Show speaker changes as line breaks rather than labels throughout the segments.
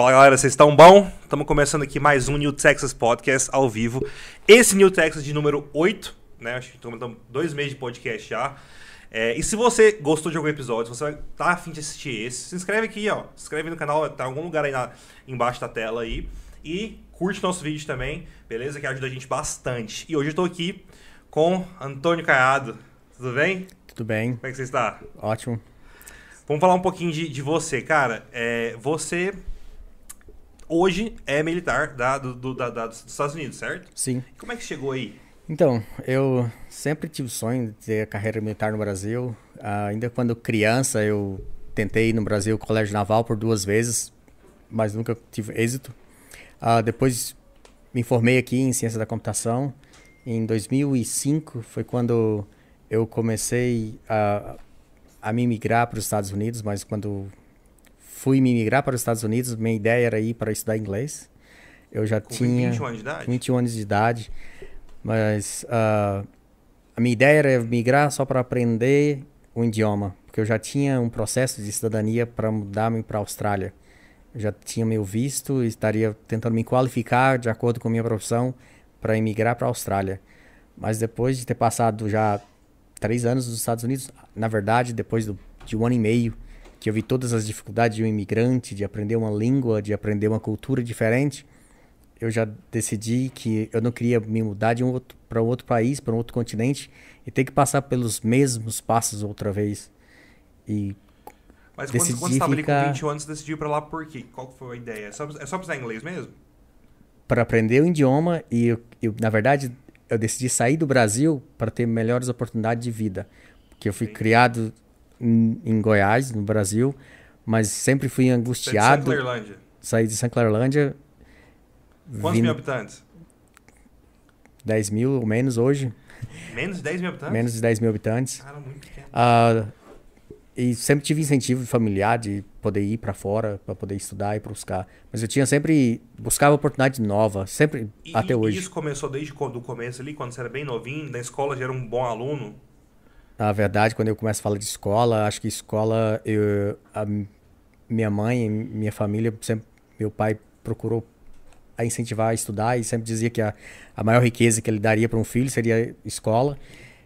Fala galera, vocês estão bom? Estamos começando aqui mais um New Texas Podcast ao vivo. Esse New Texas de número 8, né? Acho que estamos dois meses de podcast já. É, e se você gostou de algum episódio, se você tá afim de assistir esse, se inscreve aqui, ó. Se inscreve no canal, tá em algum lugar aí na, embaixo da tela aí. E curte nosso vídeo também, beleza? Que ajuda a gente bastante. E hoje eu tô aqui com Antônio Caiado. Tudo bem?
Tudo bem.
Como é que você está?
Ótimo.
Vamos falar um pouquinho de, de você, cara. É, você hoje é militar da, do, do, da, da, dos Estados Unidos, certo?
Sim.
E como é que chegou aí?
Então, eu sempre tive o sonho de ter a carreira militar no Brasil. Uh, ainda quando criança, eu tentei no Brasil colégio naval por duas vezes, mas nunca tive êxito. Uh, depois me formei aqui em ciência da computação. Em 2005 foi quando eu comecei a a me migrar para os Estados Unidos, mas quando fui me migrar para os Estados Unidos, minha ideia era ir para estudar inglês. Eu já
Com
tinha
21 anos de idade?
21 anos de idade, mas uh, a minha ideia era migrar só para aprender o idioma, porque eu já tinha um processo de cidadania para mudar-me para a Austrália. Eu já tinha meu visto e estaria tentando me qualificar de acordo com a minha profissão para emigrar para a Austrália. Mas depois de ter passado já três anos nos Estados Unidos, na verdade, depois do, de um ano e meio, que eu vi todas as dificuldades de um imigrante, de aprender uma língua, de aprender uma cultura diferente, eu já decidi que eu não queria me mudar de um outro para um outro país, para um outro continente e ter que passar pelos mesmos passos outra vez. E
Mas quando, quando você estava ficar... ali com 20 anos, você decidiu ir para lá por quê? Qual foi a ideia? É só, é só precisar inglês mesmo?
Para aprender o idioma e, eu, eu, na verdade, eu decidi sair do Brasil para ter melhores oportunidades de vida. Porque eu fui Sim. criado em, em, Goiás, no Brasil, mas sempre fui angustiado.
É de Sanclerlândia?
Saí de Sanclerlândia.
Quantos vim... mil habitantes?
10 mil ou menos hoje.
Menos de 10 mil habitantes?
Menos de 10 mil habitantes.
Cara, muito pequeno.
Uh, e sempre tive incentivo familiar de poder ir para fora, para poder estudar e buscar. Mas eu tinha sempre buscava oportunidade nova, sempre
e,
até hoje.
E isso começou desde o começo ali, quando você era bem novinho, na escola já era um bom aluno?
Na verdade, quando eu começo a falar de escola, acho que escola, eu, a minha mãe, minha família, sempre, meu pai procurou a incentivar a estudar e sempre dizia que a, a maior riqueza que ele daria para um filho seria escola.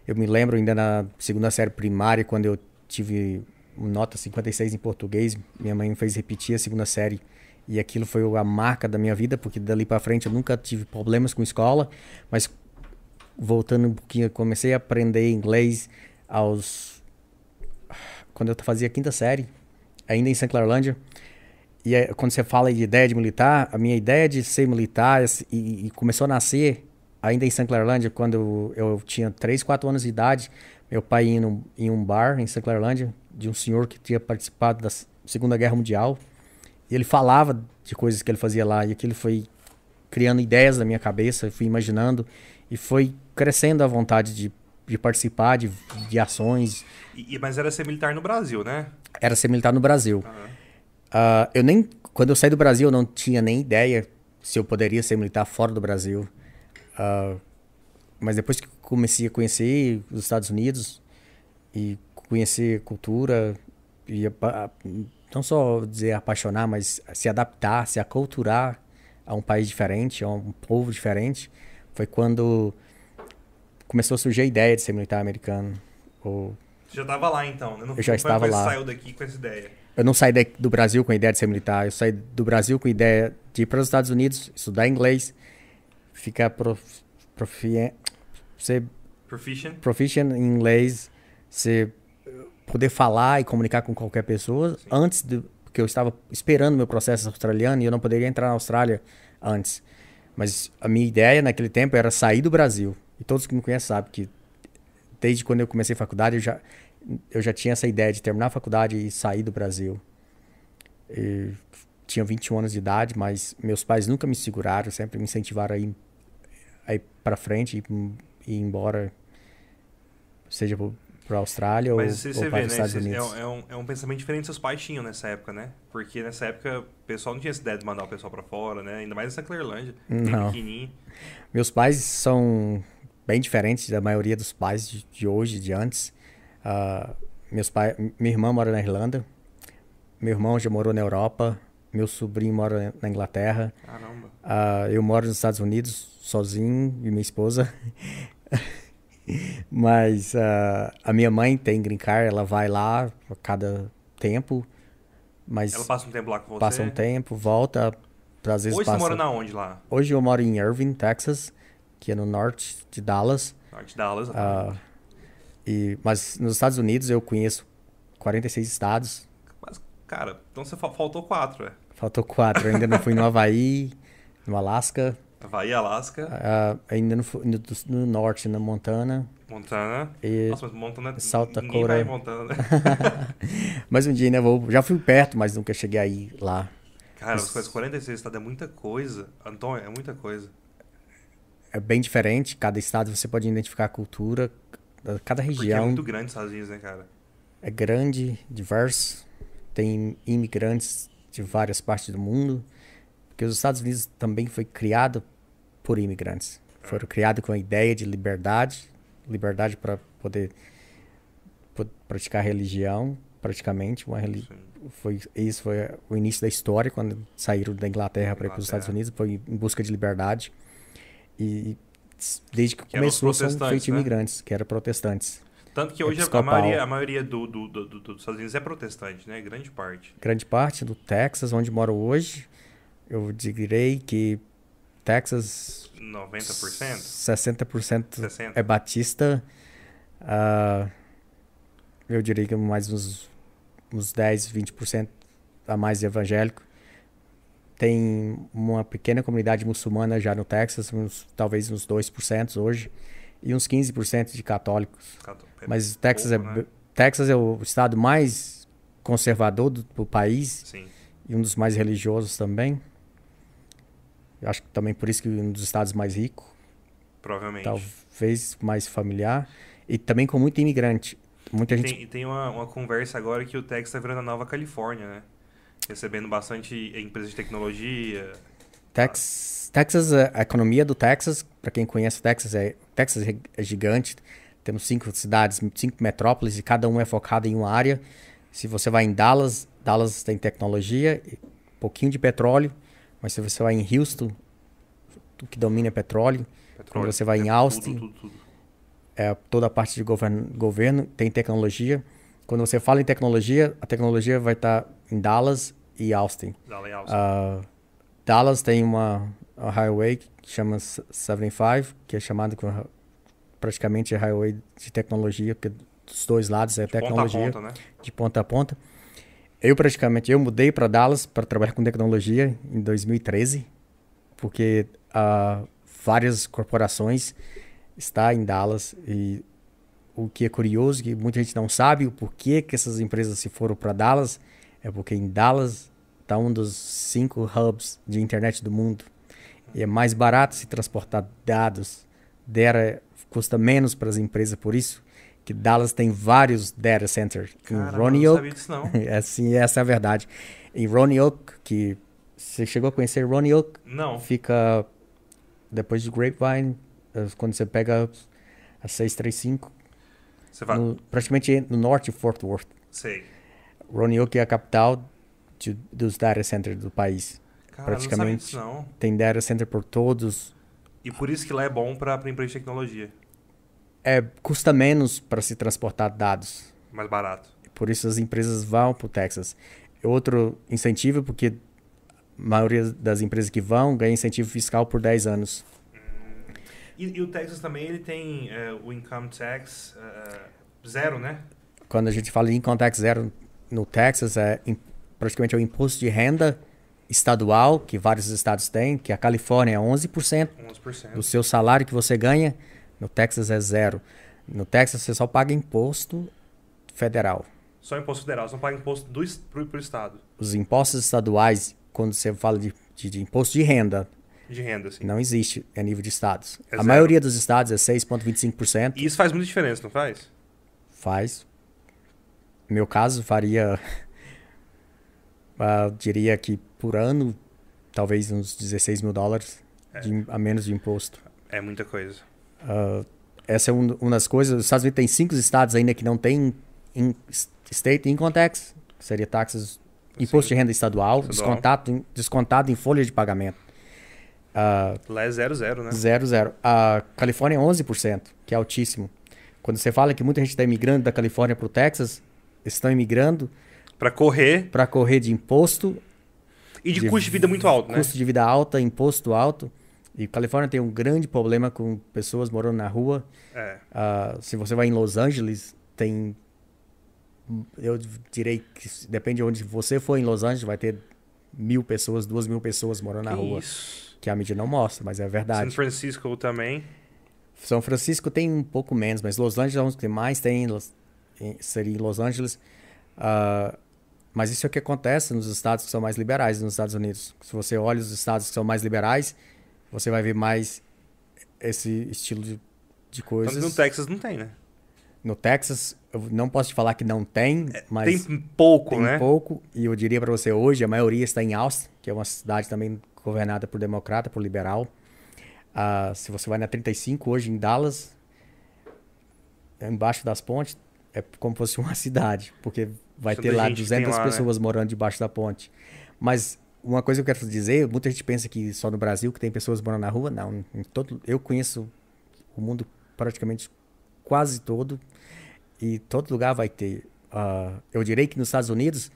Eu me lembro ainda na segunda série primária, quando eu tive nota 56 em português. Minha mãe me fez repetir a segunda série e aquilo foi a marca da minha vida, porque dali para frente eu nunca tive problemas com escola, mas voltando um pouquinho, comecei a aprender inglês aos quando eu fazia quinta série, ainda em. Clarlândia. E quando você fala de ideia de militar, a minha ideia de ser militar e, e começou a nascer ainda em. Clarlândia, quando eu, eu tinha 3, 4 anos de idade, meu pai indo em um bar em Clarlândia de um senhor que tinha participado da Segunda Guerra Mundial. E ele falava de coisas que ele fazia lá. E aquilo foi criando ideias na minha cabeça, fui imaginando. E foi crescendo a vontade de, de participar de, de ações.
E, mas era ser militar no Brasil, né?
Era ser militar no Brasil. Uhum. Uh, eu nem. Quando eu saí do Brasil, eu não tinha nem ideia se eu poderia ser militar fora do Brasil. Uh, mas depois que comecei a conhecer os Estados Unidos e conhecer cultura e não só dizer apaixonar, mas se adaptar, se aculturar a um país diferente, a um povo diferente, foi quando começou a surgir a ideia de ser militar americano. Ou...
Você já estava lá então?
Né? Não, eu já estava lá.
Você saiu daqui com essa ideia?
Eu não saí do Brasil com a ideia de ser militar. Eu saí do Brasil com a ideia de ir para os Estados Unidos, estudar inglês, ficar prof, profi, ser
proficient.
proficient em inglês, ser poder falar e comunicar com qualquer pessoa Sim. antes de porque eu estava esperando meu processo australiano e eu não poderia entrar na Austrália antes. Mas a minha ideia naquele tempo era sair do Brasil. E todos que me conhecem sabem que desde quando eu comecei a faculdade eu já eu já tinha essa ideia de terminar a faculdade e sair do Brasil. Tinha 21 anos de idade, mas meus pais nunca me seguraram, sempre me incentivaram a ir, a ir para frente e ir embora, seja para a Austrália
Mas
ou,
você
ou para os
né?
Estados Unidos.
É, é, um, é um pensamento diferente que seus pais tinham nessa época, né? Porque nessa época o pessoal não tinha essa ideia de mandar o pessoal para fora, né? Ainda mais nessa Clearlândia,
não.
pequenininho.
Meus pais são bem diferentes da maioria dos pais de, de hoje, de antes. Uh, meus pais, minha irmã mora na Irlanda, meu irmão já morou na Europa, Meu sobrinho mora na Inglaterra.
Caramba.
Uh, eu moro nos Estados Unidos sozinho e minha esposa. Mas uh, a minha mãe tem green card, ela vai lá a cada tempo. Mas
ela passa um tempo lá com você?
Passa um tempo, volta. Às vezes
Hoje
passa...
você mora na onde lá?
Hoje eu moro em Irving, Texas, que é no norte de Dallas.
Norte de Dallas,
uh, e Mas nos Estados Unidos eu conheço 46 estados.
Mas, cara, então você faltou quatro, é?
Faltou quatro. Eu ainda não fui no Havaí, no Alasca.
Havaí, Alasca.
Uh, ainda no, no, no, norte, na Montana.
Montana.
E
Nossa, mas Montana...
South
Ninguém vai em Montana, né?
mas um dia ainda vou... Já fui perto, mas nunca cheguei aí lá.
Cara, mas... as 46 estados é muita coisa. Antônio, é muita coisa.
É bem diferente. Cada estado você pode identificar a cultura. Cada região... Porque é
muito grande os Estados Unidos, né, cara?
É grande, diverso. Tem imigrantes de várias partes do mundo. Porque os Estados Unidos também foi criado por imigrantes. Foram criados com a ideia de liberdade, liberdade para poder praticar religião, praticamente uma religião. Foi isso foi o início da história quando saíram da Inglaterra para ir para os Estados Unidos, foi em busca de liberdade. E desde que, que começou são feitos né? imigrantes, que eram protestantes.
Tanto que hoje a maioria, a maioria do, do, do, do, dos Estados Unidos é protestante, né? Grande parte.
Grande parte do Texas, onde moro hoje, eu direi que Texas.
90%?
60%, 60%. é batista. Uh, eu diria que mais uns, uns 10, 20% a mais evangélico. Tem uma pequena comunidade muçulmana já no Texas, uns, talvez uns 2% hoje, e uns 15% de católicos. É Mas Texas, pouco, é, né? Texas é o estado mais conservador do, do país
Sim.
e um dos mais religiosos também. Eu acho que também por isso que um dos estados mais ricos.
Provavelmente.
Talvez mais familiar. E também com muito imigrante. Muita
e
gente...
Tem, tem uma, uma conversa agora que o Texas está virando a nova Califórnia, né? Recebendo bastante empresas de tecnologia.
Tex, Texas, a economia do Texas, para quem conhece o Texas, é, Texas é gigante. Temos cinco cidades, cinco metrópoles, e cada uma é focada em uma área. Se você vai em Dallas, Dallas tem tecnologia, um pouquinho de petróleo, mas se você vai em Houston, o que domina é petróleo. petróleo Quando você vai em Austin, tudo, tudo, tudo. É, toda a parte de governo, governo tem tecnologia. Quando você fala em tecnologia, a tecnologia vai estar tá em Dallas e Austin.
Dallas, Austin.
Uh, Dallas tem uma, uma highway que chama 75, que é chamada praticamente a highway de tecnologia, porque dos dois lados é de tecnologia.
Ponta a ponta, né?
De ponta a ponta. Eu praticamente eu mudei para Dallas para trabalhar com tecnologia em 2013, porque uh, várias corporações estão em Dallas e o que é curioso que muita gente não sabe o porquê que essas empresas se foram para Dallas é porque em Dallas está um dos cinco hubs de internet do mundo e é mais barato se transportar dados, dera custa menos para as empresas por isso que Dallas tem vários data centers.
Caramba, em Roanoke, não, não.
é assim, essa é a verdade. Em Roanoke, que você chegou a conhecer Roanoke?
Não.
Fica depois de Grapevine, eh, quando você pega a 635.
Você vai...
No, praticamente no norte de Fort Worth.
Sei.
Roanoke é a capital de, dos data centers do país.
Cara, praticamente. Não, não.
Tem data center por todos.
E por isso que lá é bom para empresa de tecnologia
é, custa menos para se transportar dados.
Mais barato.
Por isso as empresas vão para o Texas. Outro incentivo, porque a maioria das empresas que vão ganha incentivo fiscal por 10 anos.
E, e, o Texas também ele tem é, o income tax uh, zero, né?
Quando a gente fala em income tax zero no Texas, é praticamente é o imposto de renda estadual, que vários estados têm, que a Califórnia é 11%,
11%.
do seu salário que você ganha no Texas é zero. No Texas você só paga imposto federal.
Só imposto federal, você não paga imposto do, pro, estado.
Os impostos estaduais, quando você fala de, de, de imposto de renda,
de renda, sim.
Não existe a nível de estados.
É
a zero. maioria dos estados é 6,25%.
E isso faz muita diferença, não faz?
Faz. Meu caso, faria. Uh, diria que por ano, talvez uns 16 mil dólares é. de, a menos de imposto.
É muita coisa.
Uh, essa é um, uma das coisas. Os Estados Unidos tem cinco estados ainda que não tem in, state income tax, que seria taxas Imposto de renda estadual,
Estadual.
Descontado, em- descontado em folha de pagamento. Ah,
Lá é 0, 0, né?
Zero, zero. A Califórnia é 11%, que é altíssimo. Quando você fala que muita gente está imigrando da Califórnia para o Texas, estão imigrando
Pra correr
para correr de imposto,
e de,
De
custo de vida muito alto, né?
custo de vida alta, imposto alto. E Califórnia tem um grande problema com pessoas morando na rua.
É.
Ah, se você vai em Los Angeles, tem. Eu direi que depende de onde você for em Los Angeles, vai ter mil pessoas, duas mil pessoas morando na
Que
rua.
Isso.
Que a mídia não mostra, mas é
São
verdade.
Francisco também.
São Francisco tem um pouco menos, mas Los Angeles é onde tem mais tem, seria em Los Angeles. Ah, mas isso é o que acontece nos estados que são mais liberais nos Estados Unidos. Se você olha os estados que são mais liberais, você vai ver mais esse estilo de, de coisas.
Tanto que no Texas não tem, né?
No Texas, eu não posso te falar que não tem, mas
tem pouco,
tem
né?
pouco. E eu diria para você hoje, a maioria está em Austin, que é uma cidade também governada por democrata, por liberal. Ah, se você vai na 35 hoje em Dallas, embaixo das pontes, é como se fosse uma cidade, porque vai ter lá
gente que tem
200
lá, né?
pessoas morando debaixo da ponte. Mas uma coisa que eu quero dizer, muita gente pensa que só no Brasil que tem pessoas morando na rua, não. Em todo, eu conheço o mundo praticamente quase todo e todo lugar vai ter. Ah, eu direi que nos Estados Unidos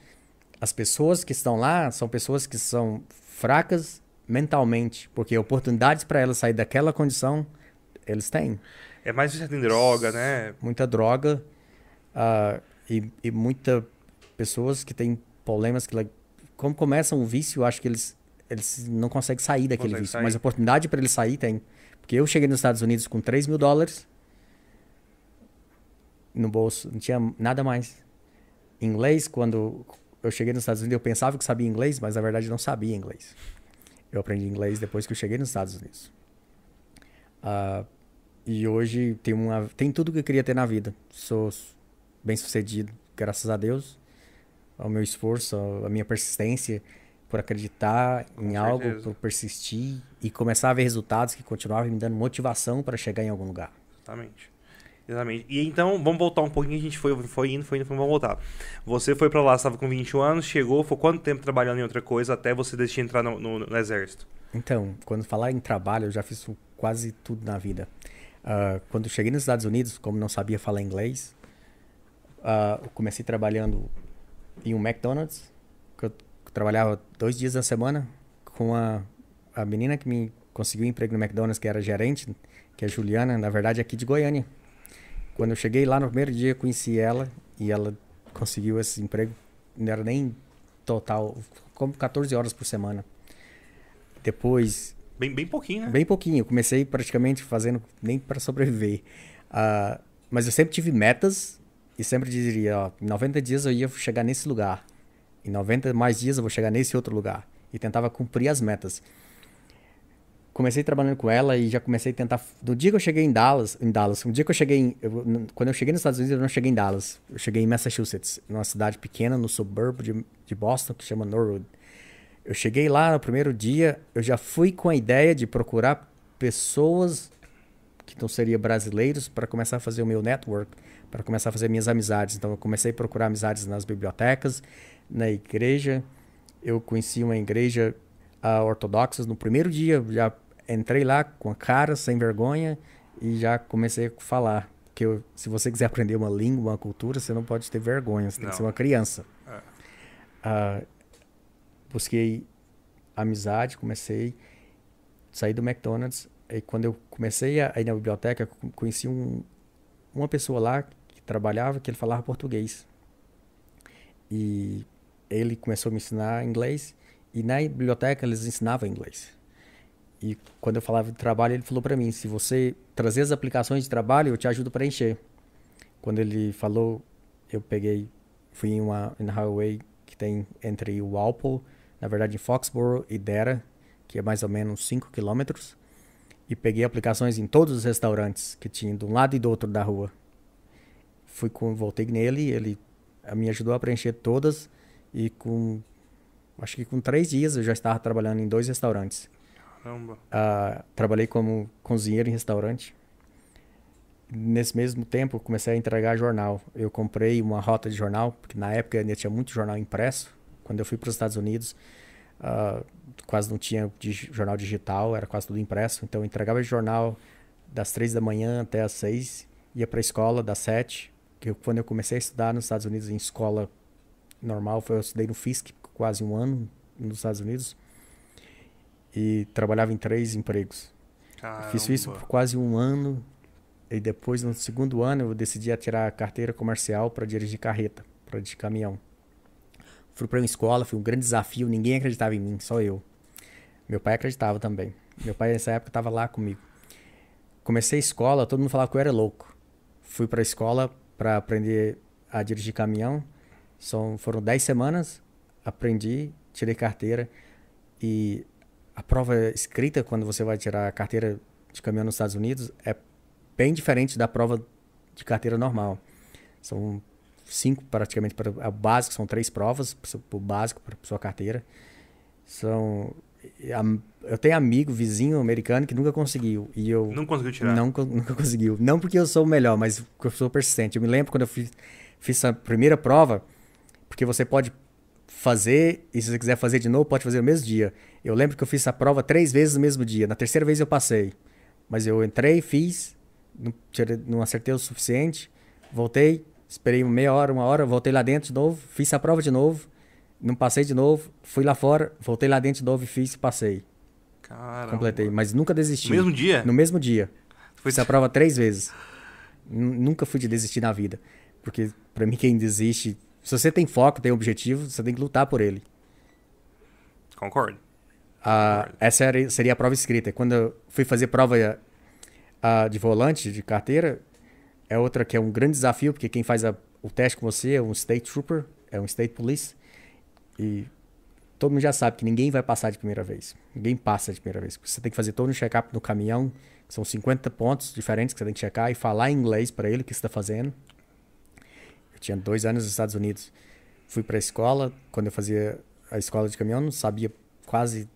as pessoas que estão lá são pessoas que são fracas mentalmente, porque oportunidades para elas sair daquela condição eles têm
É mais viciado em droga, né?
muita droga ah, e, e muita pessoas que têm problemas que like, como começam o vício, acho que eles eles não conseguem sair daquele
Consegue
vício,
sair.
mas oportunidade para eles sair tem, porque eu cheguei nos Estados Unidos com 3 mil dólares no bolso, não tinha nada mais. Inglês, quando eu cheguei nos Estados Unidos, eu pensava que sabia inglês, mas na verdade não sabia inglês. Eu aprendi inglês depois que eu cheguei nos Estados Unidos. Ah, e hoje tem, uma, tem tudo que eu queria ter na vida. Sou bem sucedido, graças a Deus, ao meu esforço, à minha persistência por acreditar em
Com
algo,
certeza.
por persistir e começar a ver resultados que continuavam me dando motivação para chegar em algum lugar.
Exatamente. Exatamente. E então, vamos voltar um pouquinho, a gente foi, foi indo, foi indo, vamos voltar. Você foi pra lá, estava com 21 anos, chegou, foi quanto tempo trabalhando em outra coisa até você decidir entrar no, no- no exército?
Então, quando falar em trabalho, eu já fiz quase tudo na vida. Ah, quando cheguei nos Estados Unidos, como não sabia falar inglês, eu comecei trabalhando em um McDonald's, que eu trabalhava dois dias na semana com a, a menina que me conseguiu um emprego no McDonald's, que era gerente, que é a Juliana, na verdade aqui de Goiânia. Quando eu cheguei lá no primeiro dia, eu conheci ela e ela conseguiu esse emprego, não era nem total, como 14 horas por semana. Depois
Bem, bem pouquinho, né?
Bem pouquinho. Eu comecei praticamente fazendo nem para sobreviver. Ah, mas eu sempre tive metas e sempre diria, ó, em 90 dias eu ia chegar nesse lugar. Em 90 mais dias eu vou chegar nesse outro lugar. E tentava cumprir as metas. Comecei trabalhando com ela e já comecei a tentar. No dia que eu cheguei em Dallas, em Dallas, um dia que eu cheguei em, eu- quando eu cheguei nos Estados Unidos, eu não cheguei em Dallas. Eu cheguei em Massachusetts, numa cidade pequena no subúrbio de, de Boston que chama Norwood. Eu cheguei lá no primeiro dia, eu já fui com a ideia de procurar pessoas que não seriam brasileiros para começar a fazer o meu network, para começar a fazer minhas amizades. Então eu comecei a procurar amizades nas bibliotecas, na igreja. Eu conheci uma igreja ah, ortodoxa no primeiro dia, já entrei lá com a cara sem vergonha e já comecei a falar. Que eu- se você quiser aprender uma língua, uma cultura, você não pode ter vergonha, você tem
Não.
que ser uma criança.
É.
Ah, busquei amizade, comecei sair do McDonald's. E quando eu comecei a ir na biblioteca, conheci um, uma pessoa lá trabalhava, que ele falava português. E ele começou a me ensinar inglês. E na biblioteca eles ensinavam inglês. E quando eu falava de trabalho, ele falou para mim: se você trazer as aplicações de trabalho, eu te ajudo a preencher. Quando ele falou, eu peguei, fui em uma in highway que tem entre Walpole, na verdade em Foxborough e Dera, que é mais ou menos 5 quilômetros, e peguei aplicações em todos os restaurantes que tinha de um lado e do outro da rua. Fui com, voltei nele, ele ah, me ajudou a preencher todas e com acho que com três dias eu já estava trabalhando em dois restaurantes.
Caramba.
Ah, trabalhei como cozinheiro em restaurante. Nesse mesmo tempo, comecei a entregar jornal. Eu comprei uma rota de jornal, porque na época ainda tinha muito jornal impresso, Quando eu fui para os Estados Unidos, uh, quase não tinha jornal digital, era quase tudo impresso. Então eu entregava jornal das três da manhã até as seis, ia para a escola das sete. Que eu, quando eu comecei a estudar nos Estados Unidos em escola normal, foi eu estudei no Fisk quase um ano nos Estados Unidos e trabalhava em três empregos. Fiz isso por quase um ano e depois no segundo ano eu decidi tirar a carteira comercial para dirigir carreta, para dirigir caminhão. Fui para uma escola, foi um grande desafio, ninguém acreditava em mim, só eu. Meu pai acreditava também. Meu pai nessa época estava lá comigo. Comecei a escola, todo mundo falava que eu era louco. Fui para a escola para aprender a dirigir caminhão. São, foram 10 semanas, aprendi, tirei carteira e a prova escrita quando você vai tirar a carteira de caminhão nos Estados Unidos é bem diferente da prova de carteira normal. São cinco praticamente para o básico, são três provas para o básico para sua carteira. São eu tenho amigo, vizinho americano que nunca conseguiu e eu
não conseguiu tirar.
Não, nunca conseguiu. Não porque eu sou o melhor, mas porque eu sou persistente. Eu me lembro quando eu fiz, fiz a primeira prova, porque você pode fazer e se você quiser fazer de novo, pode fazer no mesmo dia. Eu lembro que eu fiz essa prova três vezes no mesmo dia. Na terceira vez eu passei. Mas eu entrei, fiz, não, não acertei o suficiente, voltei, esperei meia hora, uma hora, voltei lá dentro de novo, fiz a prova de novo, não passei de novo, fui lá fora, voltei lá dentro de novo e fiz e passei.
Caramba.
Completei, mas nunca desisti.
No mesmo dia?
No mesmo dia. Foi... Fiz a prova três vezes. Nunca fui de desistir na vida. Porque para mim quem desiste, se você tem foco, tem objetivo, você tem que lutar por ele.
Concordo.
Uh, essa era, seria a prova escrita. Quando eu fui fazer prova uh, de volante, de carteira, é outra que é um grande desafio, porque quem faz a, o teste com você é um State Trooper, é um State Police. E todo mundo já sabe que ninguém vai passar de primeira vez. Ninguém passa de primeira vez. Você tem que fazer todo um check-up no caminhão, são 50 pontos diferentes que você tem que checar e falar em inglês para ele o que você está fazendo. Eu tinha dois anos nos Estados Unidos. Fui para a escola, quando eu fazia a escola de caminhão, não sabia quase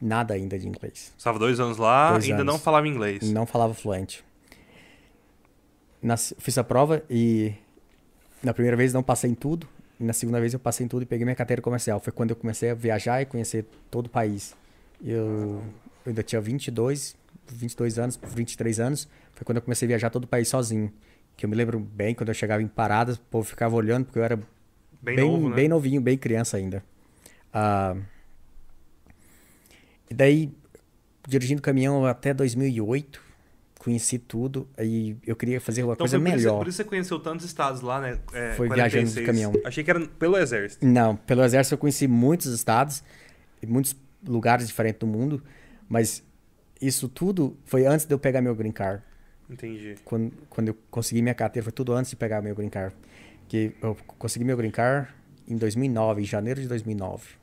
nada ainda de inglês.
Estava dois anos lá, dois ainda anos. não falava inglês.
Não falava fluente. Nas, fiz a prova e na primeira vez não passei em tudo. E na segunda vez eu passei em tudo e peguei minha carteira comercial. Foi quando eu comecei a viajar e conhecer todo o país. Eu, eu ainda tinha 22, 22 anos, 23 anos. Foi quando eu comecei a viajar todo o país sozinho. Que eu me lembro bem, quando eu chegava em paradas, o povo ficava olhando, porque eu era bem, bem, novo, né? bem novinho, bem criança ainda. Uh, e daí, dirigindo caminhão até 2008, conheci tudo e eu queria fazer uma então, coisa melhor. Isso,
por isso você conheceu tantos estados lá, né?
É, foi 46. viajando de caminhão.
Achei que era pelo exército.
Não, pelo exército eu conheci muitos estados e muitos lugares diferentes do mundo, mas isso tudo foi antes de eu pegar meu green card.
Entendi.
Quando, quando eu consegui minha carteira, foi tudo antes de pegar meu green card. Que eu consegui meu green card em 2009, em janeiro de 2009.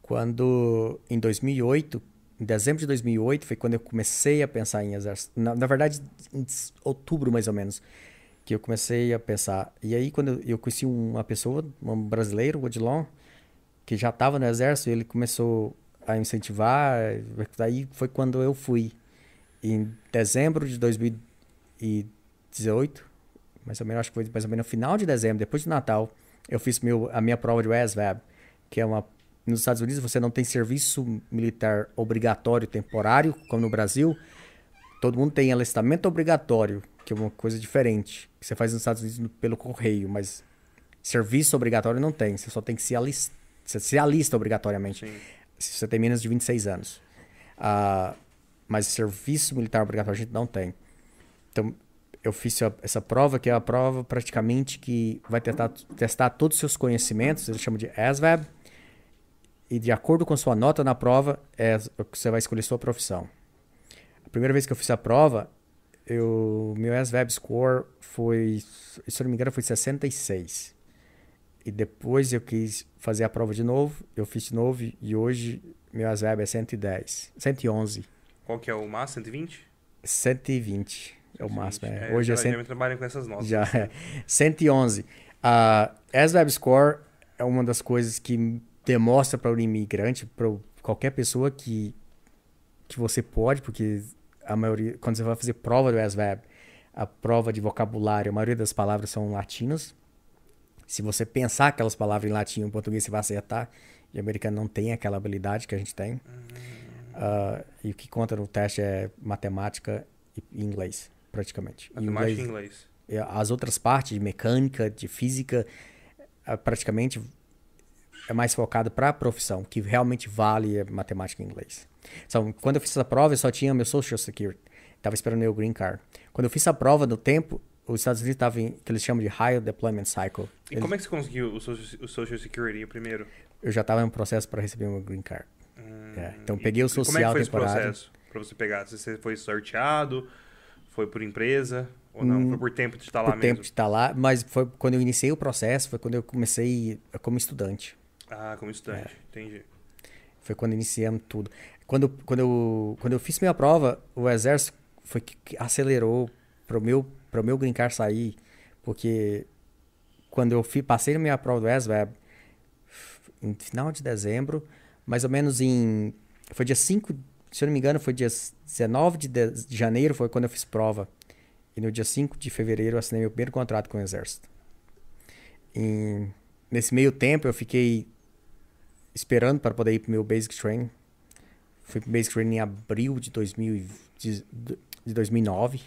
Quando, em 2008, em dezembro de 2008, foi quando eu comecei a pensar em exército. Na, na verdade, em outubro mais ou menos, que eu comecei a pensar. E aí, quando eu, conheci uma pessoa, um brasileiro, o Odilon, que já estava no exército, ele começou a incentivar. Daí foi quando eu fui. Em dezembro de 2018, mais ou menos, acho que foi mais ou menos no final de dezembro, depois do Natal, eu fiz meu, a minha prova de ASVAB, que é uma nos Estados Unidos você não tem serviço militar obrigatório temporário, como no Brasil. Todo mundo tem alistamento obrigatório, que é uma coisa diferente, que você faz nos Estados Unidos pelo correio, mas serviço obrigatório não tem. Você só tem que se alistar. Você se alista obrigatoriamente. Sim. Se você tem menos de 26 anos. Uh, mas serviço militar obrigatório a gente não tem. Então, eu fiz essa prova, que é a prova praticamente que vai tentar testar todos os seus conhecimentos, eles chamam de ASVAB, e de acordo com sua nota na prova, é você vai escolher sua profissão. A primeira vez que eu fiz a prova, eu, meu SVAB score foi, se eu não me engano, foi 66. E depois eu quis fazer a prova de novo, eu fiz de novo e hoje meu SVAB é 110, 111.
Qual que é o máximo? 120?
120 é o máximo. É.
É, hoje é 100... trabalho com essas notas.
Já é. 111. A SVAB score é uma das coisas que demonstra para o imigrante, para qualquer pessoa que, que você pode, porque a maioria, quando você vai fazer prova do SVAB, a prova de vocabulário, a maioria das palavras são latinas. Se você pensar aquelas palavras em latim ou em português, você vai acertar. E o americano não tem aquela habilidade que a gente tem. Uh, e o que conta no teste é matemática e inglês, praticamente.
Matemática e inglês.
As outras partes, de mecânica, de física, uh, praticamente é mais focado para a profissão, que realmente vale é matemática e inglês. Então, quando eu fiz essa prova, eu só tinha meu Social Security. Estava esperando meu Green Card. Quando eu fiz a prova no tempo, os Estados Unidos estavam em que eles chamam de Higher Deployment Cycle.
E eles... como é que você conseguiu o Social, o social Security o primeiro?
Eu já estava em um processo para receber meu Green Card. Hum, é, então peguei o social temporário. Como é que foi
temporário. esse processo para você pegar? Você foi sorteado? Foi por empresa? Ou não? Hum, foi por tempo de estar lá
por
mesmo?
tempo de estar lá, mas foi quando eu iniciei o processo, foi quando eu comecei como estudante.
Ah, como estudante, é. entendi.
Foi quando iniciamos tudo. Quando, quando, eu, quando eu fiz minha prova, o exército foi que acelerou para o meu, pro meu green card sair, porque quando eu fui, passei na minha prova do ESVAB, em final de dezembro, mais ou menos em. Foi dia 5, se eu não me engano, foi dia 19 de, de, de janeiro, foi quando eu fiz prova. E no dia 5 de fevereiro eu assinei meu primeiro contrato com o Exército. E nesse meio tempo eu fiquei esperando para poder ir para o meu Basic Training. Fui para o Basic Training em abril de, 2000, de, de 2009.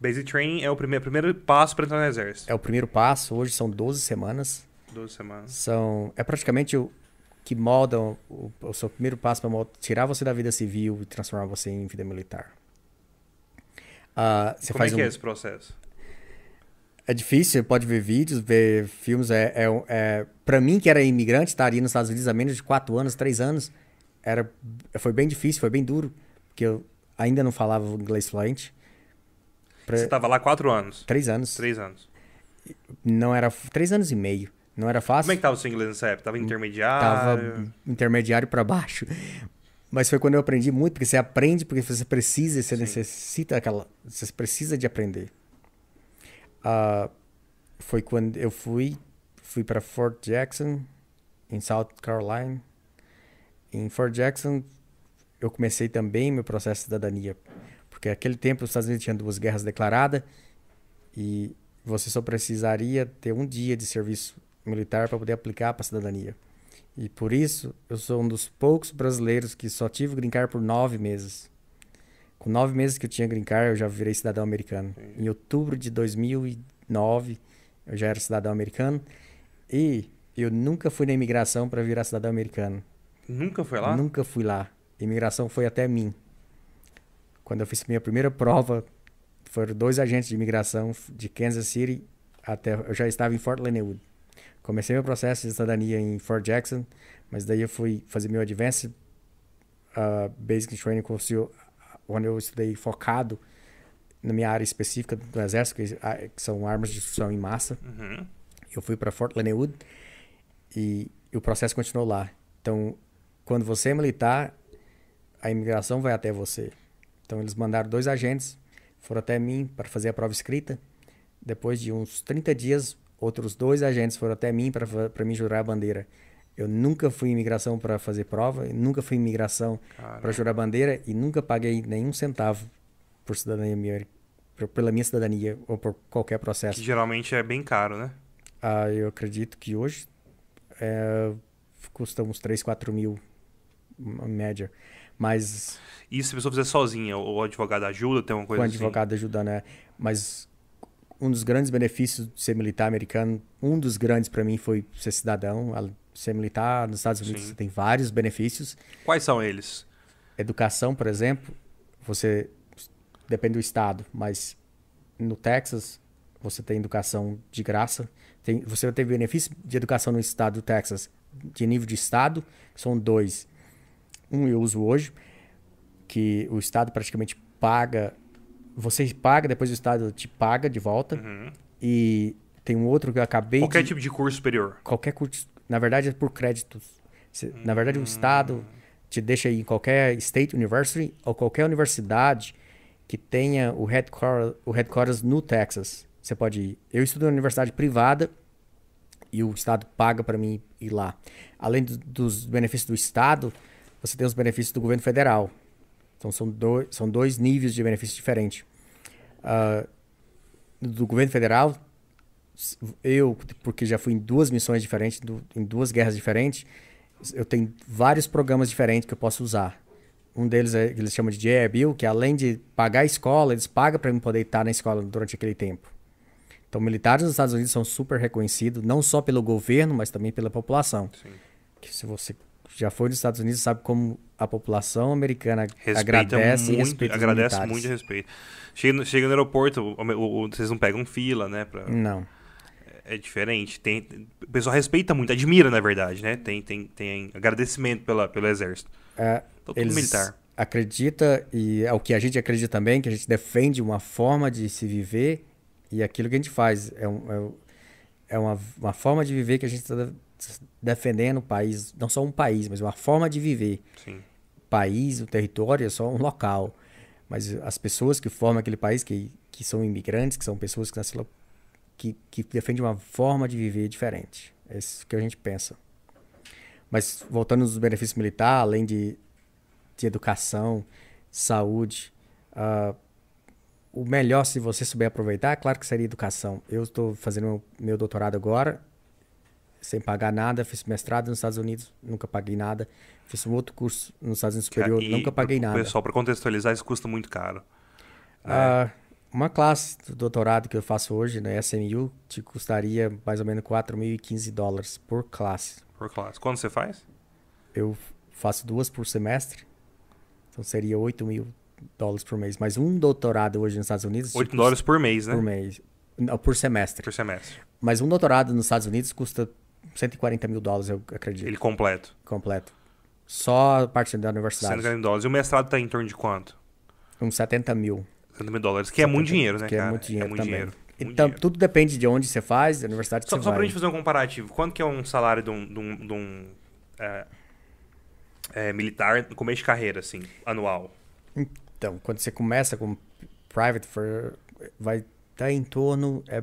Basic Training é o primeiro, primeiro passo para entrar no Exército.
É o primeiro passo. Hoje são 12 semanas.
12 semanas.
São, é praticamente o que molda o, o seu primeiro passo para tirar você da vida civil e transformar você em vida militar.
Uh, Como é que um... é esse processo?
É difícil, pode ver vídeos, ver filmes. É, é, é para mim, que era imigrante, estaria nos Estados Unidos há menos de 4 anos, 3 anos, era, foi bem difícil, foi bem duro, porque eu ainda não falava inglês fluente.
Pra... Você estava lá 4 anos?
3 anos.
3 anos.
Não era. 3 anos e meio. Não era fácil.
Como é que estava o seu inglês nessa época? Tava intermediário? Tava
intermediário para baixo. Mas foi quando eu aprendi muito, porque você aprende porque você precisa, você Sim. necessita aquela. Você precisa de aprender. Uh, foi quando eu fui, fui para Fort Jackson, em South Carolina. Em Fort Jackson, eu comecei também meu processo de cidadania. Porque naquele tempo os Estados Unidos tinham duas guerras declaradas e você só precisaria ter um dia de serviço militar para poder aplicar para a cidadania. E por isso, eu sou um dos poucos brasileiros que só tive green card por nove meses. Com nove meses que eu tinha green card, eu já virei cidadão americano. Em outubro de 2009, eu já era cidadão americano. E eu nunca fui na imigração para virar cidadão americano.
Nunca foi lá?
Nunca fui lá. A imigração foi até mim. Quando eu fiz minha primeira prova, foram dois agentes de imigração de Kansas City até. Eu já estava em Fort Leonard. Comecei meu processo de cidadania em Fort Jackson, mas daí eu fui fazer meu Advanced uh, Basic Training Course onde eu estudei focado na minha área específica do exército, que, ah, que são armas de destruição em massa. Uhum. Eu fui para Fort Leonard e, e, o processo continuou lá. Então, quando você é militar, a imigração vai até você. Então, eles mandaram dois agentes, foram até mim para fazer a prova escrita. Depois de uns 30 dias, outros dois agentes foram até mim para me jurar a bandeira. Eu nunca fui em imigração para fazer prova, nunca fui em imigração para jurar bandeira e nunca paguei nenhum centavo por cidadania minha, pela minha cidadania ou por qualquer processo.
Que geralmente é bem caro, né?
Ah, eu acredito que hoje é, custa uns 3, 4 mil em média. Mas.
E se a pessoa fizer sozinha, o advogado ajuda, tem uma coisa
com
assim?
O advogado ajuda, né? Mas um dos grandes benefícios de ser militar americano, um dos grandes para mim foi ser cidadão. Ser militar nos Estados Unidos Sim. tem vários benefícios.
Quais são eles?
Educação, por exemplo, você depende do estado, mas no Texas você tem educação de graça. Tem, você vai ter benefício de educação no estado do Texas de nível de estado, são dois. Um eu uso hoje, que o estado praticamente paga você paga, depois o Estado te paga de volta. Uhum. E tem um outro que eu acabei
Qualquer
de...
tipo de curso superior?
Qualquer curso. Na verdade, é por créditos. Na verdade, o Estado hum. te deixa ir em qualquer State University ou qualquer universidade que tenha o headquarters, o headquarters no Texas. Você pode ir. Eu estudo na universidade privada e o Estado paga para mim ir lá. Além do, dos benefícios do Estado, você tem os benefícios do governo federal. Então são dois, são dois níveis de benefício diferentes. Uh, do governo federal, eu, porque já fui em duas missões diferentes, em duas guerras diferentes, eu tenho vários programas diferentes que eu posso usar. Um deles é, eles chamam de JR Bill, que além de pagar a escola, eles pagam para eu poder estar na escola durante aquele tempo. Então, militares nos Estados Unidos são super reconhecidos, não só pelo governo, mas também pela população. Sim. Que se você já foi nos Estados Unidos, sabe como a população americana respeita agradece
muito, respeita agradece muito respeito. Chega no, chega no aeroporto, o, o, vocês não pegam fila, né? Pra...
Não.
É, diferente. Tem, o pessoal respeita muito, admira, na verdade, né? Tem, tem, tem agradecimento pela, pelo exército.
É, então, eles militar. acredita, e é o que a gente acredita também, que a gente defende uma forma de se viver e aquilo que a gente faz é, um, é, é uma, uma forma de viver que a gente está defendendo o país, não só um país, mas uma forma de viver.
Sim.
País, o território é só um local. Mas as pessoas que formam aquele país, que, que são imigrantes, que são pessoas que, nasceram, que, que defendem uma forma de viver diferente. É isso que a gente pensa. Mas voltando nos benefícios militares, além de, de educação, saúde, uh, o melhor, se você souber aproveitar, claro que seria educação. Eu estou fazendo meu, meu doutorado agora, sem pagar nada. Fiz mestrado nos Estados Unidos, nunca paguei nada. Fiz um outro curso nos Estados Unidos Superior, e, nunca paguei nada.
Pessoal, para contextualizar, isso custa muito caro.
Ah, uma classe do doutorado que eu faço hoje na SMU te custaria mais ou menos 4.015 dólares por classe.
Por classe. Quando você faz?
Eu faço duas por semestre. Então seria 8 mil dólares por mês. Mas um doutorado hoje nos Estados Unidos.
8 dólares por mês, né?
Por mês. Não, por semestre.
Por semestre.
Mas um doutorado nos Estados Unidos custa 140 mil dólares, eu acredito.
Ele completo.
Completo. Só a parte da universidade.
140 mil dólares. E o mestrado está em torno de quanto?
Uns 70 mil.
70 mil dólares, que 70, é muito dinheiro, né,
que
é
cara? É muito dinheiro é muito.
Dinheiro.
Muito então, dinheiro. tudo depende de onde você faz, da universidade que
só,
você
só
vai.
Só pra gente fazer um comparativo, quanto que é um salário de um, de um, de um é, é, militar no começo de carreira, assim, anual?
Então, quando você começa com private, for, vai estar tá em torno... É,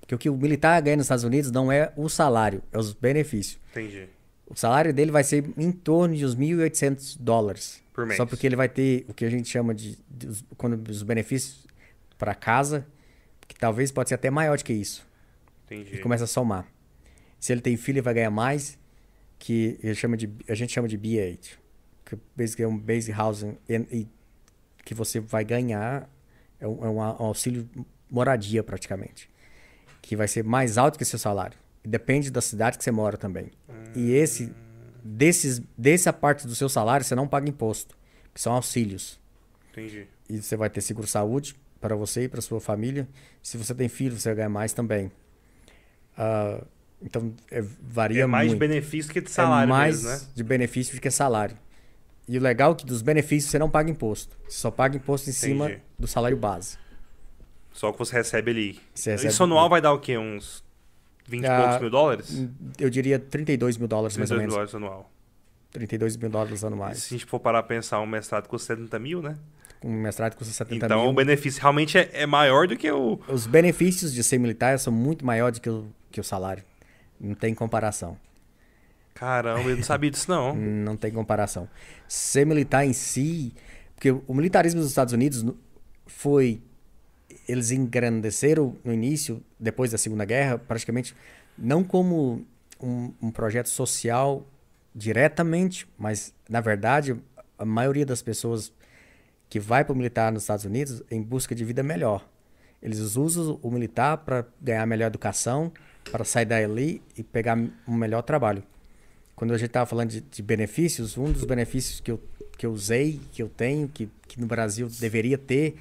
porque o que o militar ganha nos Estados Unidos não é o salário, é os benefícios.
Entendi.
O salário dele vai ser em torno de uns 1.800 dólares.
Por mês.
Só porque ele vai ter o que a gente chama de, de os, quando, os benefícios para casa, que talvez pode ser até maior do que isso.
Entendi. E
começa a somar. Se ele tem filho, ele vai ganhar mais, que ele chama de, a gente chama de B8, que é um basic housing, e, que você vai ganhar, é um, é um auxílio moradia praticamente, que vai ser mais alto que seu salário. Depende da cidade que você mora também. Hum. E esse desses dessa parte do seu salário você não paga imposto, que são auxílios.
Entendi.
E você vai ter seguro saúde para você e para sua família. Se você tem filho, você vai ganhar mais também. Uh, então é, varia
é mais
muito.
de benefício que de salário
é mais
mesmo, né?
de benefício do que salário. E o legal é que dos benefícios você não paga imposto. Você só paga imposto em Entendi. cima do salário base.
Só que você recebe ali.
Você recebe
Isso anual vai dar o quê? Uns 20 e ah, poucos mil dólares?
Eu diria 32 mil dólares 32 mais ou menos.
dólares anual.
32 mil dólares anuais.
E se a gente for parar a pensar, um mestrado custa 70 mil, né?
Um mestrado custa 70
então,
mil.
Então o benefício realmente é, é, maior do que o.
Os benefícios de ser militar são muito maiores do que o, que o salário. Não tem comparação.
Caramba, eu não sabia disso não.
não tem comparação. Ser militar em si. Porque o militarismo dos Estados Unidos foi eles engrandeceram no início, depois da Segunda Guerra, praticamente não como um, um projeto social diretamente, mas na verdade a maioria das pessoas que vai para o militar nos Estados Unidos em busca de vida melhor. Eles usam o militar para ganhar melhor educação, para sair dali e pegar um melhor trabalho. Quando a gente estava falando de, de, benefícios, um dos benefícios que eu, que eu usei, que eu tenho, que, que no Brasil deveria ter,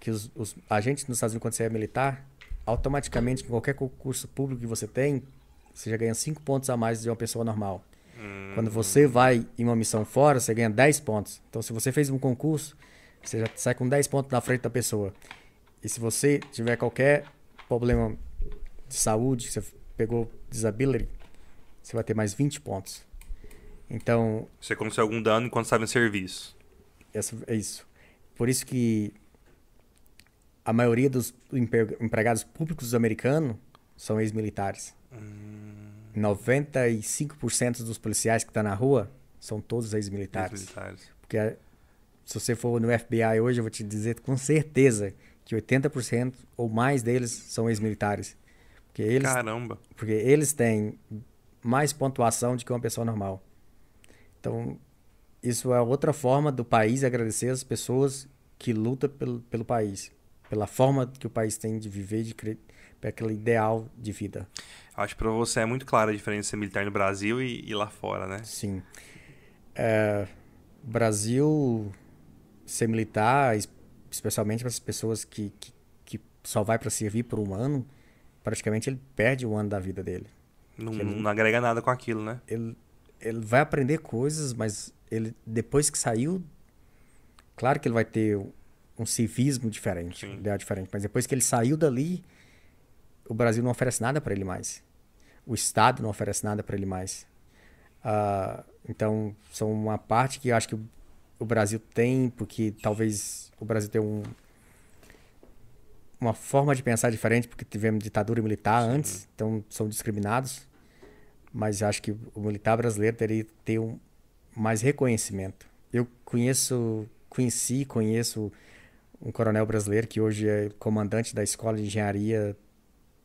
que os, os agentes nos Estados Unidos, quando você é militar, automaticamente, em qualquer concurso público que você tem, você já ganha 5 pontos a mais de uma pessoa normal. Hum. Quando você vai em uma missão fora, você ganha 10 pontos. Então, se você fez um concurso, você já sai com 10 pontos na frente da pessoa. E se você tiver qualquer problema de saúde, você pegou disability, você vai ter mais 20 pontos. Então.
Você aconteceu algum dano enquanto estava em serviço.
Essa, é isso. Por isso que a maioria dos empregados públicos americanos são ex-militares. Hum. 95% dos policiais que estão tá na rua são todos ex-militares.
Ex
Porque se você for no FBI hoje, eu vou te dizer com certeza que 80% ou mais deles são ex-militares. Porque eles,
Caramba.
porque eles têm mais pontuação do que uma pessoa normal. Então, isso é outra forma do país agradecer as pessoas que lutam pelo, pelo país. Pela forma que o país tem de viver, de cre... aquele ideal de vida.
Acho que pra você é muito clara a diferença militar no Brasil e, e lá fora, né?
Sim. É, Brasil, ser militar, es- especialmente para as pessoas que, que, que só vai para servir por um ano, praticamente ele perde um ano da vida dele.
Não,
ele-
não agrega nada com aquilo, né?
Ele, ele vai aprender coisas, mas ele depois que saiu, claro que ele vai ter um civismo diferente,
Sim.
um ideal diferente, mas depois que ele saiu dali, o Brasil não oferece nada para ele mais. O Estado não oferece nada para ele mais. Ah, então, são uma parte que eu acho que o, Brasil tem, porque talvez o Brasil tenha um, uma forma de pensar diferente, porque tivemos ditadura militar antes, então são discriminados. Mas acho que o militar brasileiro teria que ter um, mais reconhecimento. Eu conheço, conheci, conheço um coronel brasileiro que hoje é comandante da Escola de Engenharia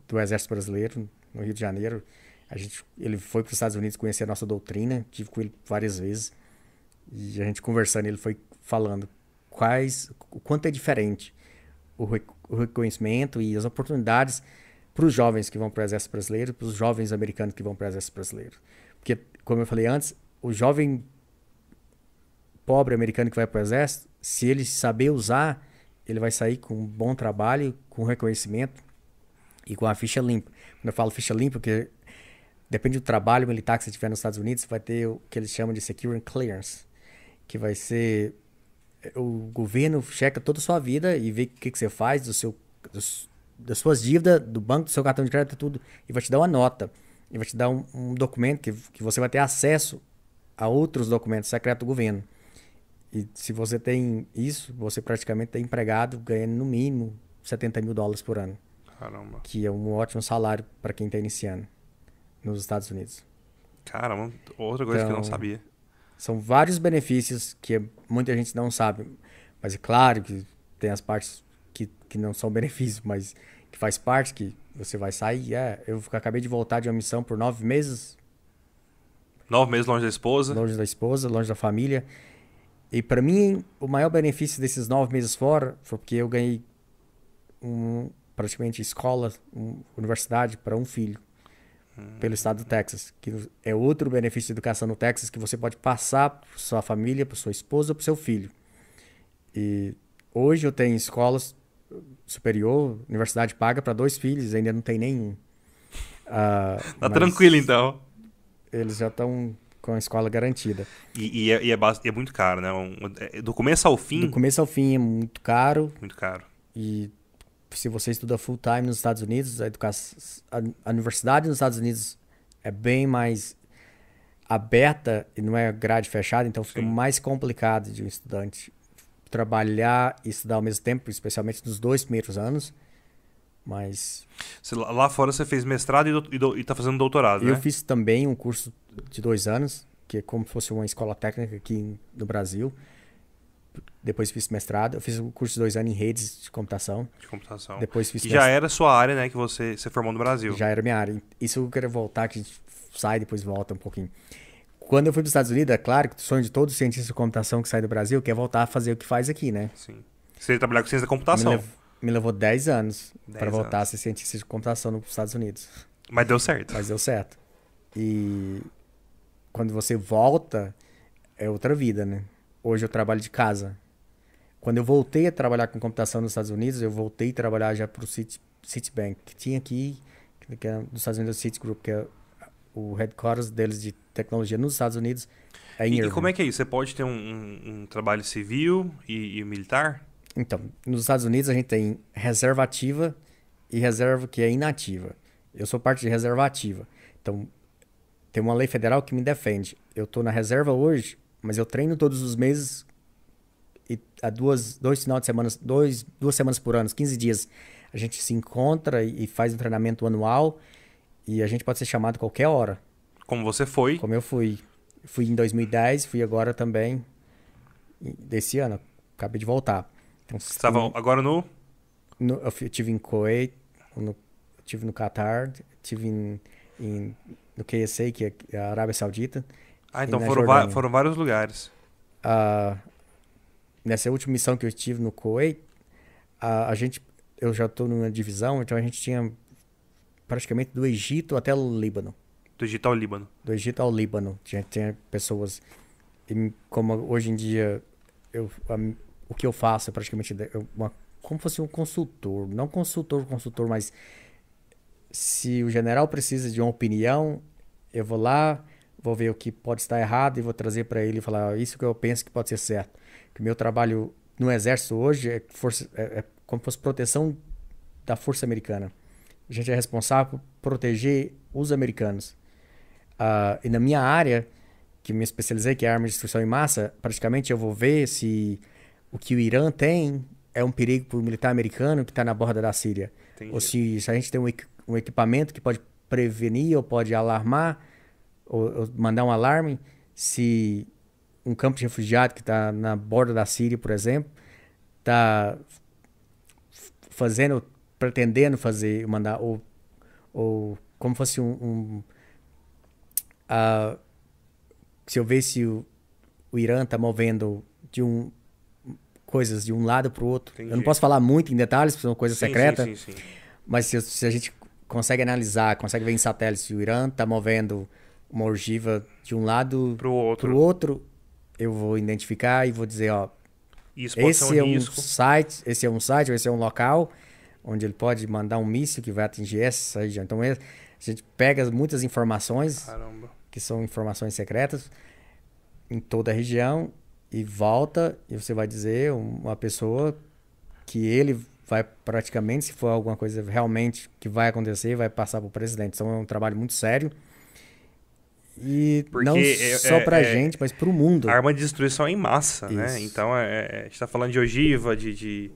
do Exército Brasileiro, no Rio de Janeiro. A gente, ele foi para os Estados Unidos conhecer a nossa doutrina, tive com ele várias vezes. E a gente conversando, ele foi falando quais, o quanto é diferente o, re- o reconhecimento e as oportunidades para os jovens que vão para o Exército Brasileiro, para os jovens americanos que vão para o Exército Brasileiro. Porque, como eu falei antes, o jovem pobre americano que vai para o Exército, se ele saber usar, ele vai sair com um bom trabalho, com reconhecimento e com a ficha limpa. Quando eu falo ficha limpa, porque depende do trabalho militar que você tiver nos Estados Unidos, vai ter o que eles chamam de Security Clearance, que vai ser o governo checa toda a sua vida e vê o que, que você faz, do seu, dos- das suas dívidas, do banco, do seu cartão de crédito, tudo, e vai te dar uma nota. E vai te dar um, um documento que, que você vai ter acesso a outros documentos secretos do governo. E se você tem isso, você praticamente é empregado ganhando no mínimo 70 mil dólares por ano,
Caramba.
que é um ótimo salário para quem está iniciando nos Estados Unidos.
Caramba, outra coisa que eu não
Então,
sabia.
São vários benefícios que muita gente não sabe. Mas é claro que tem as partes que, que não são benefícios, mas que faz parte, que você vai sair. É, eu acabei de voltar de uma missão por nove meses,
Nove meses longe da esposa.
longe da esposa, longe da família. E para mim, o maior benefício desses nove meses fora foi porque eu ganhei um, praticamente escola, um, universidade para um filho. Pelo estado do Texas, que é outro benefício de educação no Texas que você pode passar para sua família, para sua esposa, para seu filho. E hoje eu tenho escolas superior, universidade paga para dois filhos, ainda não tem nenhum. Ah,
Tá tranquilo então.
Eles já estão com a escola garantida.
E, e é, e é e é muito caro, né? Um- é- do começo ao fim,
Do começo ao fim é muito caro
muito caro.
e se você estuda full time nos Estados Unidos, a, educação, a, universidade nos Estados Unidos é bem mais aberta e não é grade fechada, então fica
Sim.
mais complicado de um estudante trabalhar e estudar ao mesmo tempo, especialmente nos dois primeiros anos. Mas
lá- fora você fez mestrado e, dou- e, dou- e tá fazendo doutorado,
eu
né?
fiz também um curso de dois anos, que é como se fosse uma escola técnica aqui no Brasil. Depois fiz mestrado. Eu fiz um curso de dois anos em redes de computação.
De computação.
Depois fiz
Que já era sua área, né? Que você, você formou no Brasil.
Já era minha área. Isso eu quero voltar, que a gente sai e depois volta um pouquinho. Quando eu fui para os Estados Unidos, é claro que o sonho de todo cientista de computação que sai do Brasil quer voltar a fazer o que faz aqui, né?
Sim. Você trabalhar com ciência da
Me,
computação.
lev- me levou 10 anos
10
para voltar
anos.
a ser cientista de computação nos Estados Unidos.
Mas deu certo.
Mas deu certo. E quando você volta, é outra vida, né? Hoje eu trabalho de casa. Quando eu voltei a trabalhar com computação nos Estados Unidos, eu voltei a trabalhar já para o Citi, Citibank, que tinha aqui, que é dos Estados Unidos, o Citigroup, que é o headquarters deles de tecnologia nos Estados Unidos, é
E, e como é que é isso? Você pode ter um, um- um trabalho civil e, e militar?
Então, nos Estados Unidos a gente tem reserva ativa e reserva que é inativa. Eu sou parte de reserva ativa. Então, tem uma lei federal que me defende. Eu estou na reserva hoje, mas eu treino todos os meses e há duas, dois final de semana, dois, duas semanas por ano, 15 dias, a gente se encontra e faz um treinamento anual e a gente pode ser chamado qualquer hora,
Como você foi?
como eu fui. Fui em 2010, fui agora também desse ano, acabei de voltar. Então,
Você estava agora no.
no, eu fi- tive em Kuwait, no, tive no Catar, tive em, em, no KSA, que é a Arábia Saudita.
Ah, então foram, va- foram vários lugares.
Ah, nessa última missão que eu estive no Kuwait, a, a gente, eu já estou numa divisão, então a gente tinha praticamente do Egito até o Líbano.
Do Egito ao Líbano.
Do Egito ao Líbano. Tinha, tinha pessoas. E como hoje em dia eu, a- o que eu faço é praticamente uma, como fosse um consultor. Não consultor, consultor, mas se o general precisa de uma opinião, eu vou lá, vou ver o que pode estar errado e vou trazer para ele e falar "Ah, isso que eu penso que pode ser certo. Que o meu trabalho no exército hoje é, força, é, é como se fosse proteção da força americana. A gente é responsável por proteger os americanos. Ah, e na minha área, que me especializei, que é arma de destruição em massa, praticamente eu vou ver se o que o Irã tem é um perigo para o militar americano que está na borda da Síria.
Entendi.
Ou se, se a gente tem um, um equipamento que pode prevenir ou pode alarmar, ou, ou mandar um alarme, se um campo de refugiado que está na borda da Síria, por exemplo, está fazendo, pretendendo fazer, mandar, ou, ou como fosse um. um ah, se eu ver se o, o Irã está movendo de um coisas de um lado para o outro. Eu não
Entendi.
posso falar muito em detalhes, porque é uma coisa
Sim,
secreta.
Sim, sim, sim.
Mas se, se a gente consegue analisar, consegue ver em satélite se o Irã está movendo uma ogiva de um lado
outro.
para o outro, eu vou identificar e vou dizer, ó,
Isso
esse é
um risco.
site, esse é um site, ou esse é um local onde ele pode mandar um míssil que vai atingir essa região. Então é- a gente pega muitas informações
Caramba.
que são informações secretas em toda a região e volta e você vai dizer uma pessoa que ele vai praticamente, se for alguma coisa realmente que vai acontecer, vai passar para o presidente. Então é um trabalho muito sério. E
Porque
não
é-
só
é-
para
é-
gente, mas para o mundo.
Arma de destruição em massa, né?
Isso.
Então, é, é- a gente tá falando de ogiva, de... de...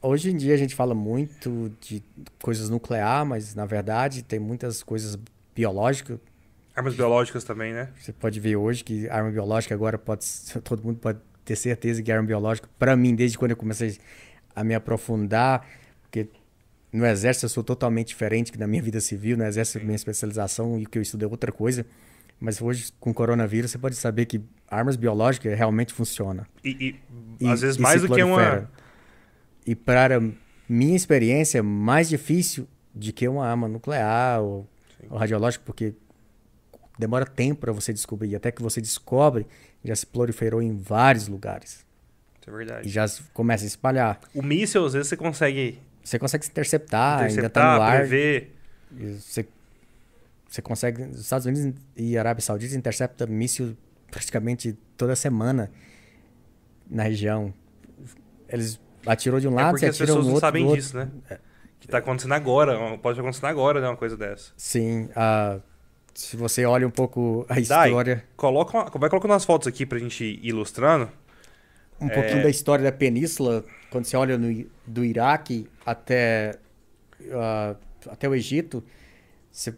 Hoje em dia a gente fala muito de coisas nuclear, mas na verdade tem muitas coisas biológicas.
Armas biológicas também, né?
Você pode ver hoje que arma biológica agora pode todo mundo pode ter certeza que arma biológica para mim desde quando eu comecei a me aprofundar, porque no exército eu sou totalmente diferente que na minha vida civil, no exército minha especialização e o que eu estudo é outra coisa. Mas hoje com o coronavírus você pode saber que armas biológicas realmente funcionam.
E, e,
E-
às vezes
e
mais do que uma...
E para minha experiência, mais difícil de que uma arma nuclear ou, ou radiológica, porque demora tempo para você descobrir. Até que você descobre, já se proliferou em vários lugares.
É verdade.
E já começa a espalhar.
O míssil, às vezes, você consegue
Você consegue se interceptar, ainda
interceptar,
no ar.
prever.
Você, você consegue. Os Estados Unidos e Arábia Saudita interceptam míssil praticamente toda semana na região. Eles atirou de um
É
lado,
porque
você
as pessoas não
outro,
sabem disso, né? Que tá acontecendo agora, pode acontecer agora, né? Uma coisa dessa.
Sim, ah, se você olha um pouco a
Dai,
história,
Coloca uma, vai colocando umas fotos aqui pra gente ir ilustrando.
Um pouquinho da história da península, quando você olha no, do Iraque até, ah, até o Egito, você-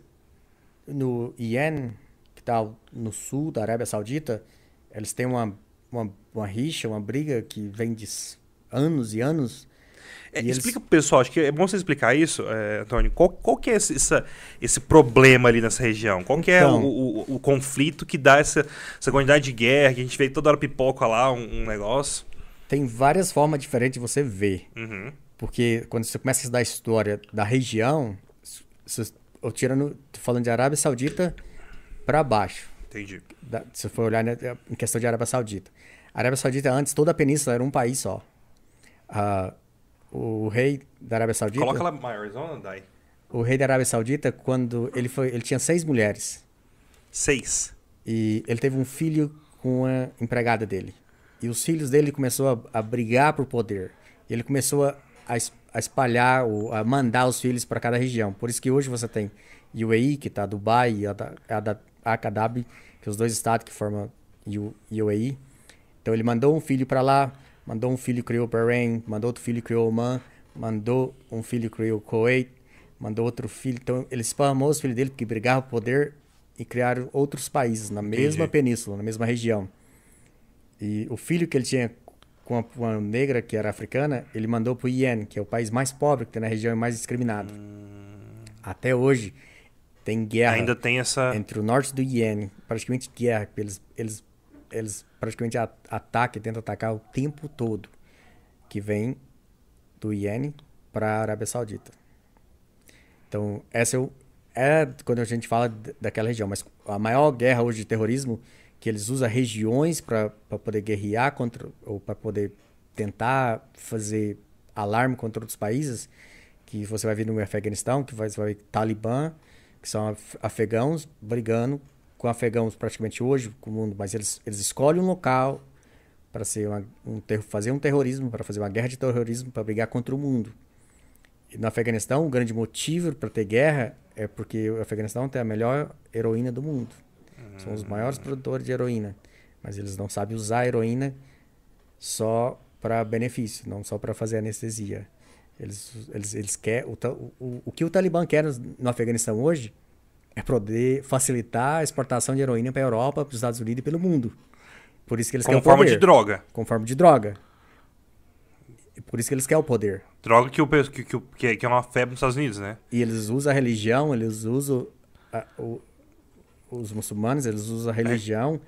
no Iêmen, que está no sul da Arábia Saudita, eles têm uma, uma, uma rixa, uma briga que vem de anos e anos.
É,
eles-
Explica pro pessoal, acho que é bom você explicar isso, é, Antônio. Qual, qual que é esse, essa- esse problema ali nessa região? Qual que é
Então-
o, o- o conflito que dá essa, essa quantidade de guerra, que a gente vê toda hora pipoca lá, um, um negócio?
Tem várias formas diferentes de você ver.
Uhum.
Porque quando você começa a estudar a história da região, se- eu tirando, falando de Arábia Saudita para baixo.
Entendi.
da- se você for olhar né, em questão de Arábia Saudita. A Arábia Saudita, antes, toda a península era um país só. Ah, o rei da Arábia Saudita.
Coloca ela maiorzona, Dai.
O rei da Arábia Saudita, quando ele foi. Ele tinha seis mulheres.
Seis.
E ele teve um filho com a empregada dele. E os filhos dele começou a, a brigar por poder. E ele começou a, a es- a espalhar, ou a mandar os filhos para cada região. Por isso que hoje você tem UAE, que está Dubai, e Abu que são os dois estados que formam UAE. Então ele mandou um filho para lá, mandou um filho criou Bahrein, mandou outro filho criou Oman, mandou um filho criou Kuwait, mandou outro filho. Então ele spamou os filhos dele porque brigavam por poder e criaram outros países na mesma
Entendi.
península, na mesma região. E o filho que ele tinha com uma negra que era africana, ele mandou para o Iêmen, que é o país mais pobre que tem na região e mais discriminado. até hoje tem guerra
Ainda tem essa.
entre o norte do Iêmen, praticamente guerra, eles, eles, eles praticamente atacam e tentam atacar o tempo todo, que vem do Iêmen para a Arábia Saudita. Então, essa é, é quando a gente fala daquela região, mas a maior guerra hoje de terrorismo, que eles usam regiões para poder guerrear contra, ou para poder tentar fazer alarme contra outros países, que você vai ver no Afeganistão, que vai, você vai ver Talibã, que são af- afegãos brigando com afegãos praticamente hoje com o mundo, mas eles, eles escolhem um local para ser uma, um ter- fazer um terrorismo, para fazer uma guerra de terrorismo, para brigar contra o mundo. E no Afeganistão, o grande motivo para ter guerra é porque o Afeganistão tem a melhor heroína do mundo. São os maiores produtores de heroína, mas eles não sabem usar a heroína só para benefício, não só para fazer anestesia. Eles, eles, eles querem, o, o, o que o Talibã quer no, no Afeganistão hoje é poder facilitar a exportação de heroína para a Europa, para os Estados Unidos e pelo mundo. Por isso que eles
Como
querem o
forma
poder,
de droga.
com forma de droga. Por isso que eles querem o poder.
Droga que, o, que, que, que é- que é uma febre nos Estados Unidos, né?
E eles usam a religião, eles usam a- o- os muçulmanos, eles usam a religião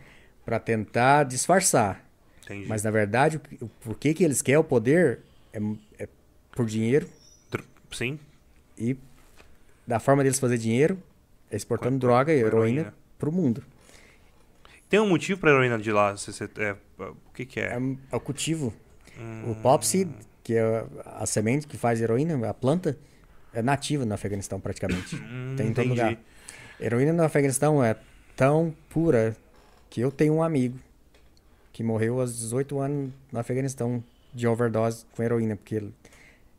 para tentar disfarçar.
Entendi.
Mas na verdade, o, que- o porquê que eles querem o poder é, é por dinheiro
Sim.
e da forma deles fazer dinheiro é exportando
Com-
droga e heroína
heroína.
pro mundo.
Tem um motivo pra heroína de lá? Se- é, o que que
É,
é?
é o cultivo.
Hum.
O popseed, que é a semente que faz heroína, a planta, é nativa no Afeganistão praticamente.
Hum,
Tem em todo
entendi.
lugar. Heroína no Afeganistão é tão pura que eu tenho um amigo que morreu aos 18 anos no Afeganistão de overdose com heroína, porque ele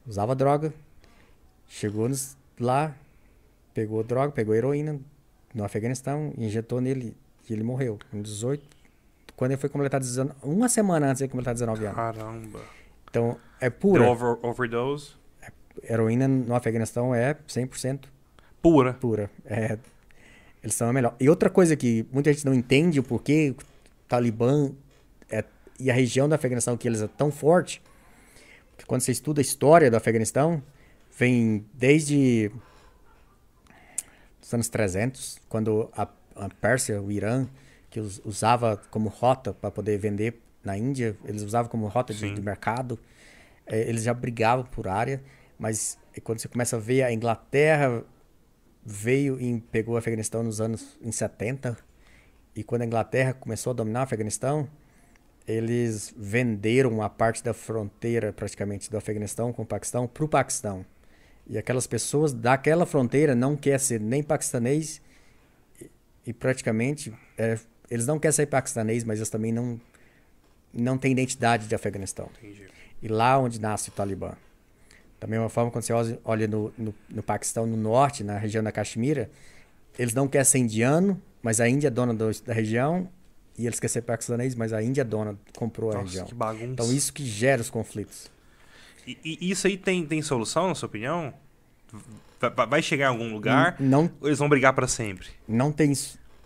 usava droga, chegou nos- lá, pegou droga, pegou heroína no Afeganistão, injetou nele e ele morreu com 18. Quando ele foi completar 19, uma semana antes de ele completar 19 anos.
Caramba.
Então, é
Deu
pura.
over- overdose?
Heroína no Afeganistão é 100%
Pura.
pura. É, eles são a melhor. E outra coisa que muita gente não entende o porquê o Talibã é, e a região do Afeganistão que eles é tão forte, que quando você estuda a história do Afeganistão, vem desde os anos 300, quando a, a Pérsia, o Irã, que us- usava como rota para poder vender na Índia, eles usavam como rota de, de mercado, é, eles já brigavam por área, mas é quando você começa a ver a Inglaterra veio e pegou o Afeganistão nos anos em 70 e quando a Inglaterra começou a dominar o Afeganistão eles venderam uma parte da fronteira praticamente do Afeganistão com o Paquistão para o Paquistão e aquelas pessoas daquela fronteira não quer ser nem paquistanês e, praticamente é, eles não querem ser paquistanês mas eles também não não têm identidade de Afeganistão
Entendi.
e lá onde nasce o Talibã. Da mesma forma, quando você olha- no, no, no Paquistão, no norte, na região da Caxemira, eles não querem ser indiano, mas a Índia é dona do- da região, e eles querem ser paquistanês, mas a Índia é dona, comprou a
Nossa,
região.
que bagunça.
Então isso que gera os conflitos.
E, e isso aí tem, tem solução, na sua opinião? Vai, vai- chegar em algum lugar?
Não,
eles vão brigar pra sempre?
não tem,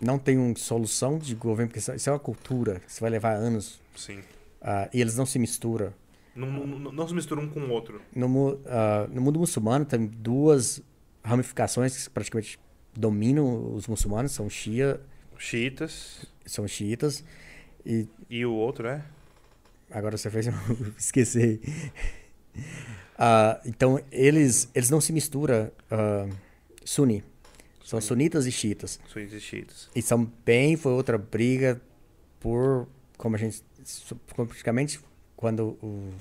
não tem uma solução de governo, porque isso é uma cultura, isso vai levar anos,
Sim.
ah, e eles não se misturam.
Não, não, não- se misturam um com o outro.
No, ah, no mundo muçulmano tem duas ramificações que praticamente dominam os muçulmanos, são Shia,
Chiitas.
são xiitas, e
E o outro é?
agora você fez eu Ah, então eles eles não se misturam ah, suni, são sunitas e xiitas.
Suítas e chiitas.
E são bem foi outra briga por como a gente praticamente quando o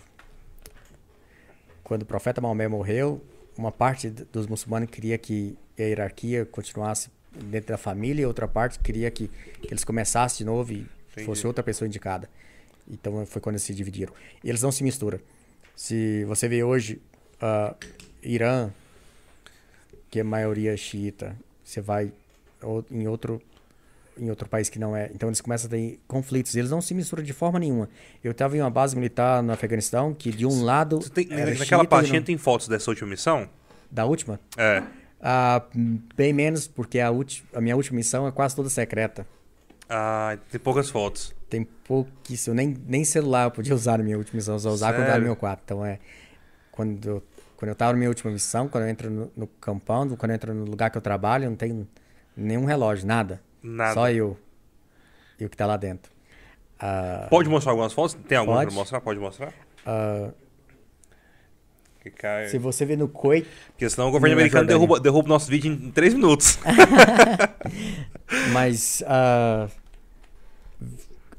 quando o profeta Maomé morreu, uma parte dos muçulmanos queria que a hierarquia continuasse dentro da família e outra parte queria que, que eles começassem de novo e
Entendi.
fosse outra pessoa indicada. Então foi quando eles se dividiram. E eles não se misturam. Se você vê hoje ah, Irã, que é maioria xiita, você vai em outro em outro país que não é. Então eles começam a ter conflitos. Eles não se misturam de forma nenhuma. Eu estava em uma base militar no Afeganistão que de um lado
Você tem-
era
naquela pastinha tem fotos dessa última missão?
da última,
É.
ah, bem menos porque a, ulti- a minha última missão é quase toda secreta.
Ah, tem poucas fotos.
Tem pouquíssimo, nem, nem celular eu podia usar na minha última missão, eu só usar quando eu
Sério?
meu quarto. Então é. Quando eu, Quando eu estava na minha última missão, quando eu entro no, no compound, quando eu entro no lugar que eu trabalho, eu não tenho nenhum relógio, nada.
Nada.
Só eu. E o que está lá dentro. Ah,
Pode mostrar algumas fotos? Tem alguma
Pode.
pra mostrar? Pode mostrar? cai-
se você ver no Kuwait,
Porque senão o governo americano derruba, derruba o nosso vídeo em 3 minutos.
Mas ah,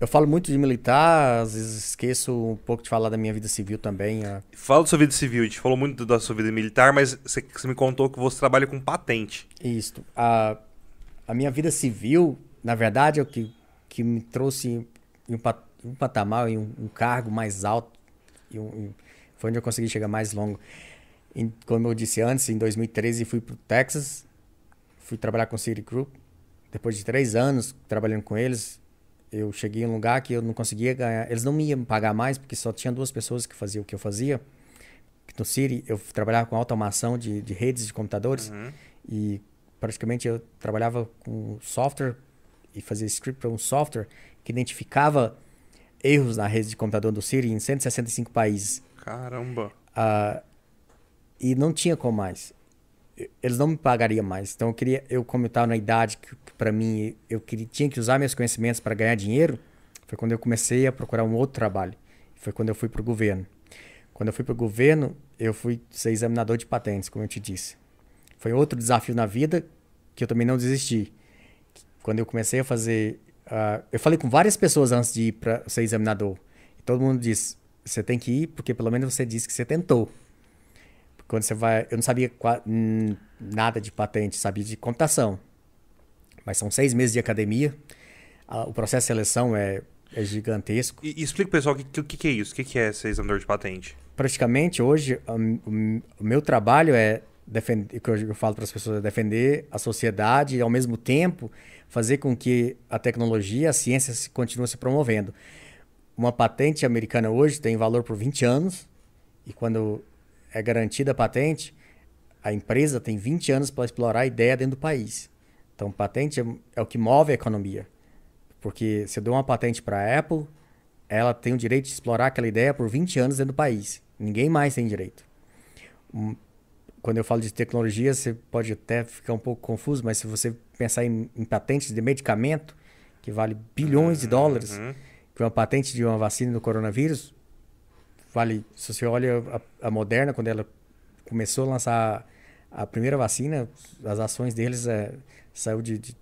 eu falo muito de militar, às vezes esqueço um pouco de falar da minha vida civil também. ah.
Fala da sua vida civil, a gente falou muito da sua vida militar, mas você, você me contou que você trabalha com patente.
Isto. A, a minha vida civil, na verdade, é o que, que me trouxe em um, pa- um patamar, em um, um cargo mais alto. E um- e foi onde eu consegui chegar mais longo. Em- como eu disse antes, em 2013 fui para o Texas, fui trabalhar com o Citigroup. Depois de três anos trabalhando com eles, eu cheguei em um lugar que eu não conseguia ganhar. Eles não me iam pagar mais, porque só tinha duas pessoas que faziam o que eu fazia. No City, eu trabalhava com automação de, de redes de computadores. E praticamente eu trabalhava com software e fazia script para um software que identificava erros na rede de computador do Siri em 165 países.
Caramba.
Ah, e não tinha como mais. Eles não me pagariam mais. Então eu queria, eu como eu estava na idade que, para mim eu queria, tinha que usar meus conhecimentos para ganhar dinheiro, foi quando eu comecei a procurar um outro trabalho. Foi quando eu fui para o governo. Quando eu fui para o governo, eu fui ser examinador de patentes, como eu te disse. Foi outro desafio na vida que eu também não desisti. Quando eu comecei a fazer, ah, eu falei com várias pessoas antes de ir para ser examinador. E todo mundo disse: você tem que ir porque pelo menos você disse que você tentou. Quando você vai, eu não sabia hum, nada de patente, sabia de computação. Mas são seis meses de academia. O processo de seleção é, é gigantesco.
E, e explica pessoal o que, que, que é isso, o que, que é ser examinador de patente.
praticamente hoje hum, o meu trabalho é defender, o que eu eu falo para as pessoas é defender a sociedade e ao mesmo tempo fazer com que a tecnologia, a ciência se continue se promovendo. Uma patente americana hoje tem valor por 20 anos e quando é garantida a patente, a empresa tem 20 anos para explorar a ideia dentro do país. Então, patente é, é o que move a economia. Porque se eu dou uma patente para a Apple, ela tem o direito de explorar aquela ideia por 20 anos dentro do país. Ninguém mais tem direito. Um, quando eu falo de tecnologia, você pode até ficar um pouco confuso, mas se você pensar em, em patentes de medicamento, que vale bilhões de dólares,
Uhum.
que uma patente de uma vacina do coronavírus vale. Se você olha a, a Moderna, quando ela começou a lançar a primeira vacina, as ações deles é, saiu de, de,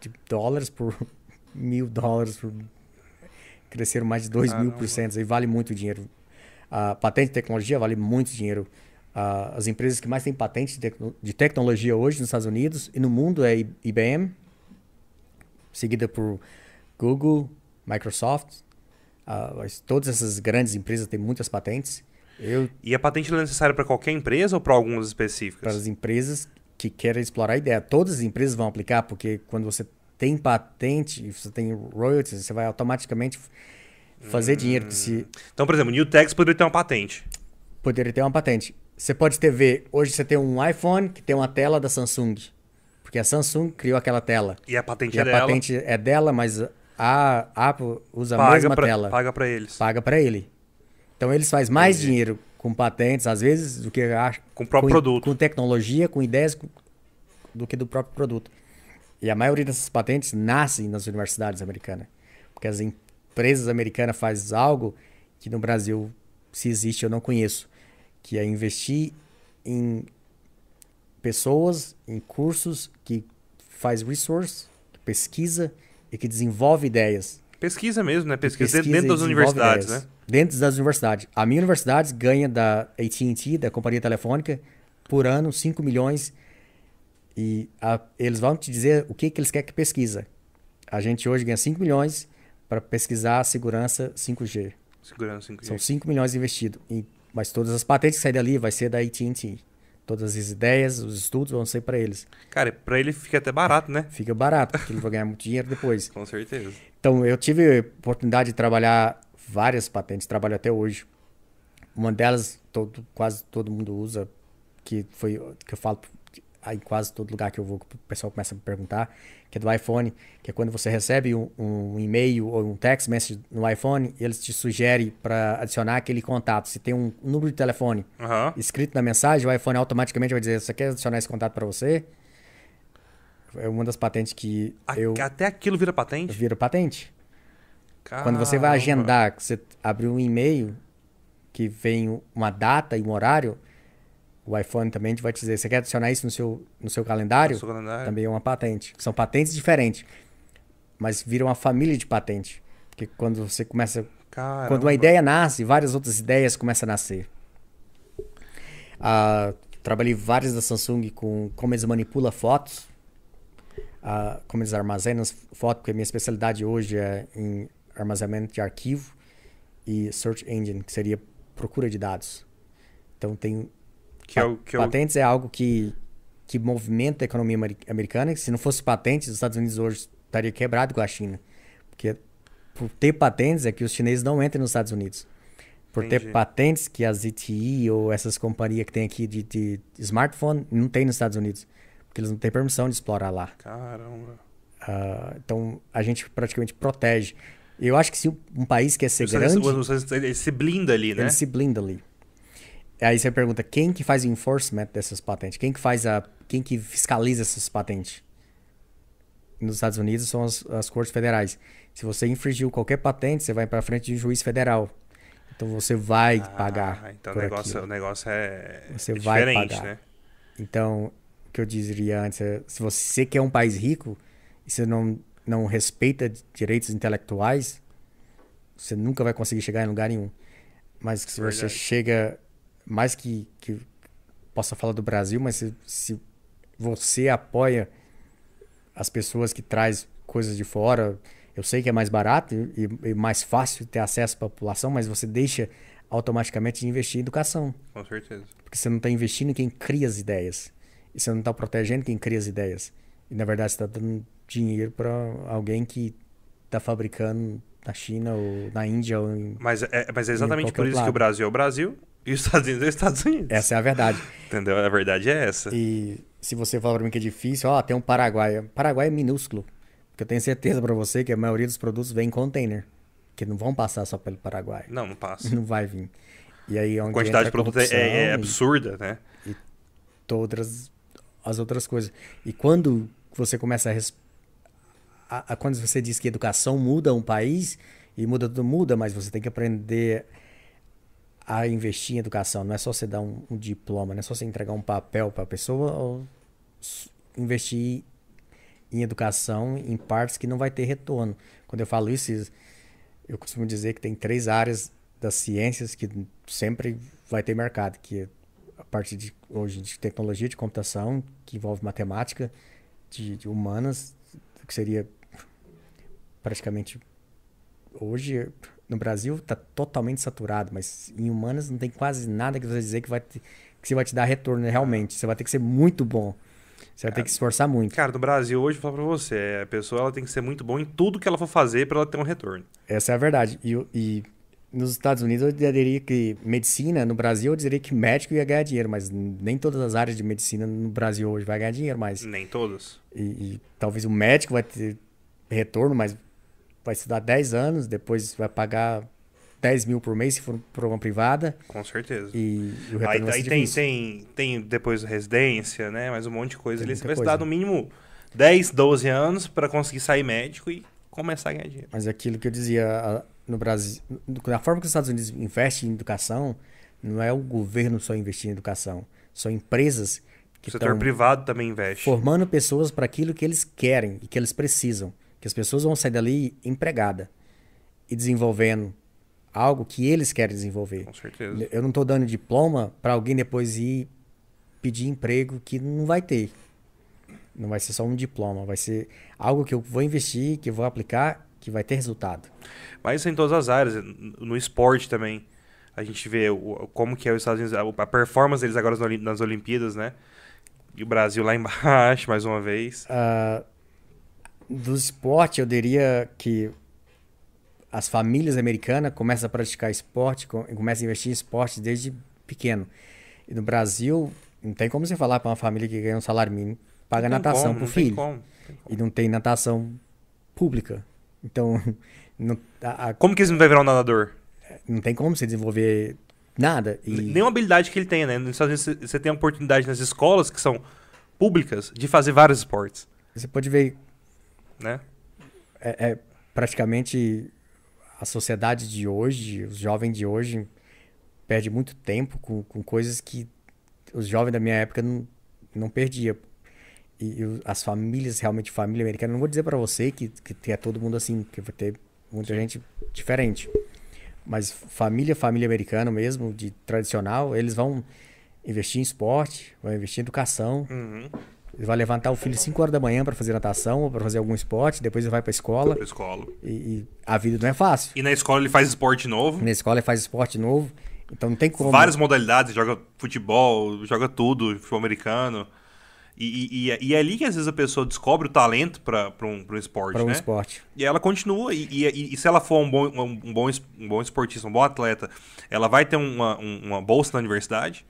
de dólares por mil dólares, por, cresceram mais de 2 mil por cento, e vale muito dinheiro. A patente de tecnologia vale muito dinheiro. Ah, as empresas que mais têm patente de, tecno- de tecnologia hoje nos Estados Unidos e no mundo é IBM, seguida por Google, Microsoft. Mas todas essas grandes empresas têm muitas patentes. Eu,
E a patente ela é necessária para qualquer empresa ou para algumas específicas?
para as empresas que querem explorar a ideia, todas as empresas vão aplicar, porque quando você tem patente, você tem royalties, você vai automaticamente fazer dinheiro. Se
Então, por exemplo, o Newtex poderia ter uma patente.
poderia ter uma patente. Você pode ter ver, hoje você tem um iPhone que tem uma tela da Samsung, porque a Samsung criou aquela tela.
E a patente
E
é
a
dela.
patente é dela, mas a Apple usa a
paga
mesma
pra,
tela.
paga pra eles.
Paga para ele. Então eles fazem mais
Entendi.
dinheiro com patentes, às vezes, do que a,
Com o próprio
com,
produto.
com tecnologia, com ideias, com- do que do próprio produto. E a maioria dessas patentes nascem nas universidades americanas. Porque as empresas americanas fazem algo que no Brasil, se existe, eu não conheço. Que é investir em pessoas, em cursos que faz resource, que pesquisa e que desenvolve ideias.
Pesquisa mesmo, né? Pesquisa,
Pesquisa
dentro das universidades,
ideias.
né?
Dentro das universidades. A minha universidade ganha da AT&T, da companhia telefônica, por ano 5 milhões e a- eles vão te dizer o que, que eles querem que pesquisa. A gente hoje ganha 5 milhões para pesquisar a segurança 5G.
Segurança 5G.
São 5 milhões investidos. Mas todas as patentes que saem dali vai ser da AT&T. Todas as ideias, os estudos vão ser para eles.
Cara, pra ele fica até barato, né?
Fica barato, porque ele vai ganhar muito dinheiro depois.
Com certeza.
Então, eu tive a oportunidade de trabalhar várias patentes, trabalho até hoje. Uma delas, todo, quase todo mundo usa, que foi que eu falo, em quase todo lugar que eu vou, o pessoal começa a me perguntar, que é do iPhone, que é quando você recebe um, um e-mail ou um text message no iPhone, eles te sugerem para adicionar aquele contato. Se tem um número de telefone
Aham.
escrito na mensagem, o iPhone automaticamente vai dizer: Você quer adicionar esse contato para você? É uma das patentes que
A-
eu
Até aquilo vira patente?
viro patente. Quando você vai
Caramba.
agendar, você abre um e-mail que vem uma data e um horário, o iPhone também vai te dizer, você quer adicionar isso no seu, no seu calendário?
No seu calendário.
Também é uma patente. São patentes diferentes, mas viram uma família de patente. Porque quando você começa...
Caramba.
Quando uma ideia nasce, várias outras ideias começam a nascer. Ah, trabalhei várias da Samsung com como eles manipulam fotos, ah, como eles armazenam fotos, porque a minha especialidade hoje é em armazenamento de arquivo e search engine, que seria procura de dados. Então tem
Que é o que eu...
patentes é algo que que movimenta a economia ameri- americana. Se não fosse patentes, os Estados Unidos hoje estaria quebrado com a China, porque por ter patentes é que os chineses não entram nos Estados Unidos. Por ter
Entendi.
patentes que a ZTE ou essas companhias que tem aqui de, de smartphone não tem nos Estados Unidos, porque eles não têm permissão de explorar lá.
Caramba.
Ah, então a gente praticamente protege. Eu acho que se um país quer ser
Os Estados-
grande,
Ele se blinda ali, né?
ele se blinda ali. Aí você pergunta, quem que faz o enforcement dessas patentes? Quem que faz a... Quem que fiscaliza essas patentes? Nos Estados Unidos são as, as cortes federais. Se você infringiu qualquer patente, você vai para frente de um juiz federal. Então você vai pagar
Ah, então o negócio,
aquilo.
o negócio é,
Você
é
vai
diferente,
pagar.
né?
Então, o que eu diria antes é, se você quer um país rico e você não, não respeita direitos intelectuais, você nunca vai conseguir chegar em lugar nenhum. Mas se você
Verdade.
chega, mais que, que possa falar do Brasil, mas se, se você apoia as pessoas que traz coisas de fora, eu sei que é mais barato e, e mais fácil ter acesso à população, mas você deixa automaticamente de investir em educação.
Com certeza.
Porque você não está investindo em quem cria as ideias. E você não está protegendo quem cria as ideias. E na verdade você está dando dinheiro para alguém que está fabricando na China ou na Índia. Ou em...
Mas é, mas é exatamente por isso que
lado.
o Brasil é o Brasil e os Estados Unidos é os Estados Unidos.
Essa é a verdade.
Entendeu? A verdade é essa.
E se você falar para mim que é difícil, ó, tem um Paraguai. Paraguai é minúsculo. Porque eu tenho certeza para você que a maioria dos produtos vem em container. Que não vão passar só pelo Paraguai.
Não, não passa.
Não vai vir. E aí é
A
onde
quantidade de
a
produto é, é-
corrupção e-
absurda, né?
todas as outras coisas. E quando você começa a, res- a- a- quando você diz que educação muda um país e muda tudo muda, mas você tem que aprender a investir em educação. Não é só você dar um, um diploma, não é só você entregar um papel para a pessoa ou s- investir em educação em partes que não vai ter retorno. Quando eu falo isso, eu costumo dizer que tem três áreas das ciências que sempre vai ter mercado, que é a parte de hoje de tecnologia de computação, que envolve matemática, de, de humanas, que seria praticamente hoje no Brasil está totalmente saturado, mas em humanas não tem quase nada que você dizer que vai te- que você vai te dar retorno realmente. Você vai ter que ser muito bom. Você vai ter que se esforçar muito.
Cara, no Brasil hoje, eu vou falar pra você, a pessoa ela tem que ser muito boa em tudo que ela for fazer pra ela ter um retorno.
Essa é a verdade. E, e nos Estados Unidos eu diria que medicina, no Brasil eu diria que médico ia ganhar dinheiro, mas nem todas as áreas de medicina no Brasil hoje vai ganhar dinheiro, mas
Nem todas.
e, e talvez o médico vai ter retorno, mas vai estudar 10 anos, depois vai pagar 10 mil por mês se for por uma privada
Com certeza.
e, e o retorno
Aí, aí tem, tem, tem depois residência, né? Mais um monte de coisa.
Tem
ali. Você vai estudar
coisa.
no mínimo 10, 12 anos pra conseguir sair médico e começar a ganhar dinheiro.
Mas aquilo que eu dizia no Brasil, da forma que os Estados Unidos investem em educação, não é o governo só investir em educação, são empresas que
O setor
estão
privado também investe.
formando pessoas para aquilo que eles querem e que eles precisam, que as pessoas vão sair dali empregada e desenvolvendo algo que eles querem desenvolver.
Com certeza.
Eu não estou dando diploma para alguém depois ir pedir emprego que não vai ter. Não vai ser só um diploma, vai ser algo que eu vou investir, que eu vou aplicar, que vai ter resultado.
Mas isso em todas as áreas. No esporte também. A gente vê o- como que é os Estados Unidos, a performance deles agora nas Olim- nas Olimpíadas, né? E o Brasil lá embaixo, mais uma vez.
Ah, do esporte, eu diria que as famílias americanas começam a praticar esporte, com- começam a investir em esporte desde pequeno. E no Brasil, Não tem como você falar para uma família que ganha um salário mínimo, paga
tem
natação
como,
pro
não tem
filho.
como.
E não tem natação pública. Então, não, a- a-
Como que eles não vai virar um nadador?
não tem como você desenvolver nada. E,
Nenhuma habilidade que ele tenha, né? Nos Estados Unidos você tem a oportunidade nas escolas que são públicas de fazer vários esportes,
Você pode ver,
né?
é, é praticamente a sociedade de hoje, os jovens de hoje, perde muito tempo com, com coisas que os jovens da minha época não, não perdia. E, e as famílias, realmente família americana, não vou dizer para você que, que é todo mundo assim, que vai ter muita gente diferente. Mas família, família americana mesmo, de tradicional, eles vão investir em esporte, vão investir em educação,
Uhum.
Ele vai levantar o filho 5 horas da manhã para fazer natação ou para fazer algum esporte, depois ele vai para escola
Pra escola.
e, e a vida não é fácil.
E na escola ele faz esporte novo,
Na escola ele faz esporte novo, então não tem como.
várias modalidades, joga futebol, joga tudo, futebol americano. E, e- e é- é ali que às vezes a pessoa descobre o talento pra pra um, pra um esporte,
para um
né?
esporte.
E ela continua, e, e- se ela for um bom, um, bom, um bom esportista, um bom atleta, ela vai ter uma, um- uma bolsa na universidade.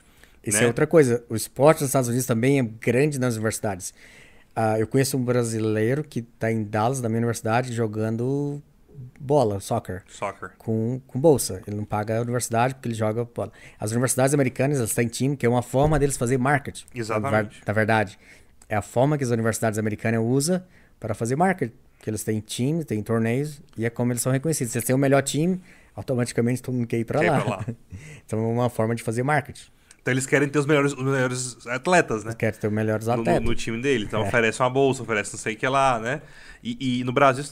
Isso
né?
é outra coisa. O esporte nos Estados Unidos também é grande nas universidades. Ah, eu conheço um brasileiro que está em Dallas, da minha universidade, jogando bola, soccer,
Soccer.
com, com bolsa. Ele não paga a universidade porque ele joga bola. As universidades americanas, elas têm time, que é uma forma deles fazer marketing.
Exatamente.
Na, ver- na verdade, é a forma que as universidades americanas usam para fazer marketing. Que eles têm time, têm torneios, e é como eles são reconhecidos. Se você tem o melhor time, automaticamente todo mundo quer ir para lá.
lá.
então é uma forma de fazer marketing.
Então eles querem ter os melhores, os melhores atletas, né?
Quer ter os melhores
No, no-
atletas.
no time dele. Então
É.
oferece uma bolsa, oferece não sei o que lá, né? E, e no Brasil,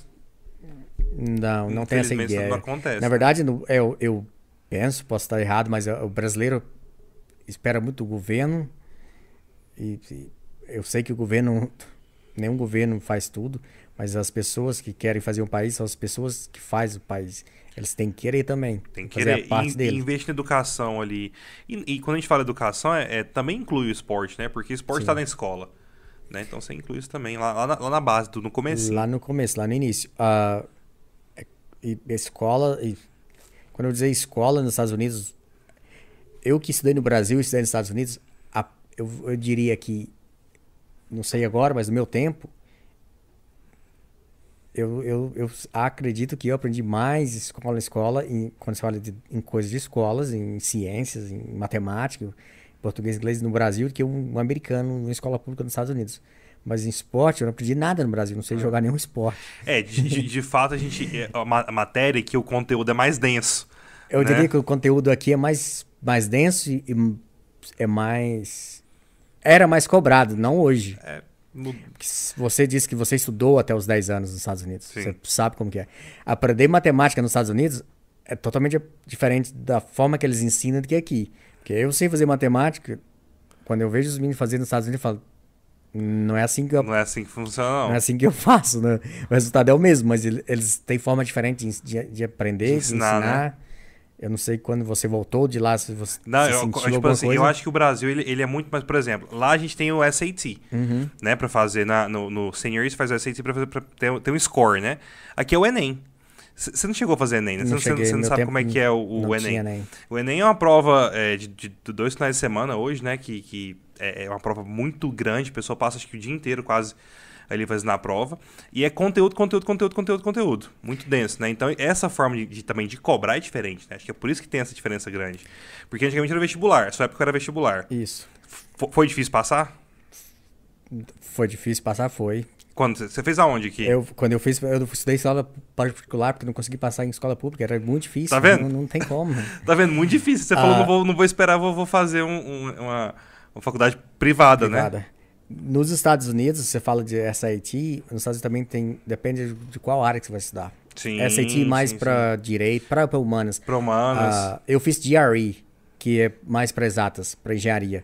Não, não tem essa ideia.
não acontece.
Na verdade, no- eu, eu penso, posso estar errado, mas o brasileiro espera muito do governo. E, e eu sei que o governo, nenhum governo faz tudo, mas as pessoas que querem fazer um país são as pessoas que fazem o país. Eles têm que querer também.
Tem que querer
a parte
in-
deles.
investir na educação ali. E, e quando a gente fala educação, é, é- também inclui o esporte, né? Porque o esporte está na escola. Né? Então você inclui isso também lá, lá, na, lá na base, do- no começo.
Lá no começo, lá no início. É- e escola, e quando eu dizer escola nos Estados Unidos, eu que estudei no Brasil e estudei nos Estados Unidos, a- eu, eu diria que, não sei agora, mas no meu tempo, eu, eu, eu acredito que eu aprendi mais escola em escola, em, quando se fala de, em coisas de escolas, em ciências, em matemática, português e inglês no Brasil, do que um, um americano em escola pública nos Estados Unidos. Mas em esporte, eu não aprendi nada no Brasil, não sei jogar nenhum esporte.
É, de, de, fato a gente. É a matéria que o conteúdo é mais denso.
Eu
né?
diria que o conteúdo aqui é mais, mais denso e, é mais. Era mais cobrado, não hoje.
É,
Você disse que você estudou até os 10 anos nos Estados Unidos.
Sim.
Você sabe como que é. Aprender matemática nos Estados Unidos é totalmente diferente da forma que eles ensinam do que aqui. Porque eu sei fazer matemática, quando eu vejo os meninos fazendo nos Estados Unidos, eu falo, não é assim que eu,
não é assim que funciona, não.
não é assim que eu faço, né? O resultado é o mesmo, mas ele- eles têm forma diferente de, de, de aprender,
De
de
ensinar,
ensinar.
né?
Eu não sei quando você voltou de lá, se você
Não,
se
eu,
sentiu
tipo assim,
coisa.
eu acho que o Brasil ele, ele é muito mais, por exemplo, lá a gente tem o SAT,
Uhum.
né, Pra fazer na, no, no Senior você faz o SAT pra, fazer, pra ter, ter um score, né? Aqui é o Enem. Você não chegou a fazer Enem, né? Você
Não
não, sabe como é que é o, o Enem.
tinha nem.
O Enem é uma prova é, de, de dois finais de semana hoje, né? Que, que é é uma prova muito grande, a pessoa passa acho que o dia inteiro quase ali fazendo a prova. E é conteúdo, conteúdo, conteúdo, conteúdo, conteúdo. Muito denso, né? Então essa forma de, de- também de cobrar é diferente, né? Acho que é por isso que tem essa diferença grande. Porque antigamente era vestibular, sua época era vestibular.
Isso.
F- foi difícil passar?
Foi difícil passar, foi.
Quando você- fez aonde aqui?
Eu, quando eu fiz, eu estudei escola particular porque não consegui passar em escola pública, era muito difícil.
Tá vendo?
Não, não tem como.
Tá vendo? Muito difícil. Você falou,
Ah.
não vou, não vou esperar, vou, vou fazer um- um- uma, uma faculdade privada, né?
Nos Estados Unidos, você fala de SAT, nos Estados Unidos também tem, depende de qual área que você vai estudar.
Sim.
SAT mais para direito, para humanas.
Pra humanas.
Ah, eu fiz GRE, que é mais para exatas, para engenharia.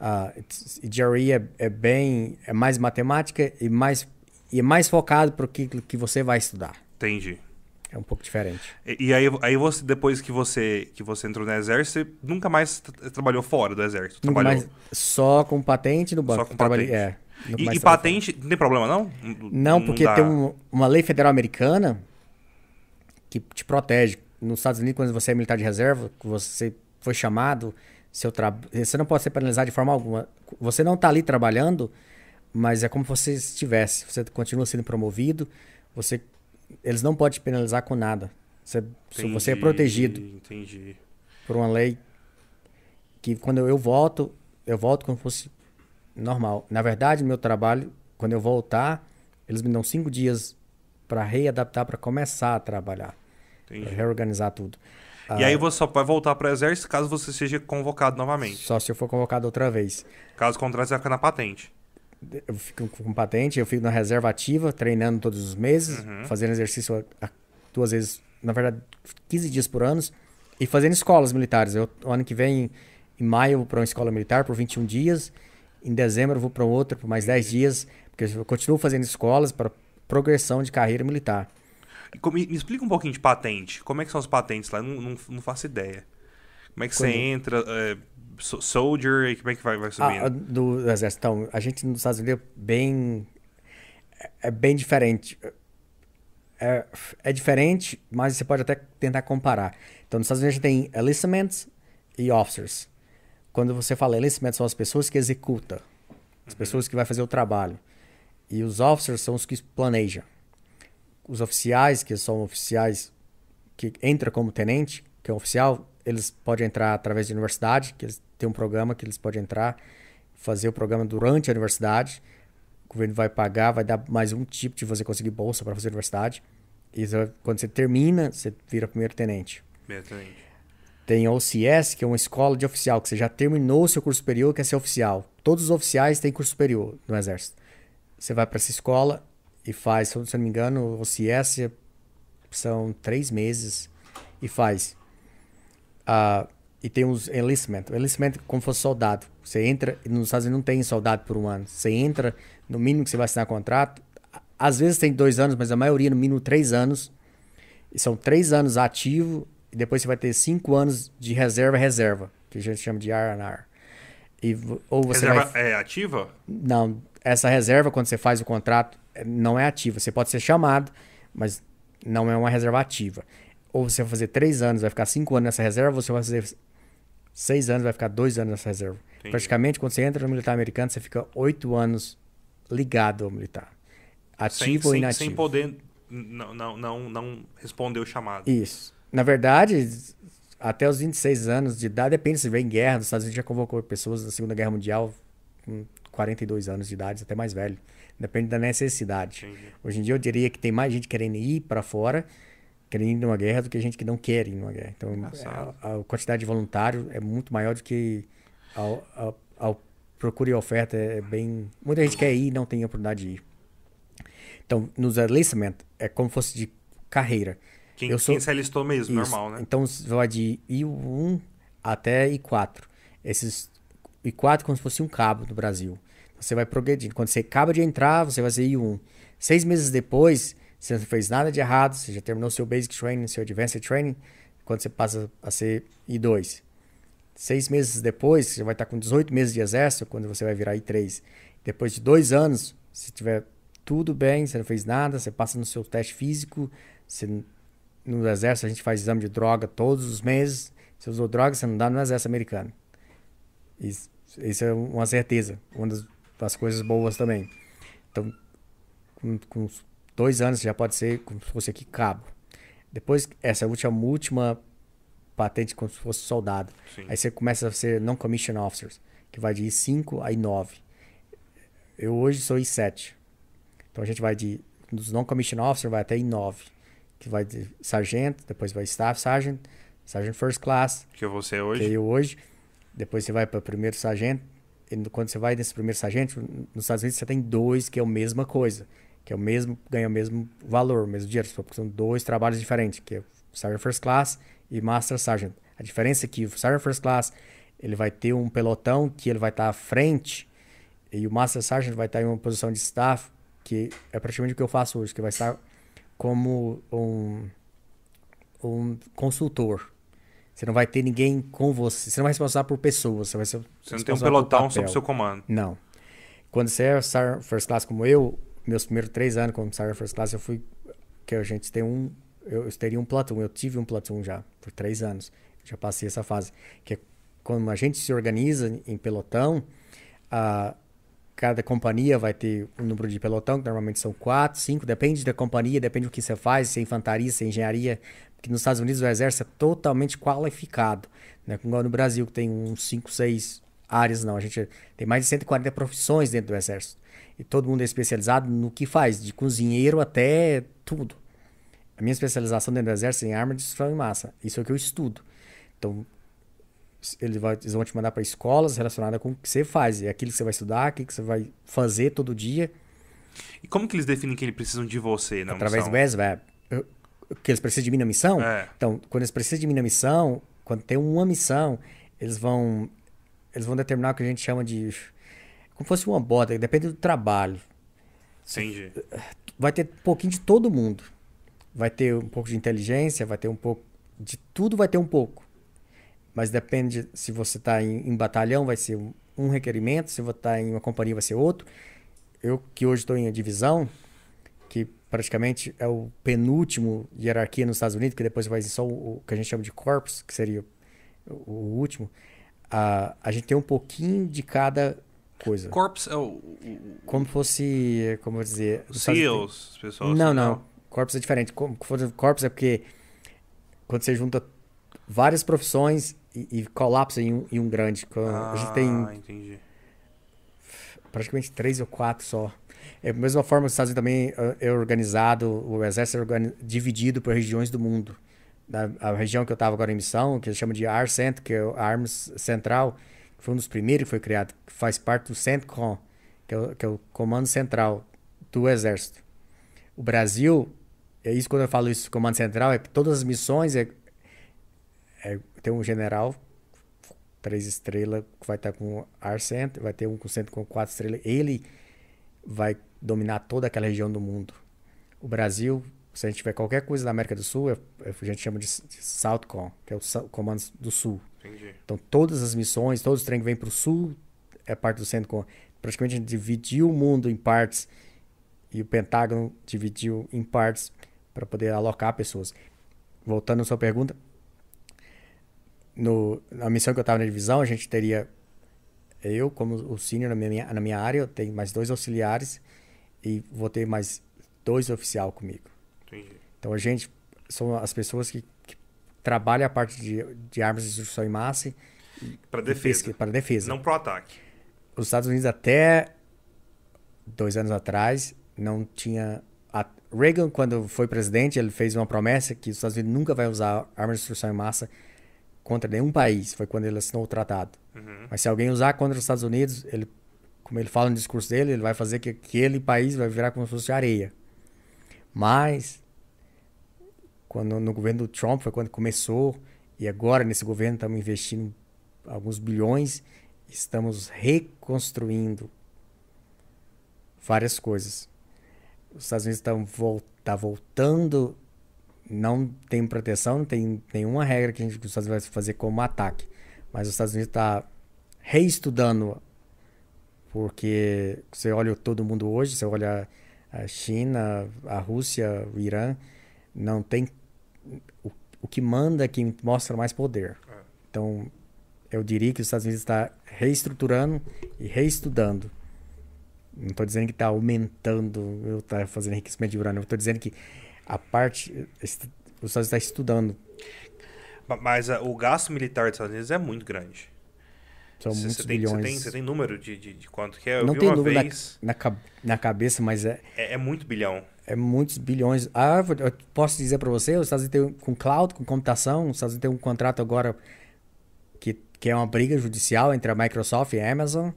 Ah, it's- e GRE é, é bem, é mais matemática e mais e é mais focado para o que, que você vai estudar.
Entendi.
É um pouco diferente.
E, e aí, aí você, depois que você, que você entrou no exército, você nunca mais tra- trabalhou fora do exército.
Nunca
trabalhou
mais, só com patente no banco.
com
Trabalhei-
patente.
É,
E, e patente, não tem problema não?
Não, porque
dá-
tem um- uma lei federal americana que te protege. Nos Estados Unidos, quando você é militar de reserva, você foi chamado, Seu tra... Você não pode ser penalizado de forma alguma. Você não está ali trabalhando, mas é como se você estivesse. Você continua sendo promovido. Você, eles não podem te penalizar com nada. Você,
Entendi,
você é protegido
Entendi.
por uma lei que quando eu volto, eu volto como se fosse normal. Na verdade, meu trabalho, quando eu voltar, eles me dão cinco dias para readaptar, para começar a trabalhar,
entendi.
reorganizar tudo.
E aí você só vai voltar para o exército caso você seja convocado novamente.
Só se eu for convocado outra vez.
Caso contrário, você vai ficar na patente.
Eu fico com patente, eu fico na reserva ativa, treinando todos os meses, fazendo exercício duas vezes, na verdade, 15 dias por ano, e fazendo escolas militares. Eu, o ano que vem, em maio, eu vou para uma escola militar por 21 dias, em dezembro eu vou para outra por mais 10 dias, porque eu continuo fazendo escolas para progressão de carreira militar.
E como- Me explica um pouquinho de patente. Como é que são as patentes lá? Eu não, não, não faço ideia. Como é que você
Quando-
entra? é, soldier, e como é que vai, vai subindo?
Ah, do exército. Então, a gente nos Estados Unidos é bem. é- bem diferente. É, é diferente, mas você pode até tentar comparar. Então, nos Estados Unidos a gente tem enlistments e officers. Quando você fala enlistment, são as pessoas que executam, as pessoas que vai fazer o trabalho. E os officers são os que planejam. Os oficiais, que são oficiais que entram como tenente, que é um oficial, eles podem entrar através de universidade, que eles têm um programa que eles podem entrar, fazer o programa durante a universidade. O governo vai pagar, vai dar mais um tipo de você conseguir bolsa para fazer a universidade. E quando você termina, você vira primeiro tenente. Tem a OCS, que é uma escola de oficial, que você já terminou o seu curso superior, quer ser oficial. Todos os oficiais têm curso superior no Exército. Você vai para essa escola e faz, se eu não me engano, o OCS são três meses e faz. Ah, e tem os enlistment. O enlistment é como se fosse soldado. Você entra, nos Estados Unidos não tem soldado por um ano. Você entra, no mínimo que você vai assinar contrato. Às vezes tem dois anos, mas a maioria, no mínimo, três anos. E são três anos ativo, e depois você vai ter cinco anos de reserva-reserva, que a gente chama de R&R. E, ou você
Reserva
vai...
é ativa?
Não, essa reserva, quando você faz o contrato, eh, não é ativa. Você pode ser chamado, mas não é uma reserva ativa. Ou você vai fazer três anos, vai ficar cinco anos nessa reserva, ou você vai fazer seis anos, vai ficar dois anos nessa reserva.
Entendi.
Praticamente, quando você entra no militar americano, você fica oito anos ligado ao militar. Ativo
sem,
ou
sem,
inativo.
sem poder não, não, não, não responder o chamado.
Isso. Na verdade, até os 26 anos de idade, depende se vem em guerra. Nos Estados Unidos já convocou pessoas da Segunda Guerra Mundial com 42 anos de idade, até mais velho. Depende da necessidade.
Entendi.
Hoje em dia eu diria que tem mais gente querendo ir para fora, querendo ir numa guerra, do que gente que não quer ir numa guerra. Então, a, a quantidade de voluntário é muito maior do que a, a, a procura e oferta é bem... Muita gente quer ir e não tem oportunidade de ir. Então, nos enlistment, é como se fosse de carreira.
Quem,
Eu sou-
quem se alistou mesmo,
Isso.
normal, né?
Então vai de I1 até I4. Esses I4 como se fosse um cabo no Brasil. Você vai progredindo. Quando você acaba de entrar, você vai ser I1. Seis meses depois, você não fez nada de errado, você já terminou seu basic training, seu advanced training, quando você passa a ser I2. Seis meses depois, você vai estar com 18 meses de exército, quando você vai virar I3. Depois de dois anos, se tiver tudo bem, você não fez nada, você passa no seu teste físico, você no exército a gente faz exame de droga todos os meses. Se usou droga, você não dá no exército americano. Isso, isso é uma certeza. Uma das, das coisas boas também. Então, com, com dois anos já pode ser como se fosse aqui cabo. Depois, essa última, última patente como se fosse soldado.
Sim.
Aí você começa a ser non-commissioned officers, que vai de I5 a I9. Eu hoje sou I7. Então a gente vai de dos non-commissioned officers vai até I9, que vai de sargento, depois vai staff sergeant, sergeant first class,
Que você
que é
hoje.
eu hoje. Depois você vai para primeiro sargento. E quando você vai nesse primeiro sargento, nos Estados Unidos você tem dois que é a mesma coisa, que é o mesmo, ganha o mesmo valor, o mesmo dinheiro, porque são dois trabalhos diferentes, que é Sergeant First Class e Master Sergeant. A diferença é que o Sergeant First Class ele vai ter um pelotão que ele vai estar à frente e o Master Sergeant vai estar em uma posição de staff que é praticamente o que eu faço hoje, que vai estar como um, um consultor. Você não vai ter ninguém com você. Você não vai se responsável por pessoas. Você vai ser
Você não tem um pelotão sob seu comando.
Não. Quando você é Sergeant First Class como eu, meus primeiros três anos como Sergeant First Class, eu fui. Que a gente tem um. Eu, eu teria um platoon. Eu tive um platoon já, por três anos. Já passei essa fase. Que é quando a gente se organiza em pelotão, a cada companhia vai ter um número de pelotão, que normalmente são quatro, cinco, depende da companhia, depende do que você faz, se é infantaria, se é engenharia, porque nos Estados Unidos o exército é totalmente qualificado, né? Como no Brasil, que tem uns cinco, seis áreas, não, a gente tem mais de 140 profissões dentro do exército, e todo mundo é especializado no que faz, de cozinheiro até tudo. A minha especialização dentro do exército é em arma de destruição em massa, isso é o que eu estudo. Então, eles, vão te mandar para escolas relacionadas com o que você faz. É aquilo que você vai estudar, aquilo que você vai fazer todo dia.
E como que eles definem que eles precisam de você na
Através
missão?
do SVAB. Que eles precisam de mim na missão?
É.
Então, quando eles precisam de mim na missão, quando tem uma missão, eles vão eles vão determinar o que a gente chama de como fosse uma bota, depende do trabalho.
Entendi.
Vai ter um pouquinho de todo mundo. Vai ter um pouco de inteligência, vai ter um pouco de tudo, vai ter um pouco. Mas depende se você está em, em, batalhão, vai ser um, um requerimento, se você está em uma companhia, vai ser outro. Eu, que hoje estou em divisão, que praticamente é o penúltimo hierarquia nos Estados Unidos, que depois vai ser só o, o que a gente chama de corpus, que seria o, o último. A, a gente tem um pouquinho de cada coisa.
Corpus é o.
Como fosse. Como eu dizer.
SEALs, pessoal.
Não, não. Corpus é diferente. Corpus é porque quando você junta várias profissões e, e colapsa em um, em um grande.
Ah,
a gente tem
entendi.
praticamente três ou quatro só. É da mesma forma que os Estados Unidos também é organizado, o exército é organi dividido por regiões do mundo. Na, a região que eu estava agora em missão, que eles chamam de ARCENT, que é o Arms Central, que foi um dos primeiros que foi criado, que faz parte do CENTCOM, que é o, que é o Comando Central do Exército. O Brasil, é isso quando eu falo isso, Comando Central, é que todas as missões é, é, tem um general, três estrelas, que vai estar com ARCENT, vai ter um com centro com quatro estrelas. Ele vai dominar toda aquela região do mundo. O Brasil, se a gente tiver qualquer coisa da América do Sul, é, é, a gente chama de, de Southcom, que é o Comando do Sul.
Entendi.
Então, todas as missões, todos os trem que vêm para o Sul, é parte do CENTCOM. Praticamente a gente dividiu o mundo em partes e o Pentágono dividiu em partes para poder alocar pessoas. Voltando à sua pergunta, no, na missão que eu estava na divisão, a gente teria eu como o senior na minha, na minha área, eu tenho mais dois auxiliares e vou ter mais dois oficial comigo. Então a gente são as pessoas que, que trabalham a parte de, de armas de destruição em massa
para defesa.
Para defesa.
Não pro ataque.
Os Estados Unidos até dois anos atrás não tinha a Reagan quando foi presidente ele fez uma promessa que os Estados Unidos nunca vai usar armas de destruição em massa contra nenhum país. Foi quando ele assinou o tratado.
Uhum.
Mas se alguém usar contra os Estados Unidos, ele, como ele fala no discurso dele, ele vai fazer que aquele país vai virar como se fosse areia. Mas, quando no governo do Trump foi quando começou, e agora nesse governo estamos investindo alguns bilhões, estamos reconstruindo várias coisas. Os Estados Unidos estão vol tá voltando não tem proteção, não tem nenhuma regra que a gente, os Estados Unidos vai fazer como ataque. Mas os Estados Unidos está reestudando, porque você olha todo mundo hoje, você olha a China, a Rússia, o Irã, não tem o, que manda é quem mostra mais poder. Então, eu diria que os Estados Unidos está reestruturando e reestudando. Não estou dizendo que está aumentando, eu está fazendo enriquecimento de urânio, eu estou dizendo que a parte. Os Estados Unidos está estudando.
Mas uh, o gasto militar dos Estados Unidos é muito grande.
São
Cê-
muitos
cê tem,
bilhões.
Você tem, tem número de, de, de quanto que é? Eu
não
vi
tem
uma
número
vez.
na, na, na cabeça, mas é,
É, é muito bilhão.
É muitos bilhões. Ah, eu- posso dizer para você, os Estados Unidos tem, com cloud, com computação, os Estados Unidos tem um contrato agora que, que é uma briga judicial entre a Microsoft e a Amazon,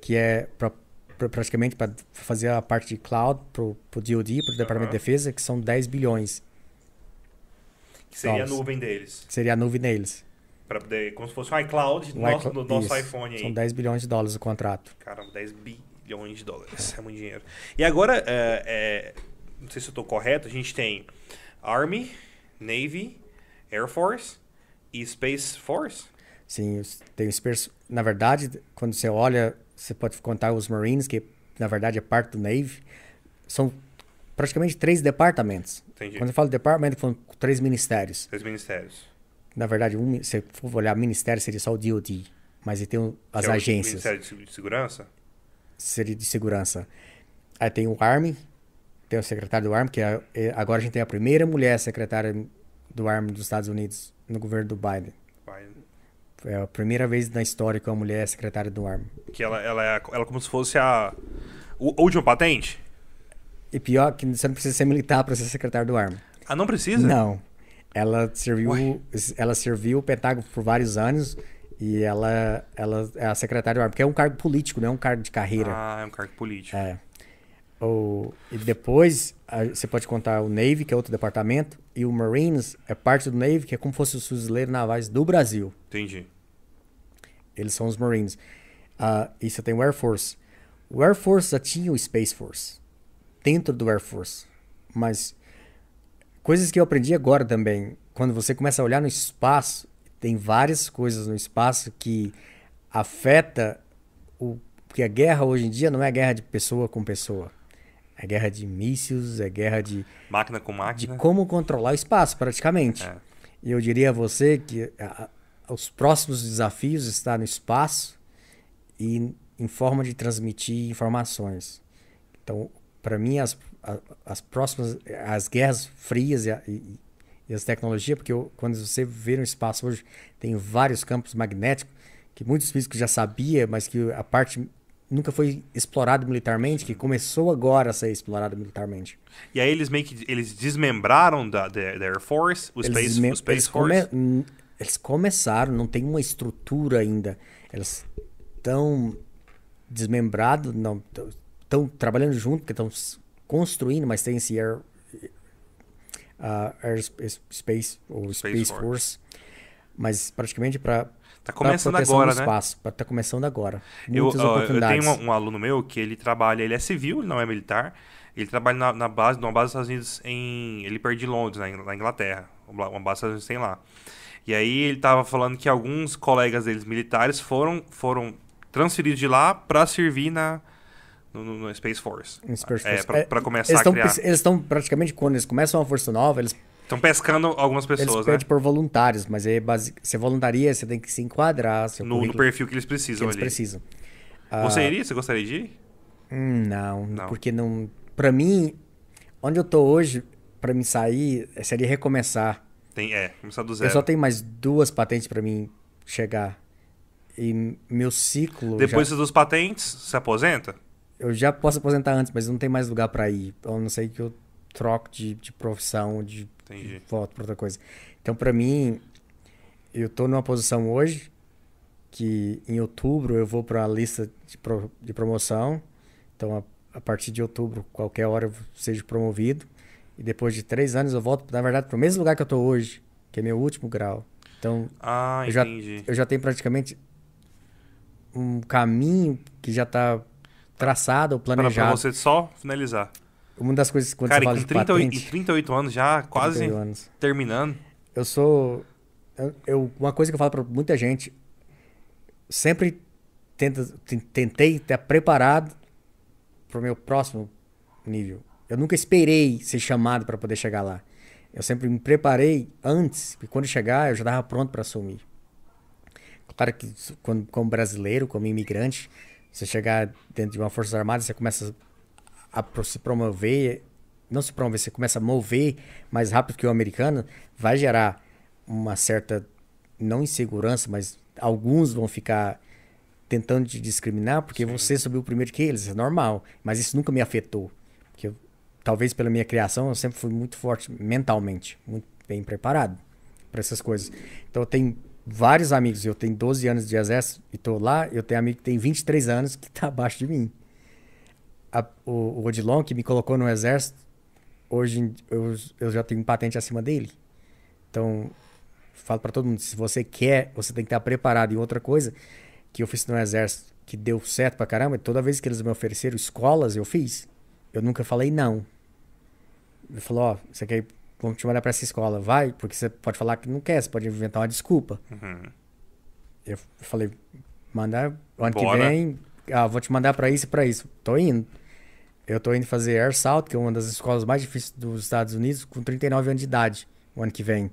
que é pra, pra- praticamente para fazer a parte de cloud pro, pro DoD, pro Departamento de. Defesa, que são 10 bilhões,
Que seria a nuvem deles.
que seria a nuvem deles.
Pra poder, como se fosse um iCloud do
O
nosso, do nosso iPhone aí.
São 10 bilhões de dólares o contrato.
Caramba, 10 bilhões de dólares. É muito dinheiro. E agora, é, é, não sei se eu estou correto, a gente tem Army, Navy, Air Force e Space Force.
Sim, tem os pers- na verdade, quando você olha, você pode contar os Marines, que na verdade é parte do Navy, são praticamente três departamentos.
Entendi.
Quando eu falo departamento, são três ministérios.
Três ministérios.
Na verdade, um, se for olhar ministério, seria só o DOD. Mas ele tem o- as
Que é o
agências.
Ministério de de Segurança?
seria de segurança. Aí tem o Army, tem o secretário do Army, que é, é- agora a gente tem a primeira mulher secretária do Army dos Estados Unidos no governo do Biden.
Vai.
É a primeira vez na história que uma mulher é secretária do Army.
Que ela, ela é ela é como se fosse a, a última patente?
E pior que você não precisa ser militar para ser secretário do Army.
Ah, não precisa?
Não. Ela serviu,
Ué.
ela serviu o Pentágono por vários anos e ela, ela é a secretária do Army, porque é um cargo político, não é um cargo de carreira.
Ah, é um cargo político.
É. O, e depois a- você pode contar o Navy, que é outro departamento, e o Marines é parte do Navy, que é como se fosse os fuzileiros navais do Brasil.
Entendi.
Eles são os Marines. Ah, e você tem o Air Force. O Air Force já tinha o Space Force dentro do Air Force. Mas coisas que eu aprendi agora também, quando você começa a olhar no espaço, tem várias coisas no espaço que afeta o porque a guerra hoje em dia não é guerra de pessoa com pessoa. É guerra de mísseis, é guerra de
Máquina com
de
máquina.
como controlar o espaço, praticamente.
É.
E eu diria a você que a- os próximos desafios estão no espaço e em forma de transmitir informações. Então, para mim, as, a- as próximas, as guerras frias e, e- e as tecnologias, porque eu- quando você vê no espaço hoje, tem vários campos magnéticos que muitos físicos já sabiam, mas que a parte nunca foi explorada militarmente, que começou agora a ser explorada militarmente.
E aí eles meio que eles desmembraram da, da, da Air Force, o
Eles
Space, o Space
eles
Force.
come- eles começaram, não tem uma estrutura ainda. Eles estão desmembrados, não estão trabalhando junto, porque estão construindo, mas tem esse Air, ah, Air Sp- Space ou
Space
Space,
Force.
Force. Mas praticamente para
Tá começando
proteção
agora,
do
né?
espaço, para tá começando agora.
Eu,
Muitas
eu
oportunidades.
tenho um, um aluno meu que ele trabalha, ele é civil, ele não é militar. Ele trabalha na, na base, numa base dos Estados Unidos em. Ele perde Londres, na, In- na Inglaterra. Uma base dos Estados Unidos tem lá. E aí ele tava falando que alguns colegas deles militares foram, foram transferidos de lá pra servir na, no, no- Space Force.
Space
É,
Force.
pra,
É,
pra começar
Eles
a criar.
eles estão praticamente quando eles começam uma força nova, eles
Estão pescando algumas
Eles
pessoas, né?
pedem por voluntários, mas é base... você voluntaria, você tem que se enquadrar
No, no perfil que eles
que
precisam
eles
ali.
precisam.
Você iria? Você gostaria de ir?
Hum, não,
Não.
porque não. Pra mim, onde eu tô hoje, pra mim sair, seria recomeçar.
Tem, é, começar do
Eu
zero.
só tenho mais duas patentes pra mim chegar. E meu ciclo.
Depois
já...
dos patentes, se aposenta?
Eu já posso aposentar antes, mas não tem mais lugar pra ir. A não sei que eu troco de, de profissão, de,
Entendi.
de volta pra outra coisa. Então, pra mim, eu tô numa posição hoje que em outubro eu vou pra lista de, pro- de promoção. Então, a, a partir de outubro, qualquer hora eu seja promovido. E depois de três anos eu volto, na verdade, pro mesmo lugar que eu tô hoje, que é meu último grau. Então,
Ah,
eu já,
entendi.
eu já tenho praticamente um caminho que já tá traçado ou planejado.
você só finalizar.
Uma das coisas quando
Cara,
você fala
com
de
38,
patente,
e 38 anos já, quase
31 anos.
terminando.
Eu sou eu, eu- uma coisa que eu falo pra muita gente, sempre tenta, ten- tentei estar preparado pro meu próximo nível. Eu nunca esperei ser chamado para poder chegar lá. Eu sempre me preparei antes, e quando chegar eu já estava pronto para assumir. Claro que quando, como brasileiro, como imigrante, você chegar dentro de uma força armada, você começa a pro- se promover, não se promover, você começa a mover mais rápido que o americano, vai gerar uma certa, não insegurança, mas alguns vão ficar tentando te discriminar porque você subiu primeiro que eles, é normal. Mas isso nunca me afetou. Porque eu, talvez pela minha criação eu sempre fui muito forte mentalmente, muito bem preparado para essas coisas. Então eu tenho vários amigos, eu tenho 12 anos de exército e tô lá, eu tenho amigo que tem 23 anos que tá abaixo de mim. A- o, o Odilon, que me colocou no exército, hoje eu, eu já tenho patente acima dele. Então, falo para todo mundo, se você quer, você tem que estar preparado. E outra coisa que eu fiz no exército, que deu certo pra caramba, toda vez que eles me ofereceram escolas, eu fiz. Eu nunca falei não. Ele falou, ó, você quer ir, vamos te mandar pra essa escola, vai, porque você pode falar que não quer, você pode inventar uma desculpa.
Uhum.
Eu falei, mandar ano
Bora.
que vem, ah, vou te mandar pra isso e pra isso. Tô indo. Eu tô indo fazer Air Salt, que é uma das escolas mais difíceis dos Estados Unidos, com 39 anos de idade, o ano que vem.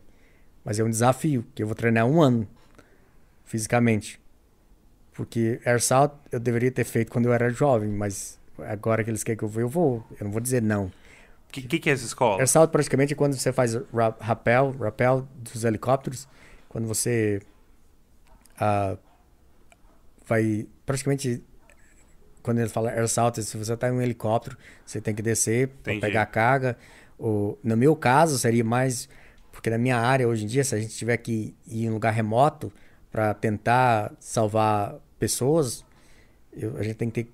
Mas é um desafio, que eu vou treinar um ano fisicamente. Porque Airsoft eu deveria ter feito quando eu era jovem, mas agora que eles querem que eu vou, eu vou. Eu não vou dizer não.
O que, que, que é essa escola?
Airsoft praticamente é quando você faz ra- rappel, rappel dos helicópteros, quando você ah, vai praticamente quando ele fala airsoft, se você está em um helicóptero, você tem que descer para pegar a carga. Ou, no meu caso, seria mais porque na minha área hoje em dia, se a gente tiver que ir em um lugar remoto para tentar salvar pessoas, eu- a gente tem que ter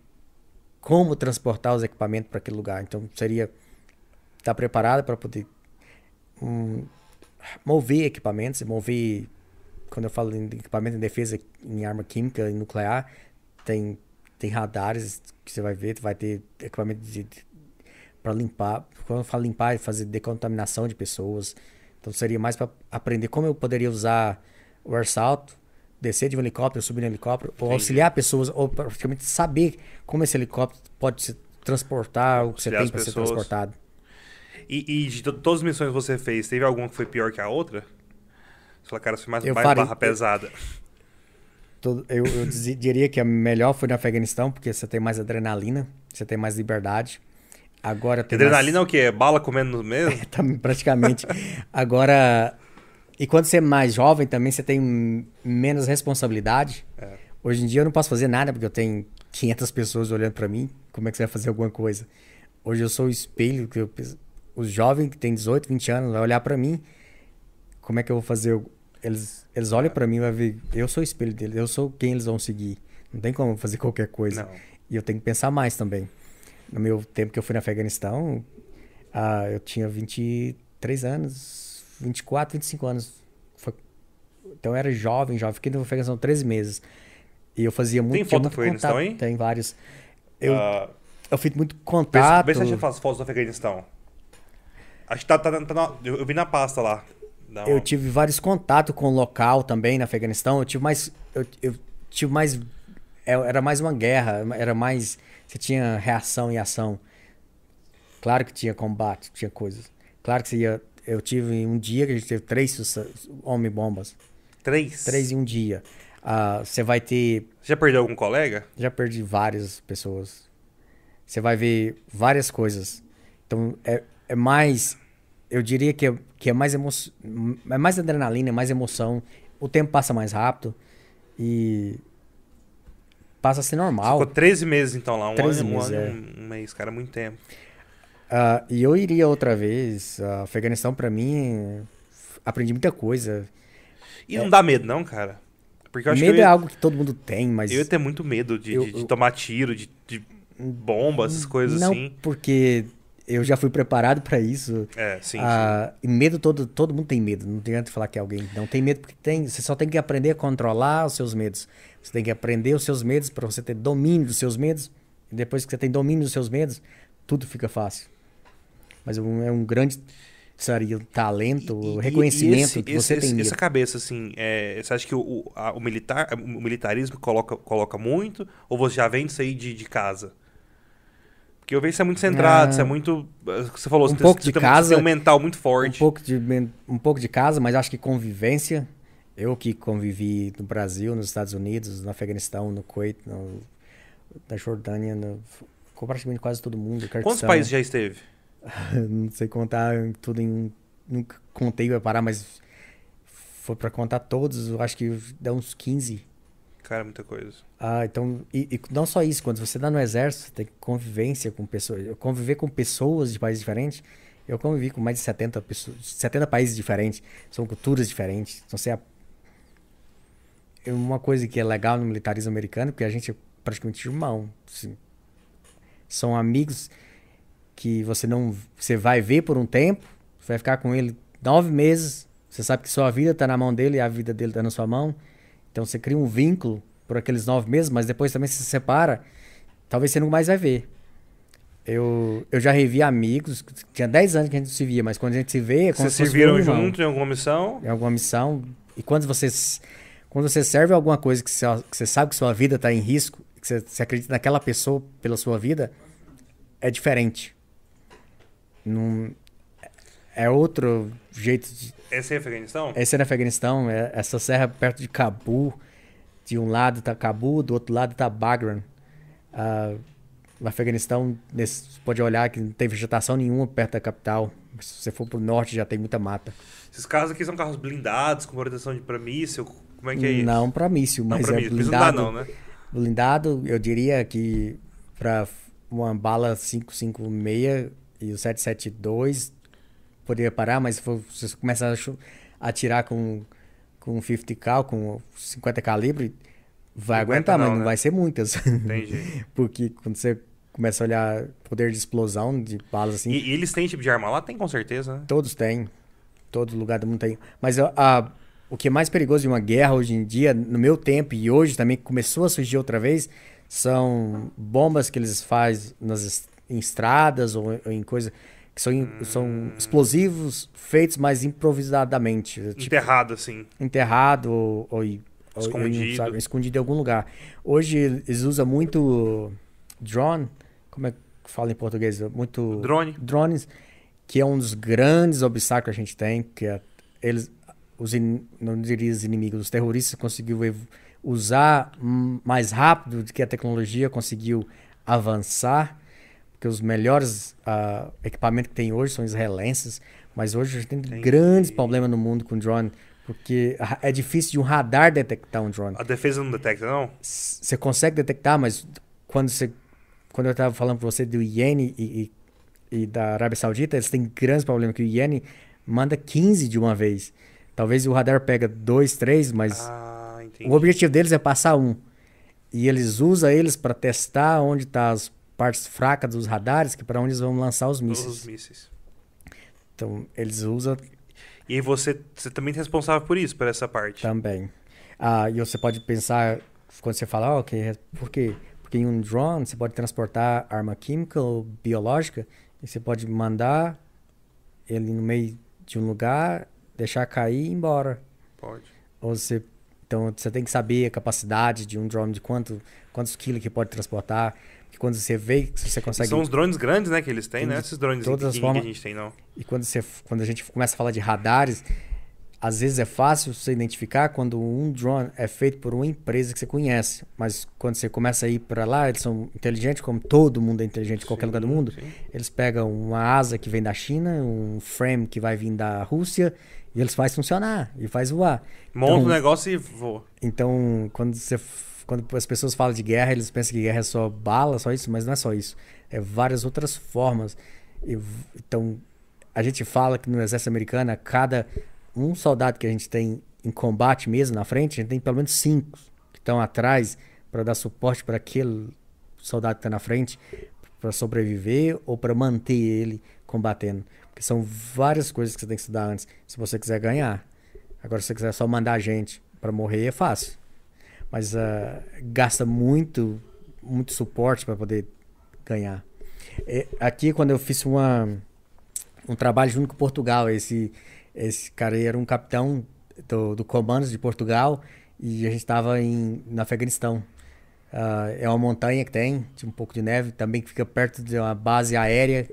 como transportar os equipamentos para aquele lugar. Então seria estar preparado para poder hum, mover equipamentos, mover quando eu falo em equipamento em defesa em arma química e nuclear, tem tem radares que você vai ver, vai ter equipamento de, para limpar, quando eu falo limpar, é fazer decontaminação de pessoas. Então seria mais para aprender como eu poderia usar o airsoft, descer de um helicóptero, subir no helicóptero, ou
Entendi.
auxiliar pessoas, ou praticamente saber como esse helicóptero pode se transportar, o que você tem para ser transportado.
E, e de to- todas as missões que você fez, teve alguma que foi pior que a outra? Você falou, cara, foi mais,
Eu
mais
farei-
barra pesada.
Todo- eu, eu diria que a melhor foi no Afeganistão, porque você tem mais adrenalina, você tem mais liberdade. Agora tem
Adrenalina é
mais...
o quê? É Bala comendo no mesmo?
Também, praticamente. Agora, e quando você é mais jovem também, você tem menos responsabilidade.
É.
Hoje em dia eu não posso fazer nada, porque eu tenho 500 pessoas olhando pra mim. Como é que você vai fazer alguma coisa? Hoje eu sou o espelho, que eu, os jovens que têm 18, 20 anos vai olhar pra mim. Como é que eu vou fazer? Eles, eles olham pra mim e vai ver, eu sou o espelho deles, eu sou quem eles vão seguir. Não tem como fazer qualquer coisa.
Não.
E eu tenho que pensar mais também. No meu tempo que eu fui no Afeganistão, ah, eu tinha 23 anos, 24, 25 anos. Foi- Então eu era jovem, jovem. Fiquei no Afeganistão 13 meses. E eu fazia muito,
Tem foto do Afeganistão aí?
Tem vários. Eu,
Ah,
eu fiz muito contato.
vê se acha as fotos do Afeganistão. Acho que tá, tá, tá na- eu, eu vi na pasta lá.
Eu tive vários contatos com o local também no Afeganistão. Eu tive mais. Eu, eu tive mais. é, Era mais uma guerra. Era mais. Você tinha reação e ação. Claro que tinha combate, tinha coisas. Claro que você ia. Eu tive um dia que a gente teve três homem-bombas.
Três?
Três em um dia. Ah, você vai ter.
Já perdeu algum colega?
Já perdi várias pessoas. Você vai ver várias coisas. Então, é, é mais. Eu diria que é, que é mais emo... é mais adrenalina, é mais emoção. O tempo passa mais rápido. E. Passa a ser normal.
Ficou 13 meses então lá, um
13
ano, um,
meses,
ano,
é.
um, um mês, cara, muito tempo.
Ah, e eu iria outra vez. A Afeganistão, pra mim, aprendi muita coisa.
E não dá medo não, cara? Porque eu acho
Medo
que eu
é
ia,
algo que todo mundo tem, mas.
eu ia ter muito medo de,
Eu-
de- de
eu-
tomar tiro, de, de bomba, essas coisas
não,
assim.
porque eu já fui preparado pra isso.
É, sim, sim.
Ah, e medo todo, todo mundo tem medo. Não adianta falar que alguém não tem medo porque tem. Você só tem que aprender a controlar os seus medos. Você tem que aprender os seus medos para você ter domínio dos seus medos. E depois que você tem domínio dos seus medos, tudo fica fácil. Mas é um, é grande seria, talento,
E-
reconhecimento
esse-
que você
esse-
tem medo.
Essa cabeça, assim, é, você acha que o, o, a- o militar, o militarismo coloca, coloca muito? Ou você já vem disso aí de, de casa? Porque eu vejo que você é muito centrado,
Ah,
você é muito. Você falou,
um
você,
pouco
você
de
tem,
casa,
você tem um mental muito
Um
forte.
pouco, de, um pouco de casa, mas acho que convivência. Eu que convivi no Brasil, nos Estados Unidos, no Afeganistão, no Kuwait, no, na Jordânia, no, com praticamente quase todo mundo.
Quantos países já esteve?
Não sei contar tudo em. um- Nunca contei vai parar, mas foi pra contar todos, eu acho que dá uns 15.
Cara, muita coisa.
Ah, então. E, e não só isso, quando você tá no exército, tem convivência com pessoas. Conviver com pessoas de países diferentes. Eu convivi com mais de 70, pessoas, 70 países diferentes. São culturas diferentes. Então você. é- Uma coisa que é legal no militarismo americano, porque a gente é praticamente irmão. assim. São amigos que você não. Você vai ver por um tempo, você vai ficar com ele nove meses. Você sabe que sua vida tá na mão dele e a vida dele tá na sua mão. Então você cria um vínculo por aqueles nove meses, mas depois também se separa. Talvez você nunca mais vai ver. Eu, eu já revi amigos, tinha 10 anos que a gente não se via, mas quando a gente se vê, é como
Vocês
se
serviram
um irmão
junto em alguma missão?
em alguma missão. E quando você, s- quando você serve alguma coisa que você, que você sabe que sua vida está em risco, que você, você acredita naquela pessoa pela sua vida, é diferente. Não, é outro jeito de.
Esse é Afeganistão?
Esse é no Afeganistão, é essa serra perto de Cabul. De um lado tá Cabul, do outro lado tá Bagram. Uh, no Afeganistão, nesse, você pode olhar que não tem vegetação nenhuma perto da capital. Se você for pro norte, já tem muita mata.
Esses carros aqui são carros blindados, com proteção de para míssil? Como é que é isso?
Não para míssil, mas
não
é
míssil.
blindado.
Não, dá, não, né?
Blindado, eu diria que para uma bala 556 e o 772 poderia parar, mas se você começar a atirar com, com 50 cal, com 50 calibre, vai não aguentar, não, mas não né? vai ser muitas.
Entendi.
Porque quando você começa a olhar poder de explosão de balas assim.
E, e, eles têm tipo de arma lá? Tem com certeza, né?
Todos têm. Todo lugar do mundo tem. Mas a, a, o que é mais perigoso de uma guerra hoje em dia, no meu tempo e hoje também começou a surgir outra vez, são bombas que eles fazem nas em estradas ou, ou em coisas que são, hum. são explosivos feitos mais improvisadamente.
Tipo, enterrado, assim.
Enterrado ou, ou
escondido. Ou, sabe,
escondido em algum lugar. Hoje eles usam muito drone, como é que fala em português? Muito
drone.
Drones, que é um dos grandes obstáculos que a gente tem, que é, eles os in, não diria os inimigos, os terroristas conseguiu usar mais rápido do que a tecnologia conseguiu avançar, porque os melhores uh, equipamentos que tem hoje são israelenses, mas hoje a gente tem grandes problemas no mundo com drone, porque é difícil de um radar detectar um drone.
A defesa não detecta, não?
Você consegue detectar, mas quando você quando eu estava falando para você do iene e, e, e, da Arábia Saudita, eles têm grandes problemas, que o iene manda 15 de uma vez. Talvez o radar pega dois, três, mas
ah,
o objetivo deles é passar um. E eles usam eles para testar onde estão tá as partes fracas dos radares, que para onde eles vão lançar os mísseis.
Os mísseis.
Então, eles usam...
E você, você também é responsável por isso, por essa parte?
Também. Ah, e você pode pensar, quando você fala, oh, ok, por quê? Porque em um drone você pode transportar arma química ou biológica e você pode mandar ele no meio de um lugar, deixar cair e ir embora.
Pode.
Ou você, então você tem que saber a capacidade de um drone, de quanto, quantos quilos que pode transportar. Quando você vê, você consegue.
São os drones grandes, né, que eles têm, né? Esses drones
todas as formas,
que a gente tem, não.
E quando, você, quando a gente começa a falar de radares, às vezes é fácil você identificar quando um drone é feito por uma empresa que você conhece, mas quando você começa a ir para lá, eles são inteligentes, como todo mundo é inteligente em qualquer sim, lugar do mundo. Sim. Eles pegam uma asa que vem da China, um frame que vai vir da Rússia, e eles fazem funcionar e faz voar.
Monta então, o negócio e voa.
Então, quando você quando as pessoas falam de guerra, eles pensam que guerra é só bala, só isso, mas não é só isso. É várias outras formas. Então, a gente fala que no exército americano, cada um soldado que a gente tem em combate mesmo na frente, a gente tem pelo menos cinco que estão atrás para dar suporte para aquele soldado que está na frente, para sobreviver ou para manter ele combatendo. Porque são várias coisas que você tem que estudar antes, se você quiser ganhar. Agora, se você quiser só mandar gente para morrer, é fácil. Mas uh, gasta muito, muito suporte para poder ganhar. E, aqui, quando eu fiz uma, um trabalho junto com Portugal, esse esse cara era um capitão do, do Comandos de Portugal e a gente estava no Afeganistão. Uh, é uma montanha que tem, tinha um pouco de neve, também que fica perto de uma base aérea.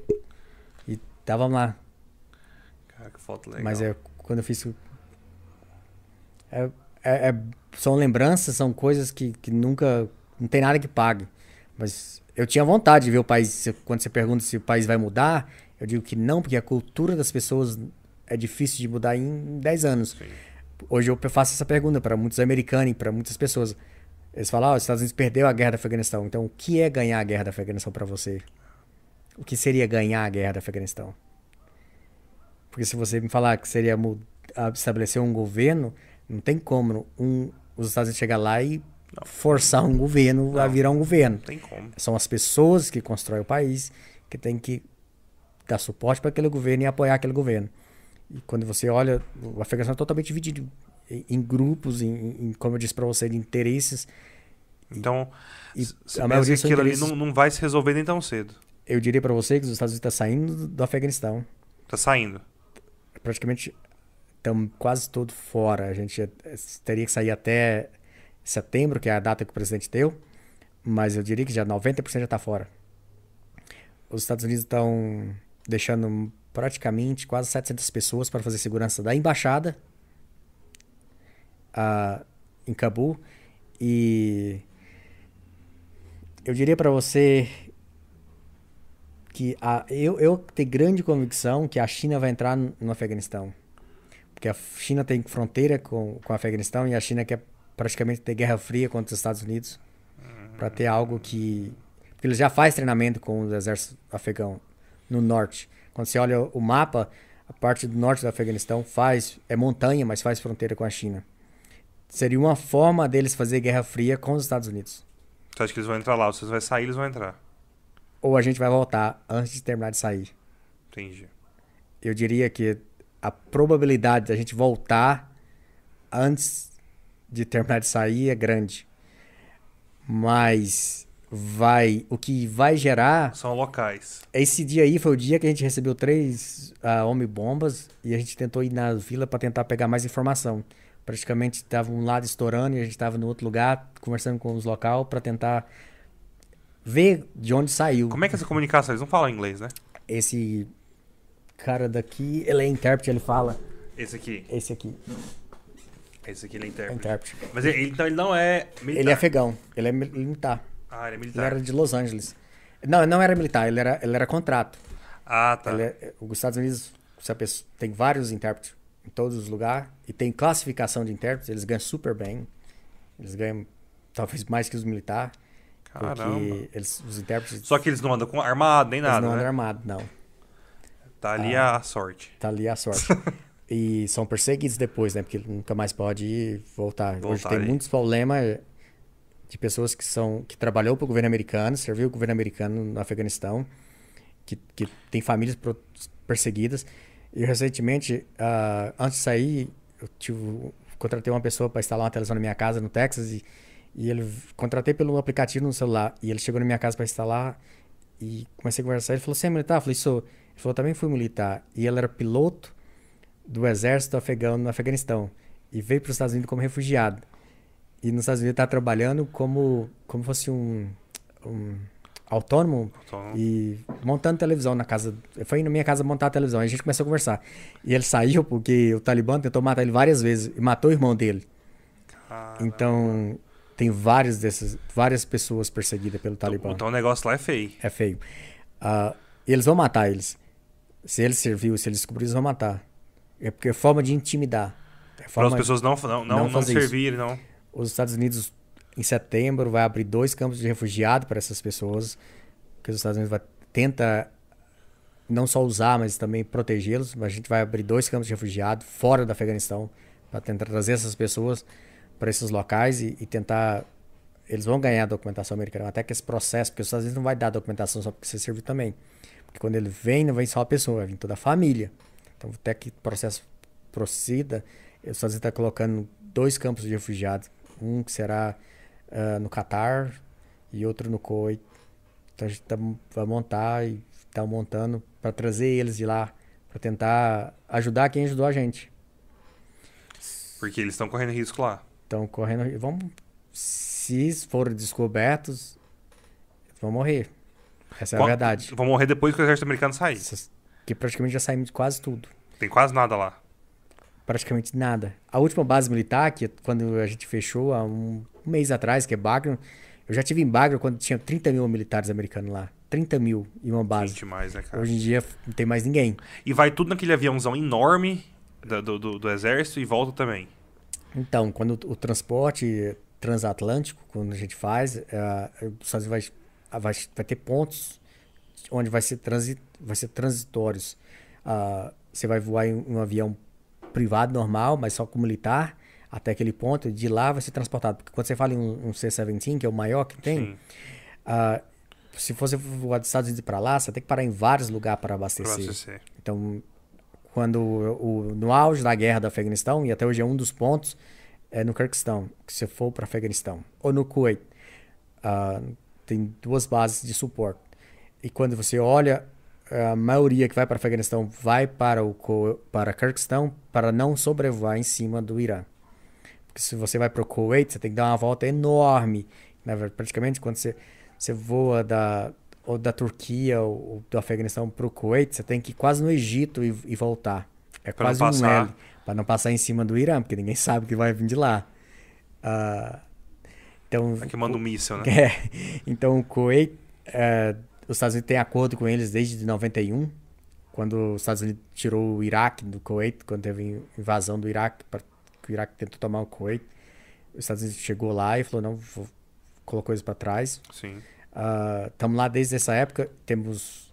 E estávamos lá.
Cara, que foto legal.
Mas é, quando eu fiz. É, é, é, são lembranças, são coisas que, que nunca. Não tem nada que pague. Mas eu tinha vontade de ver o país. Quando você pergunta se o país vai mudar, eu digo que não, porque a cultura das pessoas é difícil de mudar em 10 anos. Sim. Hoje eu faço essa pergunta para muitos americanos, para muitas pessoas. Eles falam, oh, os Estados Unidos perdeu a guerra do Afeganistão. Então, o que é ganhar a guerra do Afeganistão para você? O que seria ganhar a guerra do Afeganistão? Porque se você me falar que seria estabelecer um governo, não tem como um, os Estados Unidos chegar lá e não. forçar um governo não, a virar um governo.
Não tem como.
São as pessoas que constroem o país que têm que dar suporte para aquele governo e apoiar aquele governo. E quando você olha, o Afeganistão é totalmente dividido em, em grupos, em, em, como eu disse para você, de interesses.
Então, e, você a maioria que aquilo ali não, não vai se resolver nem tão cedo.
Eu diria para você que os Estados Unidos está saindo do Afeganistão.
Está saindo.
Praticamente estamos quase todo fora. A gente teria que sair até setembro, que é a data que o presidente deu, mas eu diria que já 90% já está fora. Os Estados Unidos estão deixando praticamente quase 700 pessoas para fazer segurança da embaixada uh, em Cabul. E eu diria para você que a, eu, eu tenho grande convicção que a China vai entrar no Afeganistão. Porque a China tem fronteira com, com o Afeganistão e a China quer praticamente ter guerra fria contra os Estados Unidos para ter algo que. Porque eles já faz treinamento com o exército afegão no norte. Quando você olha o mapa, a parte do norte do Afeganistão faz é montanha, mas faz fronteira com a China. Seria uma forma deles fazer guerra fria com os Estados Unidos.
Você acha que eles vão entrar lá? Se vai sair, eles vão entrar?
Ou a gente vai voltar antes de terminar de sair.
Entendi.
Eu diria que a probabilidade da gente voltar antes de terminar de sair é grande. Mas vai o que vai gerar
são locais.
Esse dia aí foi o dia que a gente recebeu três uh, homem-bombas e a gente tentou ir na vila para tentar pegar mais informação. Praticamente estava um lado estourando e a gente estava no outro lugar conversando com os local para tentar ver de onde saiu.
Como é que é essa comunicação? Eles não falam inglês, né?
Esse cara daqui, ele é intérprete, ele fala.
Esse aqui.
Esse aqui.
Esse aqui ele é intérprete.
intérprete.
Mas ele, então ele não é militar.
Ele é afegão. Ele é militar.
Ah, ele é militar.
Ele era de Los Angeles. Não, não era militar, ele era, ele era contrato.
Ah, tá.
É, os Estados Unidos pessoa, tem vários intérpretes em todos os lugares e tem classificação de intérpretes, eles ganham super bem. Eles ganham talvez mais que os militares. Caramba. Porque eles, os intérpretes.
Só que eles não andam com armado nem nada.
Eles não
né?
andam armado, não.
Tá ali ah, a sorte.
Tá ali a sorte. e são perseguidos depois, né? Porque nunca mais pode voltar. voltar Hoje tem aí. muitos problemas de pessoas que são que trabalhou para o governo americano, serviu o governo americano no Afeganistão, que, que tem famílias perseguidas. E recentemente, uh, antes de sair, eu tive, contratei uma pessoa para instalar uma televisão na minha casa no Texas e, e ele contratei pelo aplicativo no celular e ele chegou na minha casa para instalar e comecei a conversar. Ele falou: "Você é militar?" Eu falei: "Sou". Ele falou: "Também fui militar". E ele era piloto do exército afegão no Afeganistão e veio para os Estados Unidos como refugiado. E nos Estados Unidos está trabalhando como como fosse um, um autônomo, autônomo, e montando televisão na casa. Foi na minha casa montar a televisão. Aí a gente começou a conversar. E ele saiu porque o Talibã tentou matar ele várias vezes e matou o irmão dele. Caramba. Então tem várias dessas, várias pessoas perseguidas pelo Talibã.
Então o negócio lá é feio.
É feio. Uh, eles vão matar eles. Se ele serviu, se eles descobrirem, eles vão matar. É porque é forma de intimidar. É
Para as pessoas não, não, não, não, não servirem, não.
Os Estados Unidos, em setembro, vai abrir dois campos de refugiado para essas pessoas. Que os Estados Unidos vai, tenta não só usar, mas também protegê-los. A gente vai abrir dois campos de refugiado fora do Afeganistão para tentar trazer essas pessoas para esses locais e, e, tentar. Eles vão ganhar a documentação americana, até que esse processo, porque os Estados Unidos não vai dar documentação só porque você serviu também. Porque quando ele vem, não vem só a pessoa, vem toda a família. Então, até que o processo proceda, Estados Unidos está colocando dois campos de refugiados. Um que será uh, no Catar e outro no Kuwait. Então, a gente tá, vai montar e está montando para trazer eles de lá, para tentar ajudar quem ajudou a gente.
Porque eles estão correndo risco lá.
Estão correndo. Vamos, se forem descobertos, vão morrer. Essa é a verdade.
Vão morrer depois que o exército americano sair.
Que praticamente já saímos de quase tudo.
Tem quase nada lá.
Praticamente nada. A última base militar, que quando a gente fechou há um, mês atrás, que é Bagram, eu já tive em Bagram quando tinha 30 mil militares americanos lá. 30 mil em uma base.
Gente mais, né, cara?
Hoje em dia não tem mais ninguém.
E vai tudo naquele aviãozão enorme do, do, do exército e volta também.
Então, quando o, o transporte transatlântico, quando a gente faz, uh, os vai, vai, vai ter pontos onde vai ser, transit, vai ser transitórios. Uh, você vai voar em um avião privado normal, mas só com militar, até aquele ponto, de lá vai ser transportado. Porque quando você fala em um, um C-17, que é o maior que tem, uh, se você voar dos Estados Unidos para lá, você tem que parar em vários lugares para abastecer. abastecer. Então, quando o, no auge da guerra do Afeganistão, e até hoje é um dos pontos, é no Kirguistão, que você for para Afeganistão, ou no Kuwait, uh, tem duas bases de suporte. E quando você olha, a maioria que vai para o Afeganistão vai para o para Kirguistão para não sobrevoar em cima do Irã. Porque se você vai para o Kuwait, você tem que dar uma volta enorme. Né? Praticamente, quando você, você voa da ou da Turquia ou do Afeganistão para o Kuwait, você tem que ir quase no Egito e, e voltar. É
Pra
quase um. L. Para não passar em cima do Irã, porque ninguém sabe que vai vir de lá. Ah, então,
É que manda um míssil, né?
é, então o Kuwait, é, os Estados Unidos têm acordo com eles desde 91, quando os Estados Unidos tirou o Iraque do Kuwait, quando teve invasão do Iraque, pra, que o Iraque tentou tomar o Kuwait. Os Estados Unidos chegou lá e falou, não, vou, colocou isso para trás.
Sim.
Estamos lá desde essa época, temos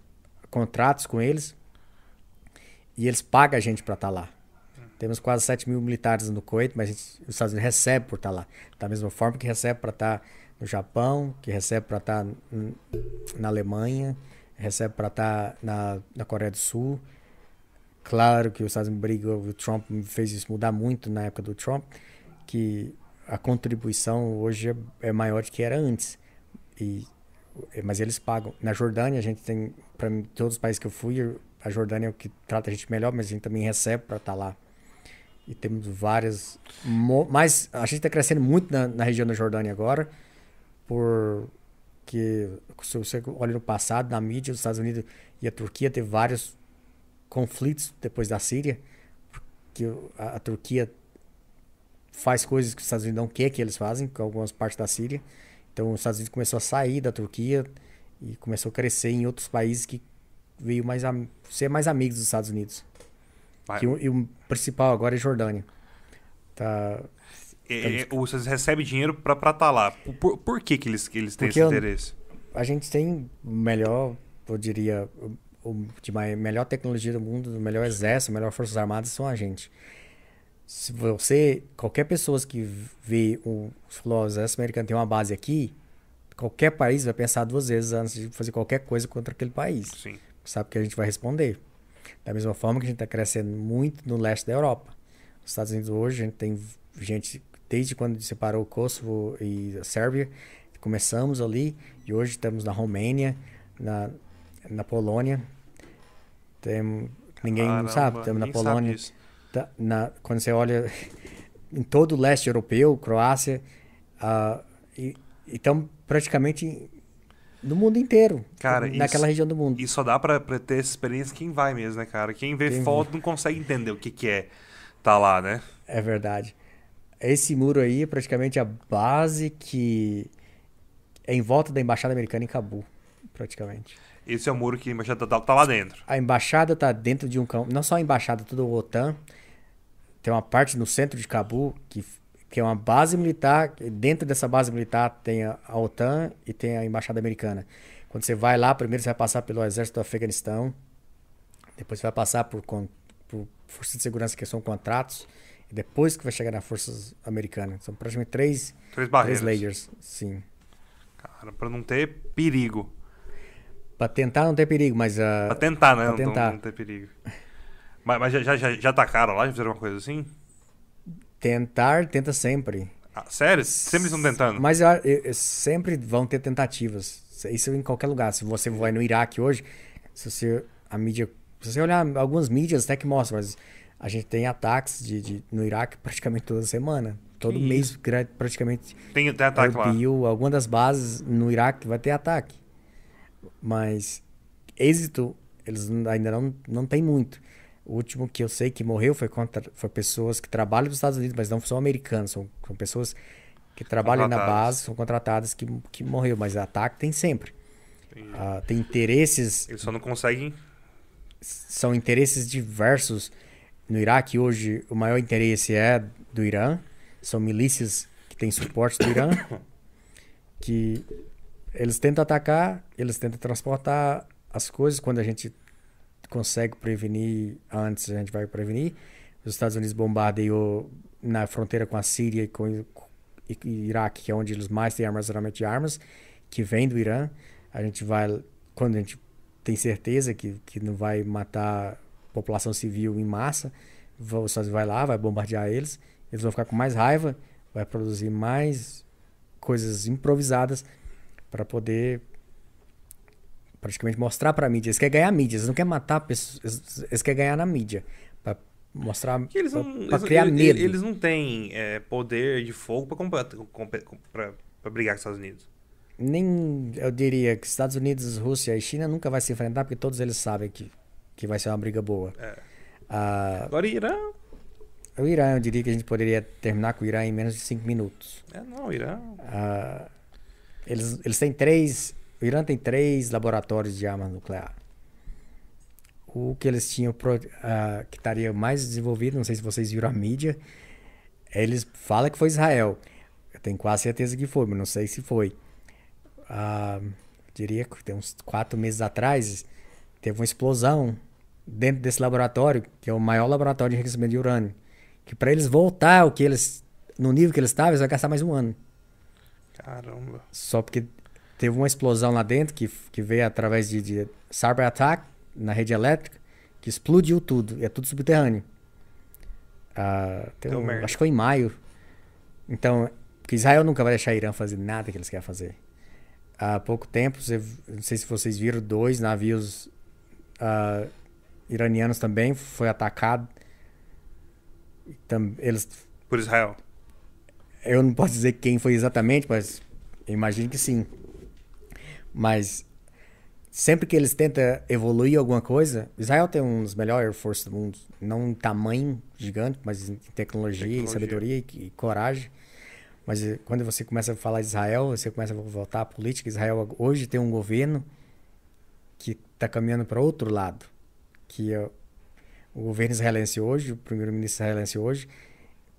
contratos com eles e eles pagam a gente para estar lá. Temos quase 7 mil militares no Kuwait, mas gente- os Estados Unidos recebe por estar lá. Da mesma forma que recebe para estar no Japão, que recebe para estar n- na Alemanha, recebe para estar na, na Coreia do Sul. Claro que os Estados Unidos brigou, o Trump fez isso mudar muito na época do Trump, que a contribuição hoje é, é maior do que era antes. E mas eles pagam. Na Jordânia, a gente tem, para todos os países que eu fui, a Jordânia é o que trata a gente melhor, mas a gente também recebe para estar lá. E temos várias. Mas a gente está crescendo muito na, na região da Jordânia agora, porque se você olha no passado, na mídia, os Estados Unidos e a Turquia teve vários conflitos depois da Síria, porque a, a Turquia faz coisas que os Estados Unidos não quer que eles fazem, com algumas partes da Síria. Então os Estados Unidos começou a sair da Turquia e começou a crescer em outros países que veio mais a ser mais amigos dos Estados Unidos.
Vai.
Que o- e o principal agora é Jordânia. Tá,
É, é, vocês recebem dinheiro pra estar tá lá. Por, por, que, que eles, que eles têm
Porque
esse
eu-
interesse?
a gente tem o melhor, eu diria, o, o de mai- melhor tecnologia do mundo, o melhor exército, a melhor forças armadas são a gente. Se você, qualquer pessoa que vê o, falou, "Ó, o exército americano tem uma base aqui, qualquer país vai pensar duas vezes antes de fazer qualquer coisa contra aquele país.
Sim.
Sabe que a gente vai responder. Da mesma forma que a gente está crescendo muito no leste da Europa. Os Estados Unidos hoje, a gente tem gente, desde quando separou o Kosovo e a Sérvia, começamos ali e hoje estamos na Romênia, na, na Polônia. Tem, ninguém
Caramba,
sabe, estamos na Polônia. Tá- na, quando você olha em todo o leste europeu, Croácia, ah, e estamos praticamente no mundo inteiro,
Cara,
naquela
isso-
região do mundo.
E só dá pra, pra ter essa experiência quem vai mesmo, né, cara? Quem vê
Quem
foto não consegue entender o que, que é tá lá, né?
É verdade. Esse muro aí é praticamente a base que é em volta da embaixada americana em Cabu, praticamente.
Esse é o muro que a embaixada tá, tá lá dentro.
A embaixada está dentro de um campo, não só a embaixada, toda a OTAN. Tem uma parte no centro de Cabu que, que é uma base militar. Dentro dessa base militar tem a, a OTAN e tem a embaixada americana. Quando você vai lá, primeiro você vai passar pelo exército do Afeganistão, depois você vai passar por, por forças de segurança que são contratos, e depois que vai chegar nas forças americanas. São praticamente três,
Três
três layers, sim.
Cara, pra não ter perigo.
Para tentar não ter perigo, mas
Pra
a
tentar, né?
pra
Não-
tentar.
Não, ter perigo. Mas, mas já, já, já, já atacaram lá? Já fizeram uma coisa assim?
Tentar, tenta sempre.
Ah, sério? Sempre estão tentando?
Mas eu- eu- eu- sempre vão ter tentativas. Isso em qualquer lugar. Se você vai no Iraque hoje, se você a mídia, se você olhar algumas mídias até que mostram, mas a gente tem ataques de, de- no Iraque praticamente toda semana. Todo
Que
mês, gra- praticamente.
Tem, tem ataque lá.
Alguma das bases no Iraque vai ter ataque. Mas êxito eles ainda não, não tem muito. O último que eu sei que morreu foi contra foi pessoas que trabalham nos Estados Unidos, mas não são americanos, são, são pessoas que trabalham na base, são contratadas que, que morreu, mas ataque tem sempre.
Entendi.
Ah, tem interesses,
Eles só não conseguem.
são interesses diversos. No Iraque hoje o maior interesse é do Irã, são milícias que têm suporte do Irã, que eles tentam atacar, eles tentam transportar as coisas quando a gente consegue prevenir antes, a gente vai prevenir. Os Estados Unidos bombardeiou na fronteira com a Síria e com e Iraque, que é onde eles mais têm armazenamento de armas, que vem do Irã. A gente vai, quando a gente tem certeza que, que não vai matar população civil em massa, os Estados Unidos vai lá, vai bombardear eles, eles vão ficar com mais raiva, vai produzir mais coisas improvisadas para poder praticamente mostrar para a mídia. Eles querem ganhar a mídia, eles não querem matar pessoas, eles, eles querem ganhar na mídia, para mostrar,
eles não,
para
eles,
criar
eles-
medo.
Eles não têm é, poder de fogo pra, pra, pra brigar com os Estados Unidos.
nem eu diria que Estados Unidos, Rússia e China nunca vai se enfrentar porque todos eles sabem que, que vai ser uma briga boa.
É.
Ah,
Agora Irã.
o Irã, eu diria que a gente poderia terminar com o Irã em menos de cinco minutos.
É, não, Irã.
Ah, eles, eles têm três. O Irã tem três laboratórios de arma nuclear. O que eles tinham pro- ah, que estaria mais desenvolvido, não sei se vocês viram a mídia, eles falam que foi Israel. Eu tenho quase certeza que foi, mas não sei se foi. Ah, diria que tem uns quatro meses atrás teve uma explosão dentro desse laboratório, que é o maior laboratório de enriquecimento de urânio. Que para eles voltar ao que eles no nível que eles estavam, eles vão gastar mais um ano.
Caramba.
Só porque teve uma explosão lá dentro que, que veio através de, de cyber attack na rede elétrica, que explodiu tudo. E é tudo subterrâneo. Ah, um- acho que foi em maio. Então, porque Israel nunca vai deixar Irã fazer nada que eles querem fazer. Há pouco tempo, você- não sei se vocês viram, dois navios ah, iranianos também foi atacado. E tam- Eles
Por Israel.
eu não posso dizer quem foi exatamente, mas imagino que sim. Mas sempre que eles tentam evoluir alguma coisa, Israel tem um dos melhores Air Force do mundo, não em tamanho gigante, mas em tecnologia,
Tecnologia.
sabedoria e, e coragem. Mas eh, quando você começa a falar de Israel, você começa a voltar à política. Israel hoje tem um governo que está caminhando para outro lado, que é o governo israelense hoje, o primeiro-ministro israelense hoje,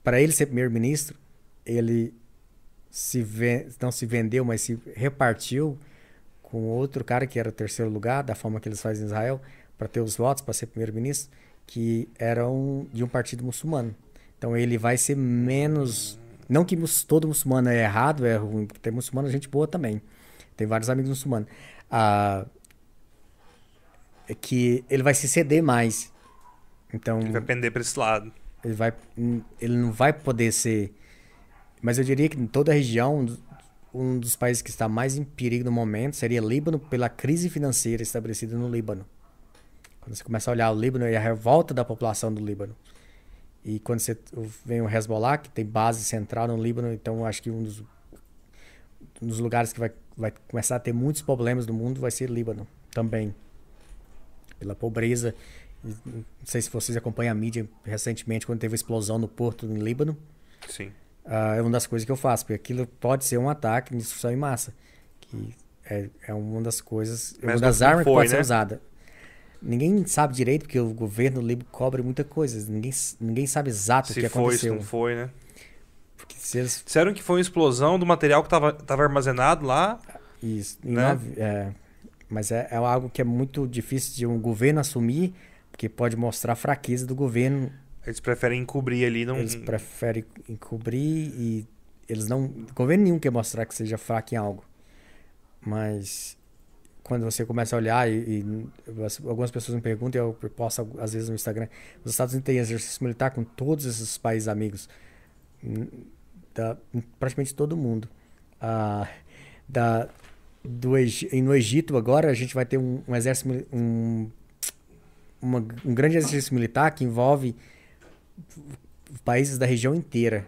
para ele ser primeiro-ministro, ele se não se vendeu, mas se repartiu com outro cara que era o terceiro lugar, da forma que eles fazem em Israel, para ter os votos para ser primeiro-ministro, que era um, de um partido muçulmano. Então ele vai ser menos. Não que todo muçulmano é errado, é ruim, porque tem muçulmano gente boa também. Tem vários amigos muçulmanos. Ah, é que ele vai se ceder mais. Então,
Ele vai pender pra esse lado.
ele vai ele não vai poder ser mas eu diria que em toda a região um dos países que está mais em perigo no momento seria Líbano pela crise financeira estabelecida no Líbano quando você começa a olhar o Líbano e a revolta da população do Líbano e quando você vem o Hezbollah que tem base central no Líbano então acho que um dos, um dos lugares que vai, vai começar a ter muitos problemas no mundo vai ser Líbano também pela pobreza Não sei se vocês acompanham a mídia recentemente, quando teve a explosão no porto em Líbano.
Sim.
Ah, é uma das coisas que eu faço, porque aquilo pode ser um ataque de destruição em massa. Que é, é uma das coisas, é uma
Mas
das
não
armas que
foi,
pode ser
né?
usada. Ninguém sabe direito, porque o governo Líbano cobre muita coisa. Ninguém, ninguém sabe exato o
Se
que
foi, se
aconteceu.
não foi, né?
Porque se eles.
Disseram que foi uma explosão do material que tava, tava armazenado lá.
Isso,
Né?
é, mas é, é algo que é muito difícil de um governo assumir, porque pode mostrar a fraqueza do governo
Eles preferem encobrir ali. Não...
Eles preferem encobrir e eles não. Governo nenhum quer mostrar que seja fraco em algo. Mas quando você começa a olhar e, e as- algumas pessoas me perguntam, eu posto às vezes no Instagram, os Estados Unidos têm exercício militar com todos esses países amigos. Da, praticamente todo mundo. Ah, da, do, no Egito agora a gente vai ter um, um exército um, uma- um grande exercício militar que envolve países da região inteira,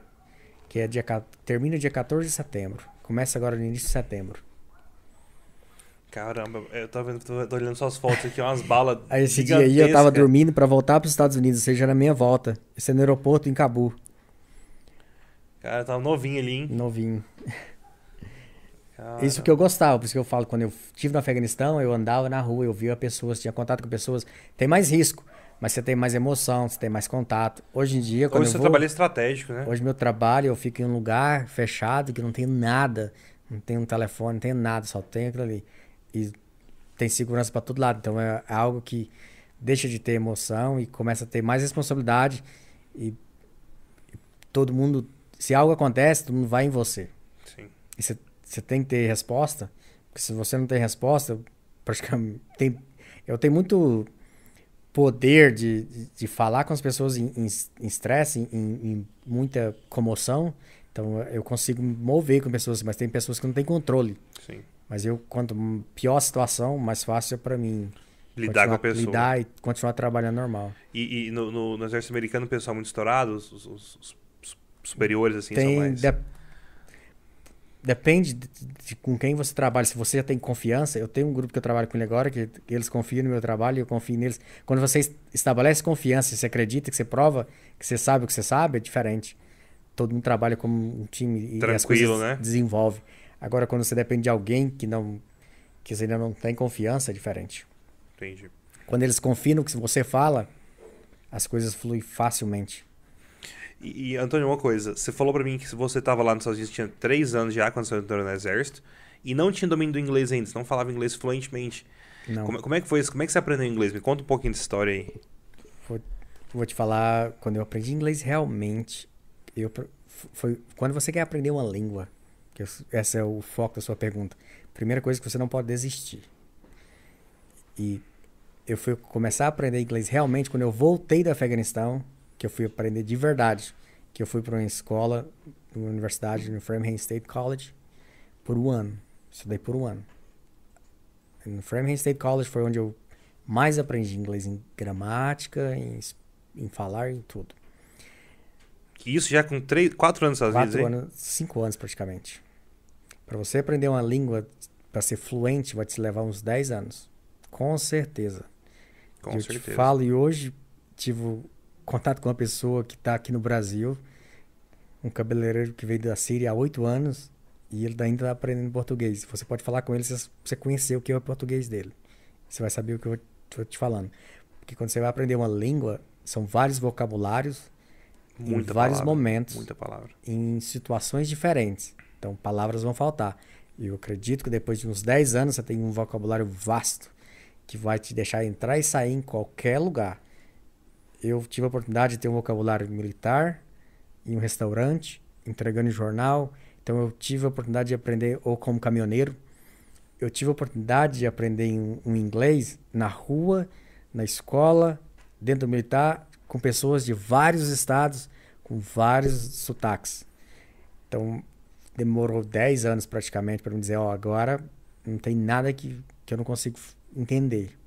que é dia, termina dia 14 de setembro. Começa agora no início de setembro.
Caramba, eu tô, vendo, tô, tô olhando suas fotos aqui, umas balas.
Aí esse dia aí eu tava dormindo pra voltar pros Estados Unidos, ou seja, na minha volta. Esse é no aeroporto em Cabu,
Cara, tava novinho ali, hein?
novinho.
Cara,
Isso que eu gostava, por isso que eu falo, quando eu estive no Afeganistão, eu andava na rua, eu via pessoas, tinha contato com pessoas. Tem mais risco, mas você tem mais emoção, você tem mais contato. Hoje em dia, quando
Hoje
eu
você
vou...
trabalha estratégico, né?
Hoje meu trabalho, eu fico em um lugar fechado que não tem nada, não tem um telefone, não tem nada, só tem aquilo ali. E tem segurança para todo lado. Então é algo que deixa de ter emoção e começa a ter mais responsabilidade e, e todo mundo, se algo acontece, todo mundo vai em você.
Sim.
E você, você tem que ter resposta, porque se você não tem resposta, praticamente tem, eu tenho muito poder de, de, de falar com as pessoas em em- em estresse, em, em muita comoção. Então eu consigo me mover com pessoas, mas tem pessoas que não têm controle.
Sim.
Mas eu, quanto pior a situação, mais fácil é para mim
Lidar com a pessoa.
lidar e continuar trabalhando normal.
E, e no, no, no exército americano o pessoal é muito estourado, os, os- os- superiores assim são
Tem
mais.
de- depende de, de, com quem você trabalha. Se você já tem confiança, eu tenho um grupo que eu trabalho com ele agora, que, que eles confiam no meu trabalho e eu confio neles. Quando você estabelece confiança, você acredita, que você prova, que você sabe o que você sabe, é diferente. Todo mundo trabalha como um time e
Tranquilo,
as coisas
né?
desenvolve. Agora, quando você depende de alguém que não que você ainda não tem confiança, é diferente.
Entendi.
Quando eles confiam no que você fala, as coisas fluem facilmente.
E, e, Antônio, uma coisa. Você falou para mim que você estava lá nos Estados Unidos, tinha três anos já, quando você entrou no exército, e não tinha domínio do inglês ainda, você não falava inglês fluentemente.
Não.
Como, como, é que foi isso? Como é que você aprendeu inglês? Me conta um pouquinho dessa história aí.
Vou, vou te falar, quando eu aprendi inglês realmente, eu, foi quando você quer aprender uma língua, que esse é o foco da sua pergunta. Primeira coisa que você não pode desistir. E eu fui começar a aprender inglês realmente quando eu voltei do Afeganistão, que eu fui aprender de verdade, que eu fui para uma escola, uma universidade no Framingham State College por um ano. Estudei por um ano. No Framingham State College foi onde eu mais aprendi inglês em gramática, em, em falar, em tudo.
Que isso já com três, quatro anos às
quatro
vezes,
anos, cinco anos praticamente. Para você aprender uma língua para ser fluente vai te levar uns 10 anos. Com certeza.
Com
eu
certeza.
te falo e hoje tive contato com uma pessoa que está aqui no Brasil, um cabeleireiro que veio da Síria há oito anos e ele ainda está aprendendo português. Você pode falar com ele se você conhecer o que é o português dele. Você vai saber o que eu estou te falando. Porque quando você vai aprender uma língua, são vários vocabulários
muita
em vários
palavra,
momentos,
muita palavra.
em situações diferentes. Então, palavras vão faltar. E eu acredito que depois de uns 10 anos você tem um vocabulário vasto que vai te deixar entrar e sair em qualquer lugar. Eu tive a oportunidade de ter um vocabulário militar em um restaurante, entregando jornal. Então eu tive a oportunidade de aprender ou como caminhoneiro. Eu tive a oportunidade de aprender um, inglês na rua, na escola, dentro do militar, com pessoas de vários estados, com vários sotaques. Então demorou 10 anos praticamente para me dizer, ó, oh, agora não tem nada que, que eu não consigo entender.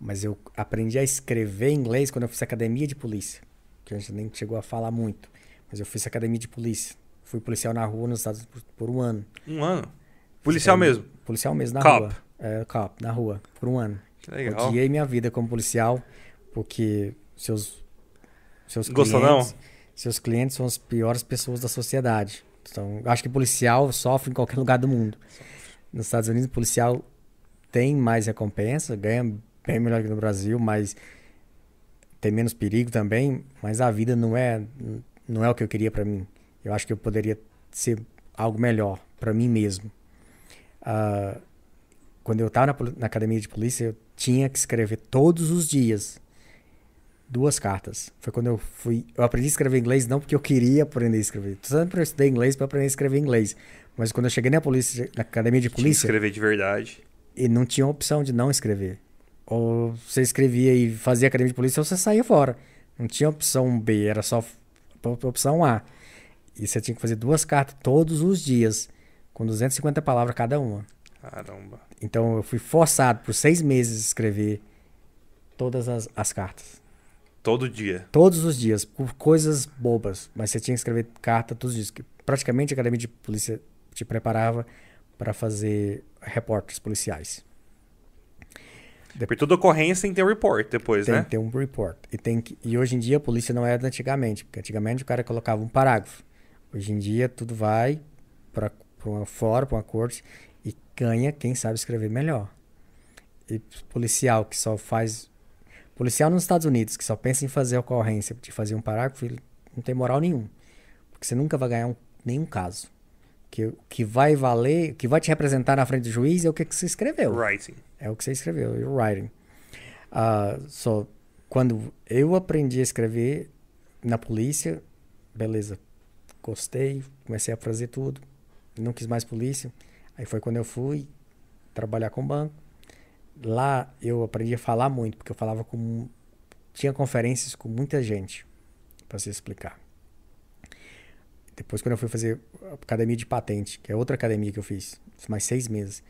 Mas eu aprendi a escrever inglês quando eu fiz academia de polícia, que a gente nem chegou a falar muito. Mas eu fiz academia de polícia. Fui policial na rua nos Estados Unidos por, por um ano.
Um ano? Policial mesmo?
Policial mesmo, na
Cop.
rua. É, cop, na rua, por um ano.
Que legal.
Odiei minha vida como policial, porque seus, seus
Gostou
clientes...
não?
Seus clientes são as piores pessoas da sociedade. Então, acho que policial sofre em qualquer lugar do mundo. Nos Estados Unidos, policial tem mais recompensa, ganha bem melhor que no Brasil, mas tem menos perigo também. Mas a vida não é não é o que eu queria para mim. Eu acho que eu poderia ser algo melhor para mim mesmo. Uh, quando eu estava na, na academia de polícia, eu tinha que escrever todos os dias duas cartas. Foi quando eu fui. Eu aprendi a escrever inglês não porque eu queria aprender a escrever. Sempre eu estudei inglês para aprender a escrever inglês. Mas quando eu cheguei na polícia, na academia de polícia.
Tinha que escrever de verdade.
E não tinha opção de não escrever. Ou você escrevia e fazia academia de polícia ou você saía fora. Não tinha opção B, era só opção A. E você tinha que fazer duas cartas todos os dias, com 250 palavras cada uma.
Caramba.
Então eu fui forçado por seis meses a escrever todas as, as cartas.
Todo dia.
Todos os dias, por coisas bobas. Mas você tinha que escrever carta todos os dias. Praticamente a academia de polícia te preparava para fazer reportes policiais.
Por toda ocorrência tem que ter um report depois,
tem
né?
Tem que ter um report. E, tem que, e hoje em dia a polícia não é da antigamente. Porque antigamente o cara colocava um parágrafo. Hoje em dia tudo vai para uma fora, para uma corte e ganha quem sabe escrever melhor. E policial que só faz Policial nos Estados Unidos que só pensa em fazer ocorrência de fazer um parágrafo, ele não tem moral nenhum. Porque você nunca vai ganhar um, nenhum caso. Que o que vai valer, o que vai te representar na frente do juiz é o que, que você escreveu.
Writing.
É o que você escreveu, o writing. Uh, so, quando eu aprendi a escrever na polícia, beleza, gostei, comecei a fazer tudo, não quis mais polícia. Aí foi quando eu fui trabalhar com banco lá eu aprendi a falar muito, porque eu falava com. Tinha conferências com muita gente, para se explicar. Depois, quando eu fui fazer a academia de patente, que é outra academia que eu fiz, mais seis meses,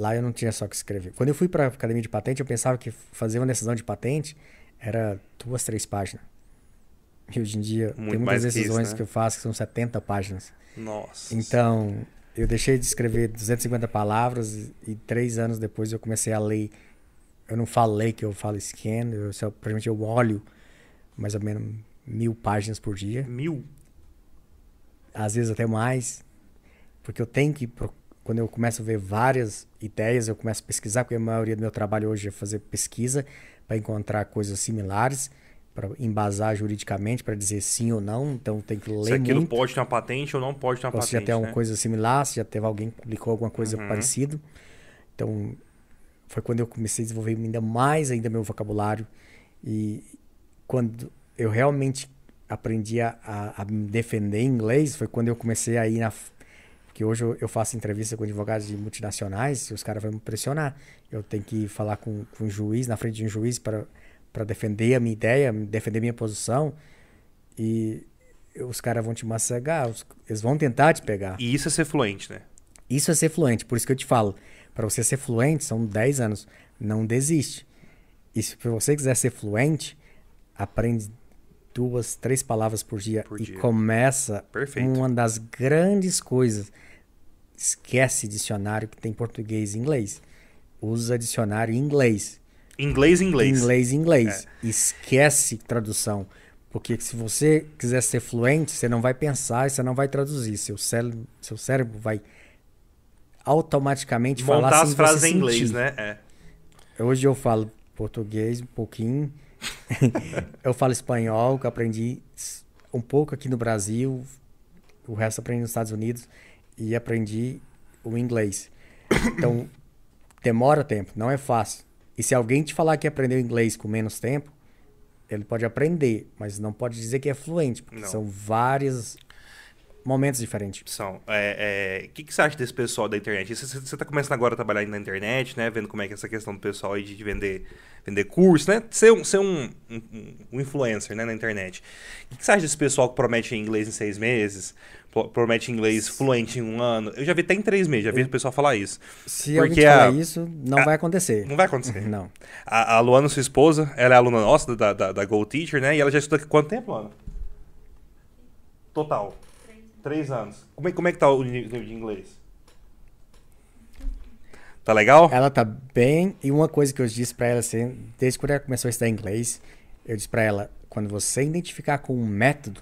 lá eu não tinha só que escrever. Quando eu fui para a academia de patente, eu pensava que fazer uma decisão de patente era duas, três páginas. E hoje em dia,
Muito
tem muitas
que isso,
decisões
né?
que eu faço que são 70 páginas.
Nossa.
Então, eu deixei de escrever 250 palavras e, três anos depois eu comecei a ler. Eu não falo ler, que eu falo scan, eu só, praticamente eu olho mais ou menos mil páginas por dia,
Mil?
às vezes até mais, porque eu tenho que, quando eu começo a ver várias ideias, eu começo a pesquisar, porque a maioria do meu trabalho hoje é fazer pesquisa para encontrar coisas similares, para embasar juridicamente, para dizer sim ou não, então tenho que ler
Se aquilo
muito.
pode ter uma patente ou não pode ter uma
Ou se já
patente,
tem alguma
né?
coisa similar, se já teve alguém que publicou alguma coisa
Uhum.
parecida. Então, foi quando eu comecei a desenvolver ainda mais ainda meu vocabulário. E quando eu realmente aprendi a, a- a me defender em inglês, foi quando eu comecei a ir na... Que hoje eu, eu faço entrevista com advogados de multinacionais e os caras vão me pressionar. Eu tenho que falar com, com um juiz, na frente de um juiz, para defender a minha ideia, defender minha posição. E os caras vão te massagar, os- eles vão tentar te pegar.
E isso é ser fluente, né?
Isso é ser fluente, por isso que eu te falo. Para você ser fluente, são 10 anos. Não desiste. E se você quiser ser fluente, aprende duas, três palavras por dia
Por
e
dia.
começa
Perfeito.
uma das grandes coisas. Esquece dicionário que tem português e inglês. Usa dicionário em inglês.
Inglês, inglês.
Inglês, inglês. Esquece tradução. Porque se você quiser ser fluente, você não vai pensar e você não vai traduzir. Seu cérebro, seu cérebro vai automaticamente falar
Montar
sem
as frases em inglês,
sentir.
né? É.
Hoje eu falo português um pouquinho. eu falo espanhol, que eu aprendi um pouco aqui no Brasil. O resto aprendi nos Estados Unidos. E aprendi o inglês. Então, demora tempo, não é fácil. E se alguém te falar que aprendeu inglês com menos tempo, ele pode aprender, mas não pode dizer que é fluente, porque
Não.
são vários momentos diferentes.
São. É, é, O que, que você acha desse pessoal da internet? Você, você tá começando agora a trabalhar na internet, né? Vendo como é que é essa questão do pessoal aí de vender, vender curso, né? Ser um, ser um, um, um influencer né? na internet. O que, que você acha desse pessoal que promete inglês em seis meses? pro- Promete inglês fluente em um ano? Eu já vi até em três meses, já vi o pessoal falar isso.
Se
Porque
te falar
a-
isso, não
a-
vai acontecer.
Não vai acontecer.
Não.
A, a Luana, sua esposa, ela é aluna nossa da, da, da Go Teacher, né? E ela já estuda aqui quanto tempo, Luana? Total. Três anos. Como é, como é que tá o nível de inglês? Tá legal?
Ela tá bem. E uma coisa que eu disse pra ela, assim, desde quando ela começou a estudar inglês, eu disse pra ela: quando você identificar com um método,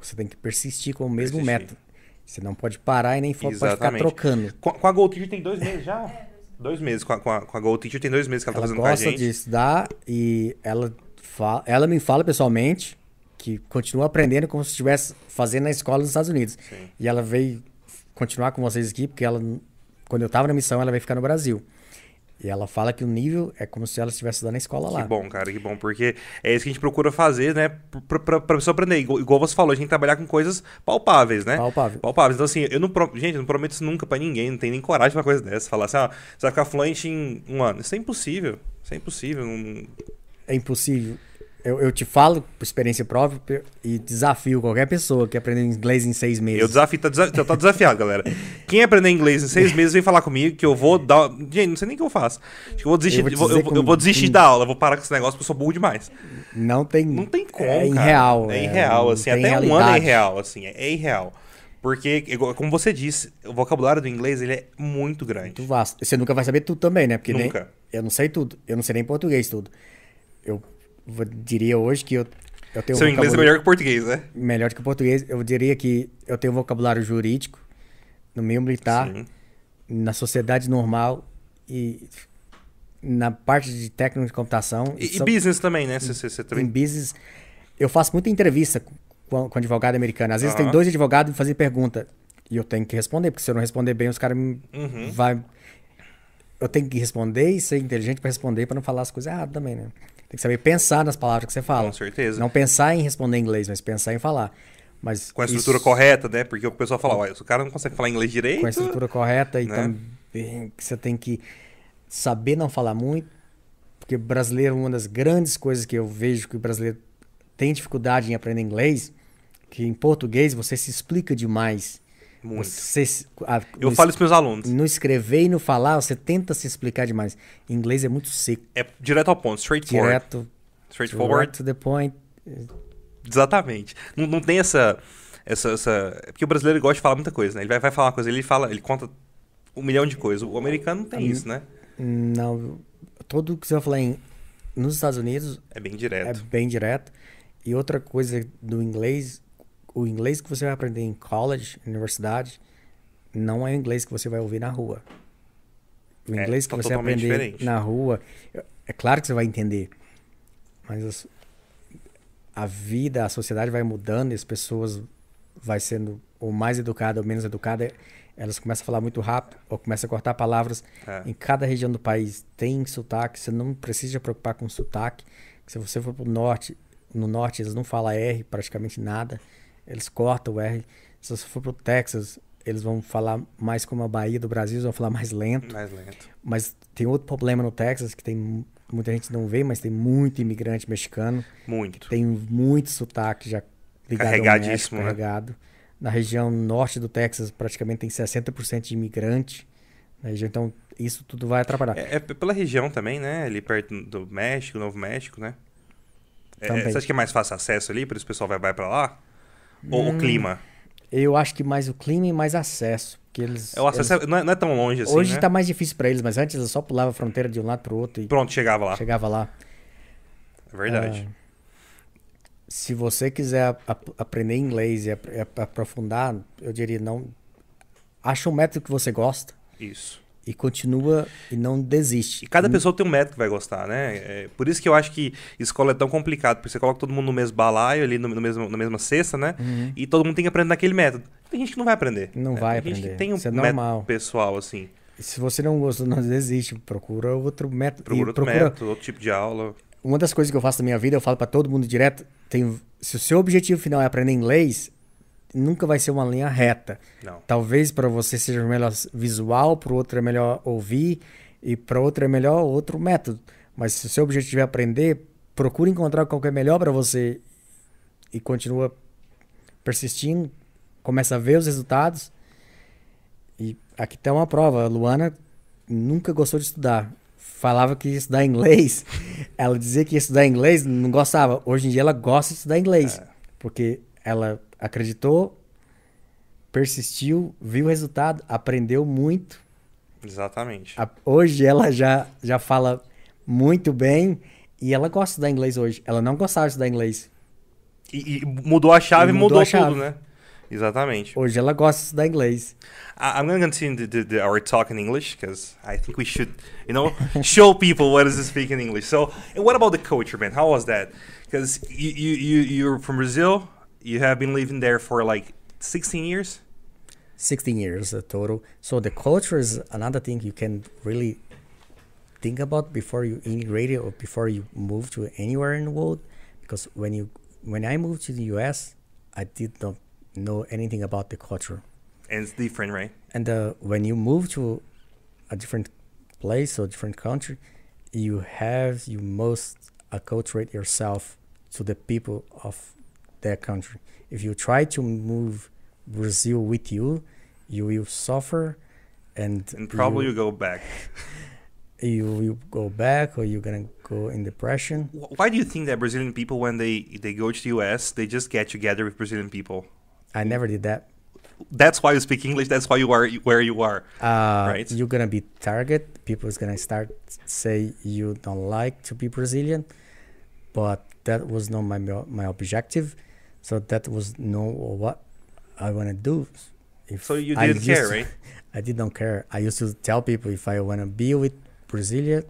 você tem que persistir com o mesmo
Persistir.
método. Você não pode parar e nem fo- pode ficar trocando.
Com, com a Go Teacher tem dois meses já? Dois meses. Com a, com a, com a tem dois meses que ela,
Ela
tá fazendo com a
gosta
gente.
de estudar e ela, fa ela me fala pessoalmente que continua aprendendo como se estivesse fazendo na escola nos Estados Unidos.
Sim.
E ela veio continuar com vocês aqui porque ela, quando eu tava na missão, ela veio ficar no Brasil. E ela fala que o nível é como se ela estivesse estudando na escola lá.
Que bom, cara, que bom, porque é isso que a gente procura fazer, né? Pra, pra, pra pessoa aprender. Igual, igual você falou, a gente tem que trabalhar com coisas palpáveis, né?
Palpável.
Palpáveis. Então, assim, eu não. Gente, eu não prometo isso nunca pra ninguém, não tem nem coragem pra uma coisa dessa. Falar assim, ó, você vai ficar fluente em um ano. Isso é impossível. Isso é impossível. não-
É impossível. Eu, eu te falo por experiência própria e desafio qualquer pessoa que aprendeu inglês em seis meses.
Eu desafio, tá, desa- tá desafiado, galera. Quem aprender inglês em seis meses, vem falar comigo que eu vou dar. Gente, não sei nem o que eu faço. Acho que eu vou desistir.
Eu vou
Eu eu vou- desistir da aula, eu vou parar com esse negócio porque eu sou burro demais.
Não tem.
Não tem como,
É irreal.
É irreal,
não
assim. Até um ano é
realidade.
irreal, assim. É, é irreal. Porque, como você disse, o vocabulário do inglês, ele é muito grande.
Muito vasto. Você nunca vai saber tudo também, né? Porque nem-
Nunca.
eu não sei tudo. Eu não sei nem português tudo. Eu vou- diria hoje que eu, eu tenho
Seu
um
inglês é melhor que o português, né?
melhor que o português. Eu diria que eu tenho um vocabulário jurídico no meio militar,
Sim.
na sociedade normal e na parte de técnico de computação.
E, e business também, né? Você, você, você
em
também...
business. Eu faço muita entrevista com, com advogado americano. Às vezes tem dois advogados me fazendo pergunta. E eu tenho que responder, porque se eu não responder bem, os caras me
Uhum.
vai Eu tenho que responder e ser inteligente para responder, para não falar as coisas erradas também, né? Tem que saber pensar nas palavras que você fala.
Com certeza.
Não pensar em responder em inglês, mas pensar em falar. Mas
Com a estrutura
isso-
correta, né? Porque o pessoal fala, olha, o cara não consegue falar inglês direito...
com a estrutura correta e
né?
também que você tem que saber não falar muito, porque brasileiro, uma das grandes coisas que eu vejo que o brasileiro tem dificuldade em aprender inglês, que em português você se explica demais.
Muito.
Você, a-
Eu
no,
falo isso pros meus alunos.
no escrever e no falar, você tenta se explicar demais. Em inglês é muito seco,
É direto ao ponto, straightforward.
direto,
Straightforward.
to the point.
Exatamente. Não, não tem essa, essa, essa. é Porque o brasileiro gosta de falar muita coisa, né? Ele vai, vai falar uma coisa, ele fala, ele conta um milhão de coisas. O americano não tem isso, né?
Não, tudo que você vai falar em, nos Estados Unidos
É bem
é
direto.
bem direto. E outra coisa do inglês, o inglês que você vai aprender em college, universidade, não é o inglês que você vai ouvir na rua. O
É,
inglês que
tá
você
totalmente
aprender
diferente.
na rua, é claro que você vai entender, mas as- a vida, a sociedade vai mudando e as pessoas vai sendo ou mais educada ou menos educada, elas começam a falar muito rápido ou começam a cortar palavras.
É.
Em cada região do país tem sotaque, você não precisa se preocupar com sotaque. Se você for pro norte, no norte eles não falam R praticamente nada, eles cortam o R. Se você for pro Texas, eles vão falar mais como a Bahia do Brasil, eles vão falar mais lento.
Mais lento.
Mas tem outro problema no Texas que tem mu- muita gente não vê, mas tem muito imigrante mexicano,
Muito.
tem muito sotaque já ligado ao
Carregadíssimo,
México,
né?
carregado. Na região norte do Texas, praticamente tem 60% de imigrante. Região, então, isso tudo vai atrapalhar.
É, é pela região também, né? Ali perto do México, Novo México, né? É, você acha que é mais fácil acesso ali, por isso o pessoal vai, vai pra lá? Ou
Hum,
o clima?
Eu acho que mais o clima e mais acesso. Porque eles,
É, o acesso
eles-
não, é, não é tão longe assim,
hoje
né?
tá mais difícil para eles, mas antes eles só pulavam a fronteira de um lado pro outro e
Pronto, chegava lá.
chegava lá.
É verdade.
Ah, se você quiser ap- aprender inglês e ap- aprofundar, eu diria não. Acha um método que você gosta
Isso.
E continua e não desiste.
E cada pessoa tem um método que vai gostar, né? É, por isso que eu acho que escola é tão complicado, porque você coloca todo mundo no mesmo balaio, ali no, no mesmo, na mesma cesta, né?
Uhum.
E todo mundo tem que aprender naquele método. Tem gente que não vai aprender.
Não
né?
vai
tem gente
aprender.
que tem um
Isso é
método
normal.
pessoal, assim.
E Se você não gosta, não desiste. Procura outro método.
Procura outro
procura-
método, outro tipo de aula.
Uma das coisas que eu faço na minha vida, eu falo pra todo mundo direto, tem, se o seu objetivo final é aprender inglês, nunca vai ser uma linha reta.
Não.
Talvez para você seja melhor visual, para o outro é melhor ouvir e para outro é melhor outro método. Mas se o seu objetivo é aprender, procure encontrar qual que é melhor para você e continua persistindo, começa a ver os resultados. E aqui tem uma prova, a Luana nunca gostou de estudar. Falava que ia estudar inglês. Ela dizia que ia estudar inglês, não gostava. Hoje em dia ela gosta de estudar inglês.
É.
Porque ela acreditou, persistiu, viu o resultado, aprendeu muito.
Exatamente.
A- Hoje ela já, já fala muito bem e ela gosta de estudar inglês hoje. Ela não gostava de estudar inglês.
E, e mudou a chave
E mudou
mudou,
a chave.
tudo, né? Exatamente.
Hoje ela gosta de estudar inglês.
I'm going to continue the, the, the, our talk in English because I think we should, you know, show people what is to speak in English. So, and what about the culture, man? How was that? Because you, you, you, you're from Brazil. You have been living there for like 16 years.
16 years uh, total. So the culture is another thing you can really think about before you immigrate or before you move to anywhere in the world. Because when you when I moved to the US, I did not know anything about the culture.
And it's different, right?
And uh, when you move to a different place or different country, you have you must acculturate yourself to the people of that country. If you try to move Brazil with you, you will suffer, and
And probably
you,
you go back.
you will go back or you're gonna go in depression.
Why do you think that Brazilian people, when they, they go to the US, they just get together with Brazilian people?
I never did that.
That's why you speak English. That's why you are where you are.
uh,
Right.
you're gonna be target. People is gonna start say you don't like to be Brazilian, but that was not my my objective. So that was no what I wanna do. If
So you didn't care,
to-
right?
I did not care. I used to tell people if I wanna be with Brazilian,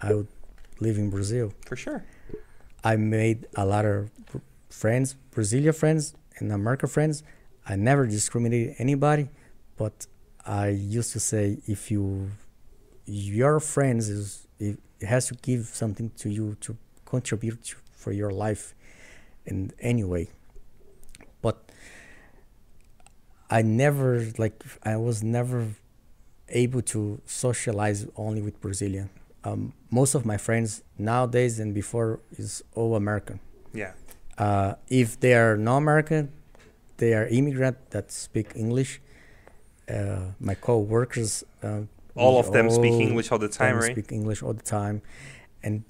I would live in Brazil.
For sure.
I made a lot of friends, Brazilian friends and American friends. I never discriminated anybody, but I used to say if you your friends is it it has to give something to you to contribute to, for your life in any way. But I never like I was never able to socialize only with Brazilian. Um, most of my friends nowadays and before is all American.
Yeah.
Uh, if they are non-American, they are immigrant that speak English. Uh, my co-workers, uh,
All of them speak English all the time, right?
Speak English all the time, and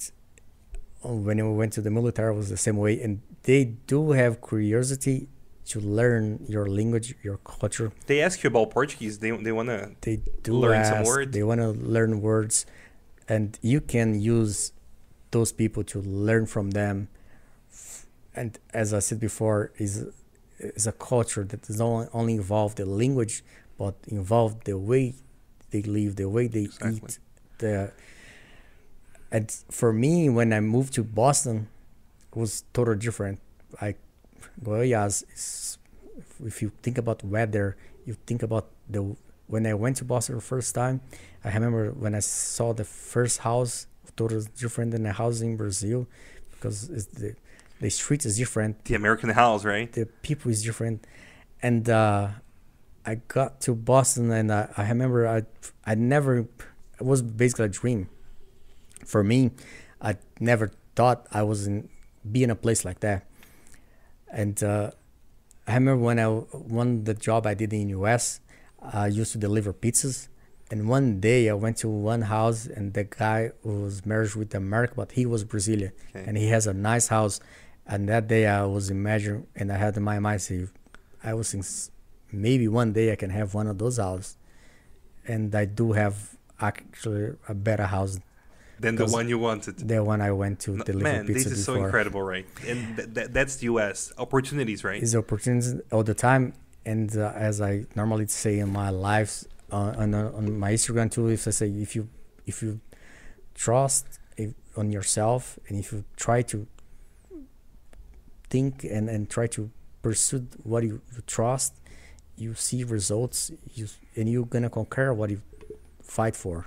when we went to the military it was the same way, and they do have curiosity to learn your language, your culture.
They ask you about Portuguese. They they wanna
They do
Learn
ask,
some words.
They want to learn words, and you can use those people to learn from them. And as I said before, is is a culture that does not only involve the language, but involve the way they live, the way they
Exactly.
eat. The and for me, when I moved to Boston, was totally different. Like Goiás is, if you think about weather, you think about the when I went to Boston the first time. I remember when I saw the first house, totally different than a house in Brazil, because it's the the street is different,
the American house, right?
the people is different, and uh, I got to Boston and I, I remember I I never it was basically a dream for me. I never thought I was in be in a place like that, and uh, I remember when I one the job I did in US, I used to deliver pizzas. And one day I went to one house and the guy was married with American, but he was Brazilian
Okay.
and he has a nice house. And that day I was imagining, and I had in my mind, say, I was thinking, maybe one day I can have one of those houses. And I do have actually a better house
Than the one you wanted.
The one I went to
No,
deliver
Man,
pizza
this is so incredible, right? And th- th- that's the U.S. opportunities, right?
Is opportunities all the time, and uh, as I normally say in my lives uh, on on my Instagram too, if I say if you if you trust if, on yourself and if you try to think and and try to pursue what you, you trust, you see results. You and you're gonna conquer what you fight for.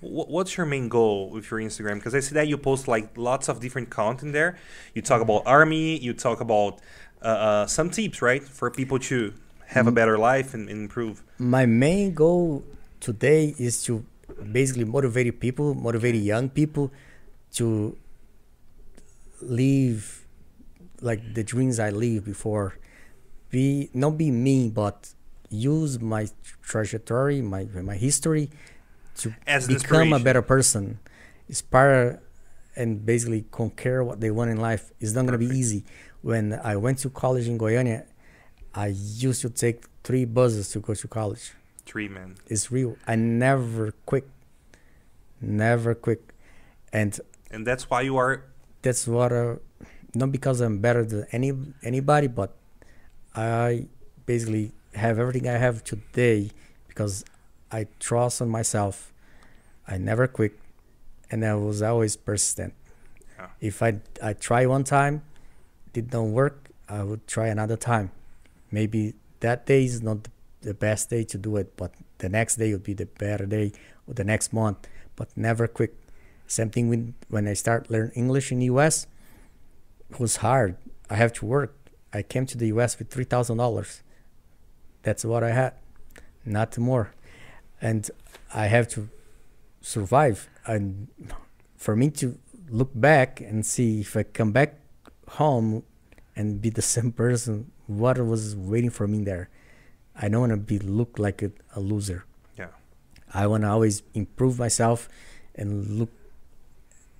What's your main goal with your Instagram? Because I see that you post like lots of different content there. You talk about army. You talk about uh, uh, some tips, right, for people to have a better life and, and improve.
my main goal today is to basically motivate people, motivate young people to live like the dreams I lived before. Be not be me, but use my trajectory, my my history to
As
become a better person, inspire and basically conquer what they want in life. It's not gonna be easy. When I went to college in Goiânia, I used to take three buses to go to college.
Three man.
It's real. I never quit, never quit, and
And that's why you are
that's what. Uh, not because I'm better than any anybody, but I basically have everything I have today because I trust on myself. I never quit, and I was always persistent.
Yeah.
If I I try one time, did not work, I would try another time. Maybe that day is not the best day to do it, but the next day would be the better day, or the next month. But never quit. Same thing when when I start learn English in the U.S. It was hard. I have to work. I came to the U.S. with three thousand dollars. That's what I had, not more, and I have to survive. And for me to look back and see if I come back home and be the same person, what was waiting for me there. I don't want to be look like a, a loser.
Yeah.
I want to always improve myself and look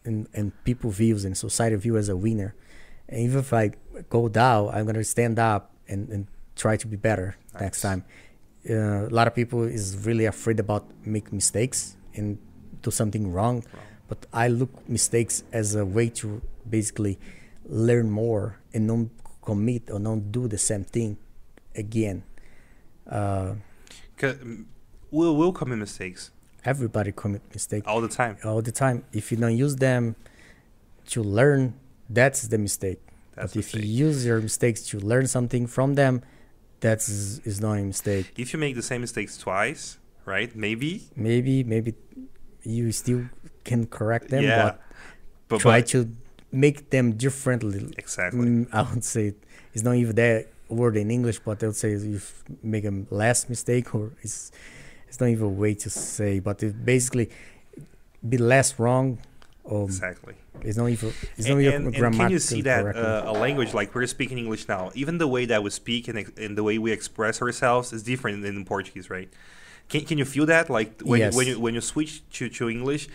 and in people views and society view as a winner. And even if I go down, I'm gonna stand up and, and try to be better next time. Uh, a lot of people is really afraid about make mistakes and do something wrong, but I look mistakes as a way to basically learn more and not commit or not do the same thing again. Uh,
we'll, we'll commit mistakes
everybody commit mistakes
all the time.
all the time. If you don't use them to learn, that's the mistake.
That's
but if
mistake.
you use your mistakes to learn something from them, that's is not a mistake.
If you make the same mistakes twice, right? Maybe.
Maybe maybe you still can correct them,
yeah.
but
But,
try
but-
to make them differently.
exactly.
Mm, I would say it's not even that word in English, but they'll say you make a less mistake, or it's it's not even a way to say, but it basically be less wrong. Or
Exactly.
it's not even it's
And,
not even
and, and can you see that uh, a language like we're speaking English now, even the way that we speak and, and the way we express ourselves is different than in Portuguese, right? Can, can you feel that? Like when,
Yes.
when you when you switch to, to English,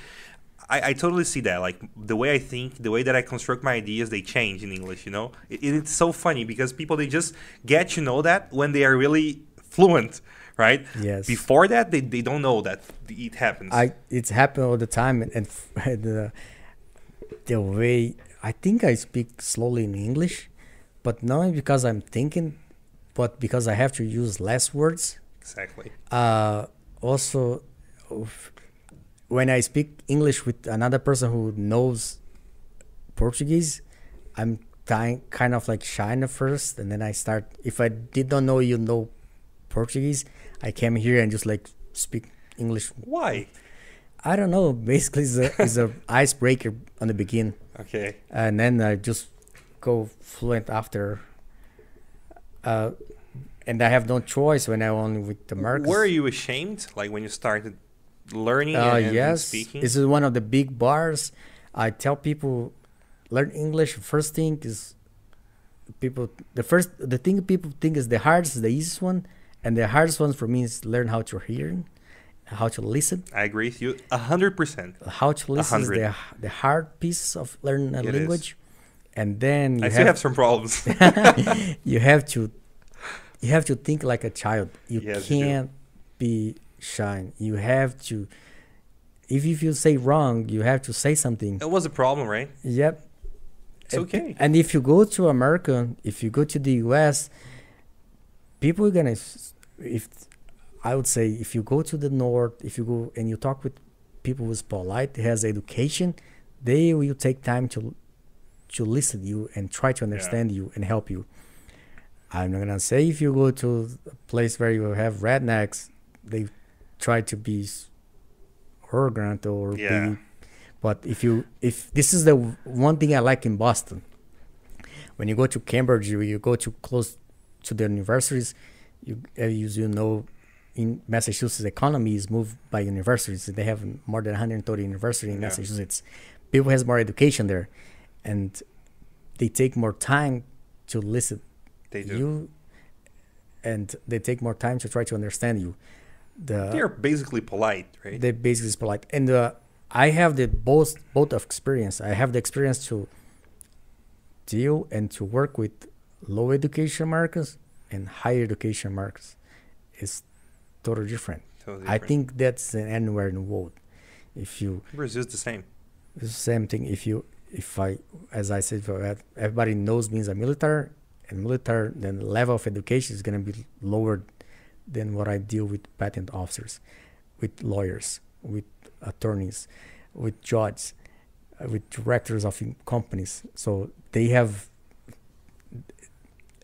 I, I totally see that. Like the way I think, the way that I construct my ideas, they change in English. You know, it, it's so funny because people they just get to know that when they are really fluent, right?
Yes.
Before that, they, they don't know that it happens.
I it's happened all the time, and, and the the way I think I speak slowly in English, but not because I'm thinking, but because I have to use less words.
exactly.
Uh, also, when I speak English with another person who knows Portuguese, I'm kind kind of like shy at first, and then I start. If I did not know you know Portuguese, I came here and just like speak English.
Why?
I don't know. Basically, it's a, it's a icebreaker on the begin.
Okay.
and then I just go fluent after. Uh, and I have no choice when I'm only with the Americans.
Were you ashamed, like when you started learning
Uh,
and
yes,
speaking?
this is one of the big bars. I tell people learn English. First thing is people. The first the thing people think is the hardest, the easiest one, and the hardest one for me is learn how to hear, how to listen.
I agree with you a hundred percent.
How to listen is the the hard piece of learning a
It is.
language, and then you
I still
have,
have some problems.
you have to you have to think like a child. You
Yes,
can't be shy. You have to. If if you say wrong, you have to say something.
it was a problem, right?
Yep.
It's
And-
okay.
And if you go to America, if you go to the US, people are gonna. If I would say, if you go to the north, if you go and you talk with people who's polite, has education, they will take time to to listen to you and try to understand you and help you. I'm not gonna say if you go to a place where you have rednecks, they try to be arrogant or
Yeah.
be but if you if this is the one thing I like in Boston, when you go to Cambridge, you, you go to close to the universities, you as you know, in Massachusetts, economy is moved by universities. They have more than 130 universities in
Yeah.
Massachusetts. People has more education there, and they take more time to listen
They do.
you, and they take more time to try to understand you. The
They're basically polite, right?
they basically polite and uh, i have the both both of experience i have the experience to deal and to work with low education markets and higher education markets is totally different
Totally different.
i think that's anywhere in the world if you
Brazil's the same.
it's the same thing if you if i as i said everybody knows means a military and military then the level of education is going to be lower than what i deal with patent officers with lawyers with attorneys with judges with directors of companies so they have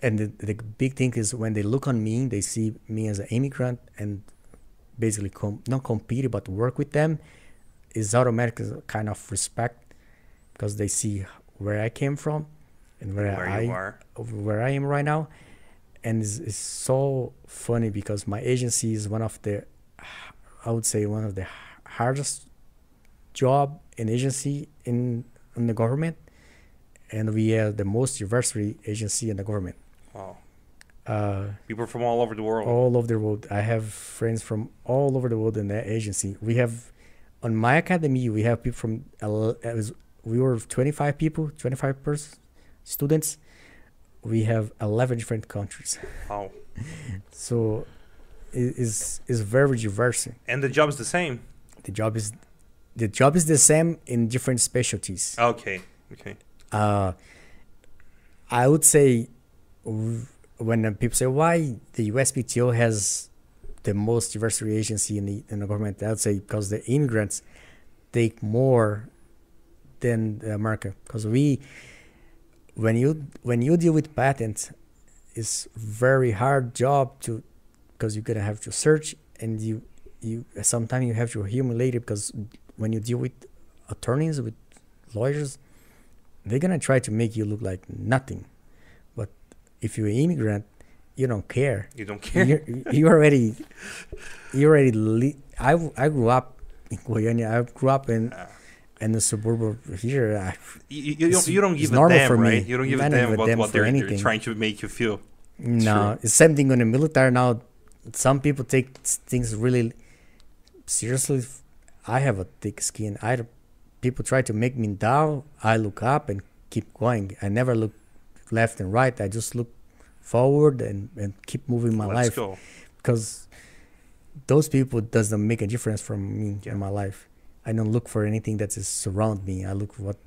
and the, the big thing is when they look on me they see me as an immigrant and basically com- not compete but work with them is automatic kind of respect because they see where I came from and where,
Where
I
are.
where I am right now, and it's, it's so funny because my agency is one of the I would say one of the hardest job in agency in in the government, and we are the most diversity agency in the government.
Wow.
Uh,
People from all over the world.
all over the world. I have friends from all over the world in that agency. We have on my academy we have people from el- it was- we were 25 people, 25 pers- students. We have 11 different countries.
Wow.
So it is is very diverse.
And the job's the same.
The job is the job is the same in different specialties.
Okay. Okay.
uh, I would say when uh, people say why the USPTO has the most diversity agency in the in the government, I would say because the immigrants take more than the America. Because we, when you when you deal with patents, it's very hard job to because you're gonna have to search and you you sometimes you have to humiliate it because when you deal with attorneys with lawyers they're gonna try to make you look like nothing. If you're an immigrant, you don't care.
You don't care.
You're, you already, you already. Li- I I grew up in Goiânia. I grew up in
Ah.
in the suburb of here. I,
You, you, don't,
It's-
you don't give a damn,
for me.
right? You don't give
I
a damn about
damn
what they're, they're trying to make you feel.
no, it's same thing in the military now. Some people take things really seriously. I have a thick skin. I people try to make me down, I look up and keep going. I never look left and right. I just look forward and, and keep moving my
Let's
life
go.
because those people doesn't make a difference for me
Yeah.
in my life. I don't look for anything that is surround me. I look for what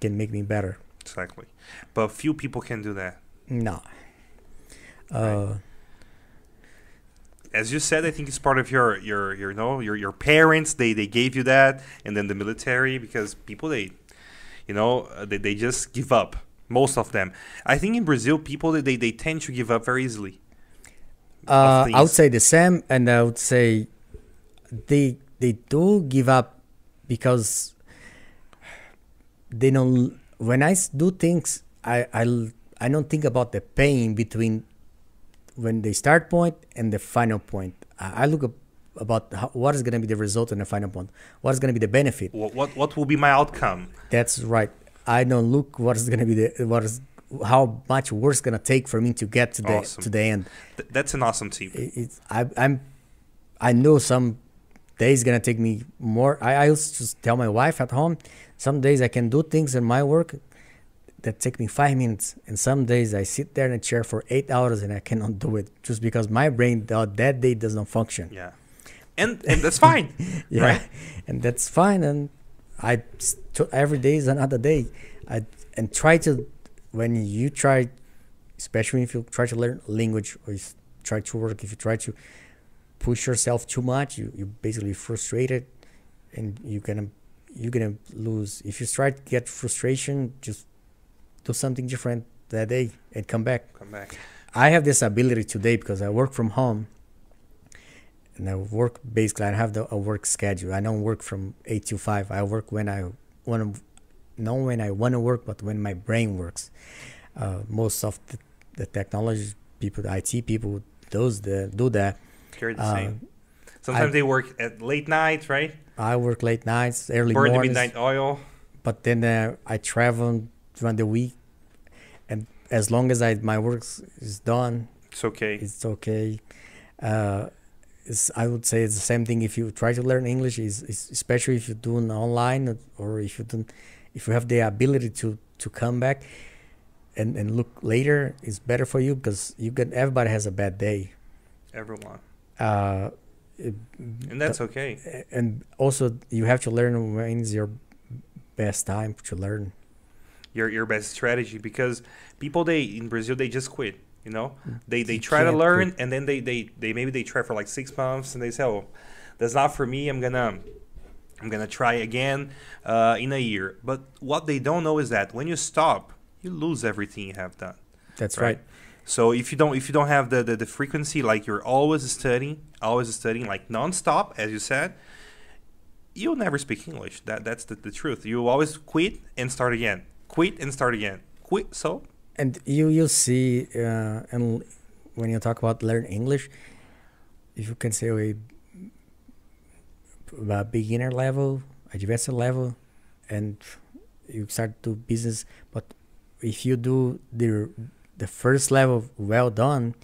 can make me better.
Exactly. But few people can do that.
No. Uh,
As you said, I think it's part of your your your you know your your parents. They they gave you that, and then the military because people they, you know, they they just give up. Most of them. I think in Brazil, people they they, they tend to give up very easily.
Uh, I would say the same, and I would say they they do give up because they don't. When I do things, I I I don't think about the pain between when the start point and the final point. I, I look up about how, what is going to be the result in the final point. What is going to be the benefit?
What what what will be my outcome?
That's right. I don't look what is going to be the what is how much work it's going to take for me to get to the
Awesome.
to the end.
Th- that's an awesome tip.
it- it's I, I'm I know some days gonna take me more. I, I used to just tell my wife at home. Some days I can do things in my work that take me five minutes, and some days I sit there in a chair for eight hours and I cannot do it just because my brain that that day does not function.
Yeah, and and that's fine.
Yeah,
Right.
and that's fine. And I every day is another day. I and try to when you try, especially if you try to learn language or you try to work, if you try to push yourself too much, you you basically frustrated, and you're gonna you're gonna lose. If you try to get frustration, just do something different that day and come back.
Come back.
I have this ability today because I work from home. And I work basically. I have the, a work schedule. I don't work from eight to five. I work when I want to, not when I want to work, but when my brain works. Uh, most of the, the technology people, the IT people, those that do that.
You're the
Uh,
same. Sometimes
I-
they work at late night, right?
I work late nights, early morning.
Burn the
mornings.
midnight oil.
but then uh, I travel during the week, and as long as I my work is done,
It's okay.
it's okay. It's, I would say it's the same thing if you try to learn English, is is especially if you're doing online or if you don't, if you have the ability to to come back and and look later, it's better for you because you can. Everybody has a bad day.
Everyone,
Uh, it-
and that's okay.
and also you have to learn when is your best time to learn.
Your your best strategy because people they in Brazil they just quit. You know, they they try to learn
quit.
and then they, they they maybe they try for like six months and they say, oh, that's not for me. I'm gonna I'm gonna try again uh, in a year. But what they don't know is that when you stop, you lose everything you have done.
That's
Right.
right.
So if you don't if you don't have the, the, the frequency like you're always studying, always studying like nonstop, as you said, you'll never speak English. That that's the, the truth. You always quit and start again. Quit and start again. Quit so
and you you see uh, and when you talk about learn english if you can say a, a beginner level advanced level and you start to business but if you do the the first level well done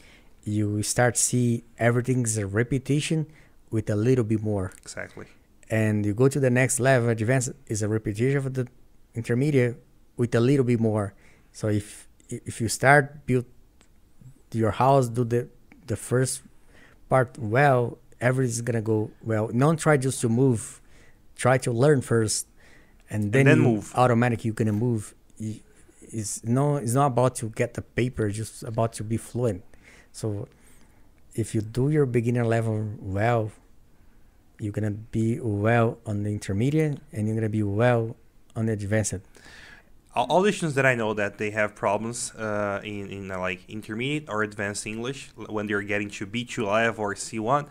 you start see everything's a repetition with a little bit more
exactly.
and you go to the next level advanced is a repetition of the intermediate with a little bit more so if if you start build your house do the the first part well everything's gonna go well. Don't try just to move. Try to learn first and then,
then
you
move.
automatically you're gonna move. It's no it's not about to get the paper it's just about to be fluent. So if you do your beginner level well you're gonna be well on the intermediate and you're gonna be well on the advanced
Students that I know that they have problems uh, in in uh, like intermediate or advanced English when they're getting to B two level or C one,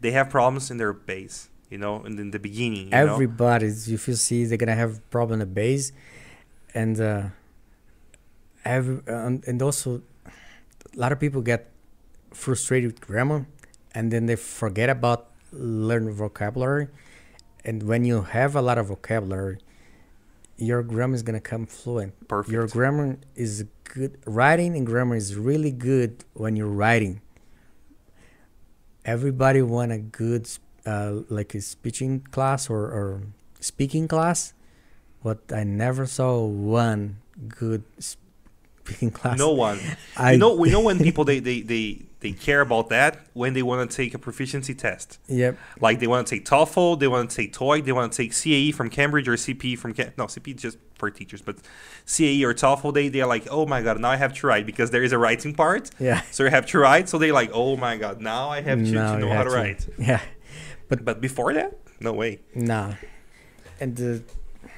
they have problems in their base. You know, in, in the beginning. You know?
everybody's if you see they're gonna have problem in the base and uh every um, and also a lot of people get frustrated with grammar and then they forget about learn vocabulary and when you have a lot of vocabulary your grammar is gonna come fluent
Perfect.
your grammar is good writing and grammar is really good when you're writing everybody want a good uh, like a speaking class or, or speaking class, but I never saw one good speaking class.
No one.
I
you know, we know when people they, they, they, they care about that when they want to take a proficiency test.
Yep.
Like they want to take TOEFL, they want to take TOEIC, they want to take CAE from Cambridge or CP from Cam- no CP just for teachers, but CAE or TOEFL they they're like, oh my god, now I have to write because there is a writing part.
Yeah.
So you have to write. So they're like, oh my god, now I have to,
Now
to know how
have
to write.
Yeah.
But before that, no way.
Nah. And uh,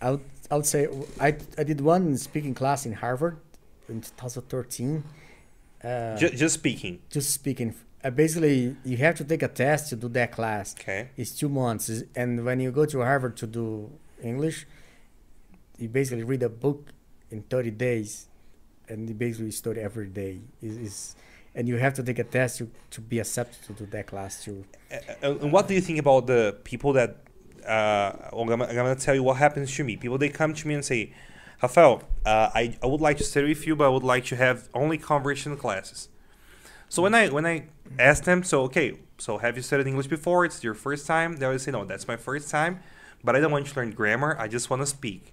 I would, I would say I, I did one speaking class in Harvard in 2013. Uh,
Just, just speaking.
just speaking. Uh, basically, you have to take a test to do that class.
Okay.
It's two months. And when you go to Harvard to do English, you basically read a book in 30 days and you basically study every day. Is is and you have to take a test to, to be accepted to do that class too.
Uh, and what do you think about the people that? Uh, I'm gonna, I'm gonna tell you what happens to me. People they come to me and say, Rafael, uh, I, I would like to study with you, but I would like to have only conversation classes. So when I when I ask them, so okay, so have you studied English before? It's your first time. They always say, no, that's my first time, but I don't want to learn grammar. I just want to speak.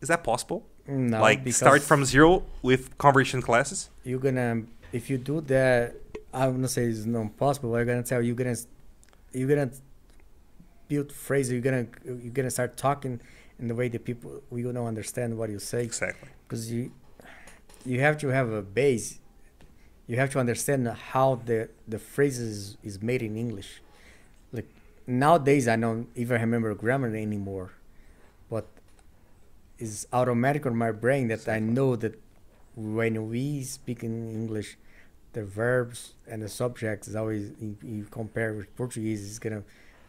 Is that possible?
No,
like start from zero with conversation classes?
you're gonna if you do that i'm gonna say it's not possible but i'm gonna tell you you're gonna you're gonna build phrases you're gonna you're gonna start talking in the way that people we don't understand what you say.
Exactly.
because you you have to have a base. You have to understand how the the phrases is made in english. Like nowadays i don't even remember grammar anymore but it's automatic on my brain that i know that when we speak in english the verbs and the subjects is always you, you compare with portuguese it's gonna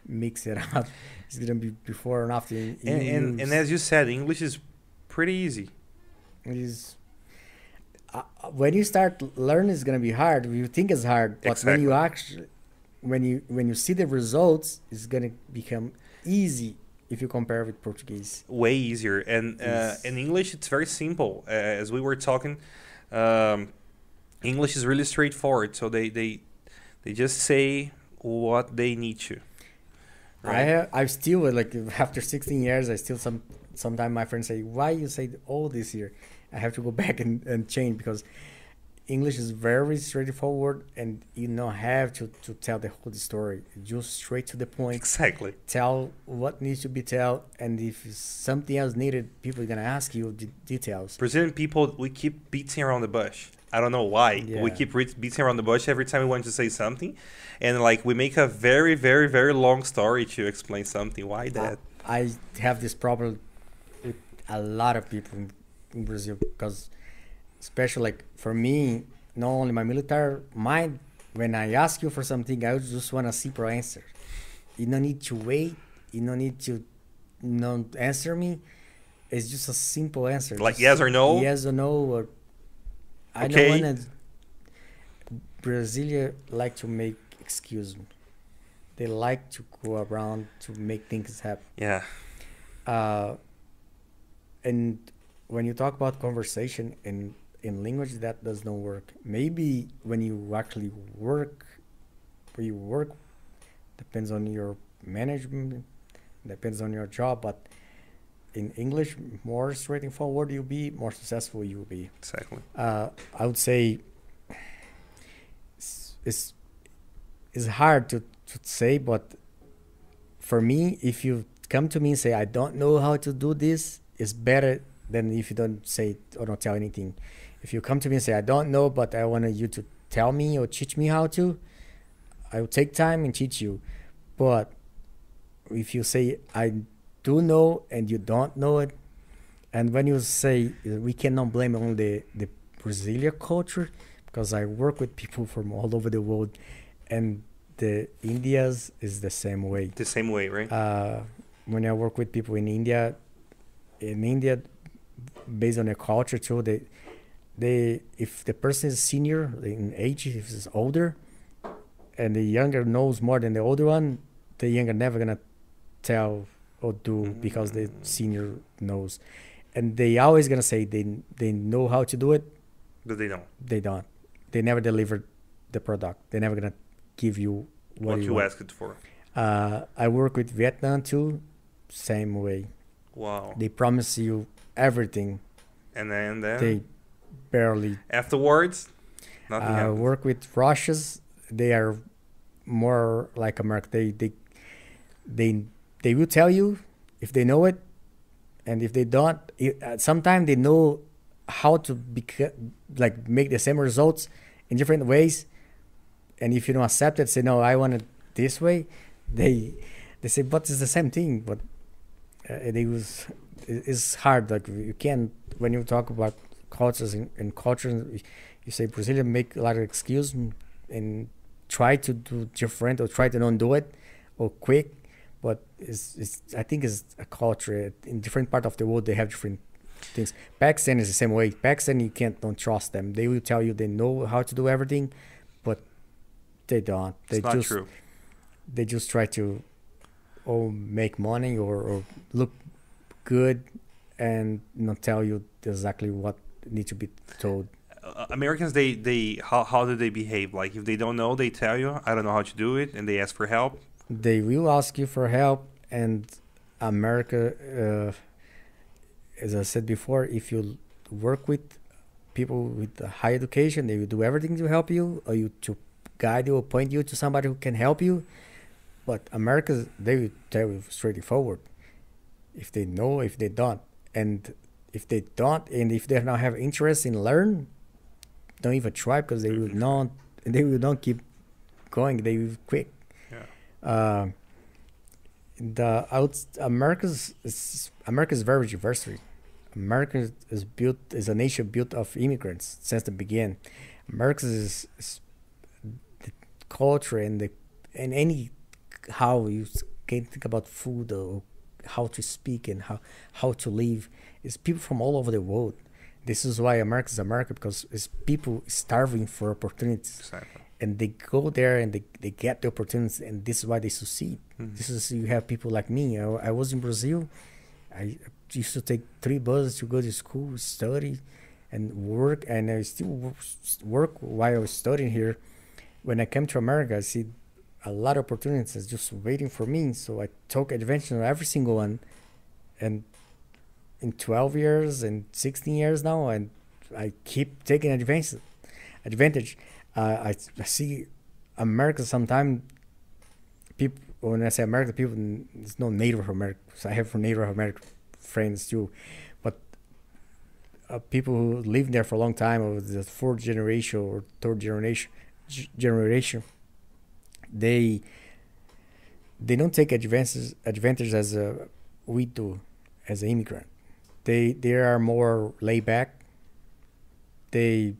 mix it up. It's gonna be before and after
And, and, and as you said, English is pretty easy.
is uh, when you start learning it's gonna be hard. You think it's hard but when you actually when you when you see the results it's gonna become easy if you compare with portuguese.
Way easier. And uh, in english it's very simple. Uh, as we were talking um, english is really straightforward. So they they they just say what they need to
i have i still uh, like after 16 years i still some sometimes my friends say why you say all this here? I have to go back and, and change because english is very straightforward and you don't have to, to tell the whole story. Just straight to the point.
Exactly.
Tell what needs to be told and if something else needed people are gonna ask you the details.
Brazilian people we keep beating around the bush i don't know why. We keep re- beating around the bush every time we want to say something. And like we make a very very very long story to explain something. Why that?
I, I have this problem with a lot of people in, in brazil because especially like for me not only my military mind when i ask you for something i just want a simple answer. You don't need to wait you don't need to not answer me. It's just a simple answer.
Like
Just
yes or no?
yes or no or i
Okay.
don't want to Brasilia like to make excuse. They like to go around to make things happen.
yeah
Uh, and when you talk about conversation in in language, that does not work. Maybe when you actually work, where you work, depends on your management, depends on your job. But in English, more straightforward you'll be, more successful you'll be
exactly
uh, I would say it's, it's it's hard to, to say, but for me, if you come to me and say I don't know how to do this, it's better than if you don't say or don't tell anything. If you come to me and say I don't know, but I want you to tell me or teach me how to, I will take time and teach you. But if you say I do know and you don't know it, and when you say uh, we cannot blame only the, the Brazilian culture, because I work with people from all over the world, and the Indias is the same way.
the same way right
Uh, when I work with people in India, in India, based on their culture too, they, they if the person is senior in age, if it's older, and the younger knows more than the older one, the younger never gonna tell or do because the senior knows, and they always gonna say they they know how to do it.
but they don't
They don't. They never deliver the product. They're never gonna give you what,
what
you
you asked for
Uh, I work with Vietnam too, same way.
Wow.
They promise you everything.
And then then
They barely
afterwards, nothing
uh,
happens.
work with Russians. They are more like America. They they they they will tell you if they know it, and if they don't, uh, sometimes they know how to like make the same results in different ways. And if you don't accept it, say no, I want it this way. They they say, but it's the same thing. But uh, was it- it's hard. Like you can't when you talk about cultures and, and cultures, you say Brazilian make a lot of excuse and, and try to do different or try to don't do it or quick. But it's, it's I think it's a culture in different part of the world they have different things. Pakistan is the same way. Pakistan you can't don't trust them. They will tell you they know how to do everything, but they don't. They
it's not
just
true.
they just try to or make money or, or look good and not tell you exactly what need to be told.
Uh, Americans, they they how how do they behave? Like if they don't know, they tell you, I don't know how to do it, and they ask for help.
They will ask you for help, and America, uh, as I said before, if you work with people with a high education, they will do everything to help you, or you to guide you or point you to somebody who can help you. But America, they will tell you straightforward if they know, if they don't, and if they don't, and if they don't have interest in learn, don't even try because they will not, they will not keep going. They will quit. Uh, the out America's is, America is very diverse. America is built is a nation built of immigrants since the beginning. America is, is the culture and the and any how you can think about food or how to speak and how how to live is people from all over the world. This is why America is America because it's people starving for opportunities
Exactly.
And they go there and they, they get the opportunities and this is why they succeed.
Mhm.
this is you have people like me. I, I was in brazil. I used to take three buses to go to school study and work and i still work, work while i was studying here. When i came to america i see a lot of opportunities just waiting for me so i took advantage of every single one. And in 12 years and 16 years now and i keep taking advantage advantage uh, I, I see America sometimes people when I say America people it's no Native Americans I have Native American friends too but uh, people who live there for a long time or the fourth generation or third generation generation they they don't take advantage advantage as a we do as an immigrant. They they are more laid back. They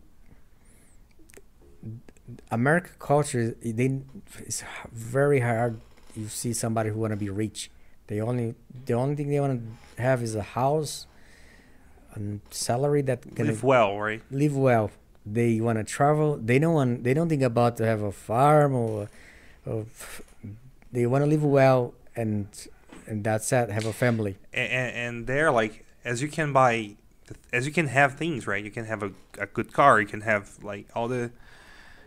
American culture they it's very hard you see somebody who want to be rich they only the only thing they want to have is a house and salary that can
Live well, right?
live well they want to travel they don't want they don't think about to have a farm or, or they want to live well and and that's it have a family
And, and, there, like, as you can buy, as you can have things, right? You can have a, a good car. You can have like all the.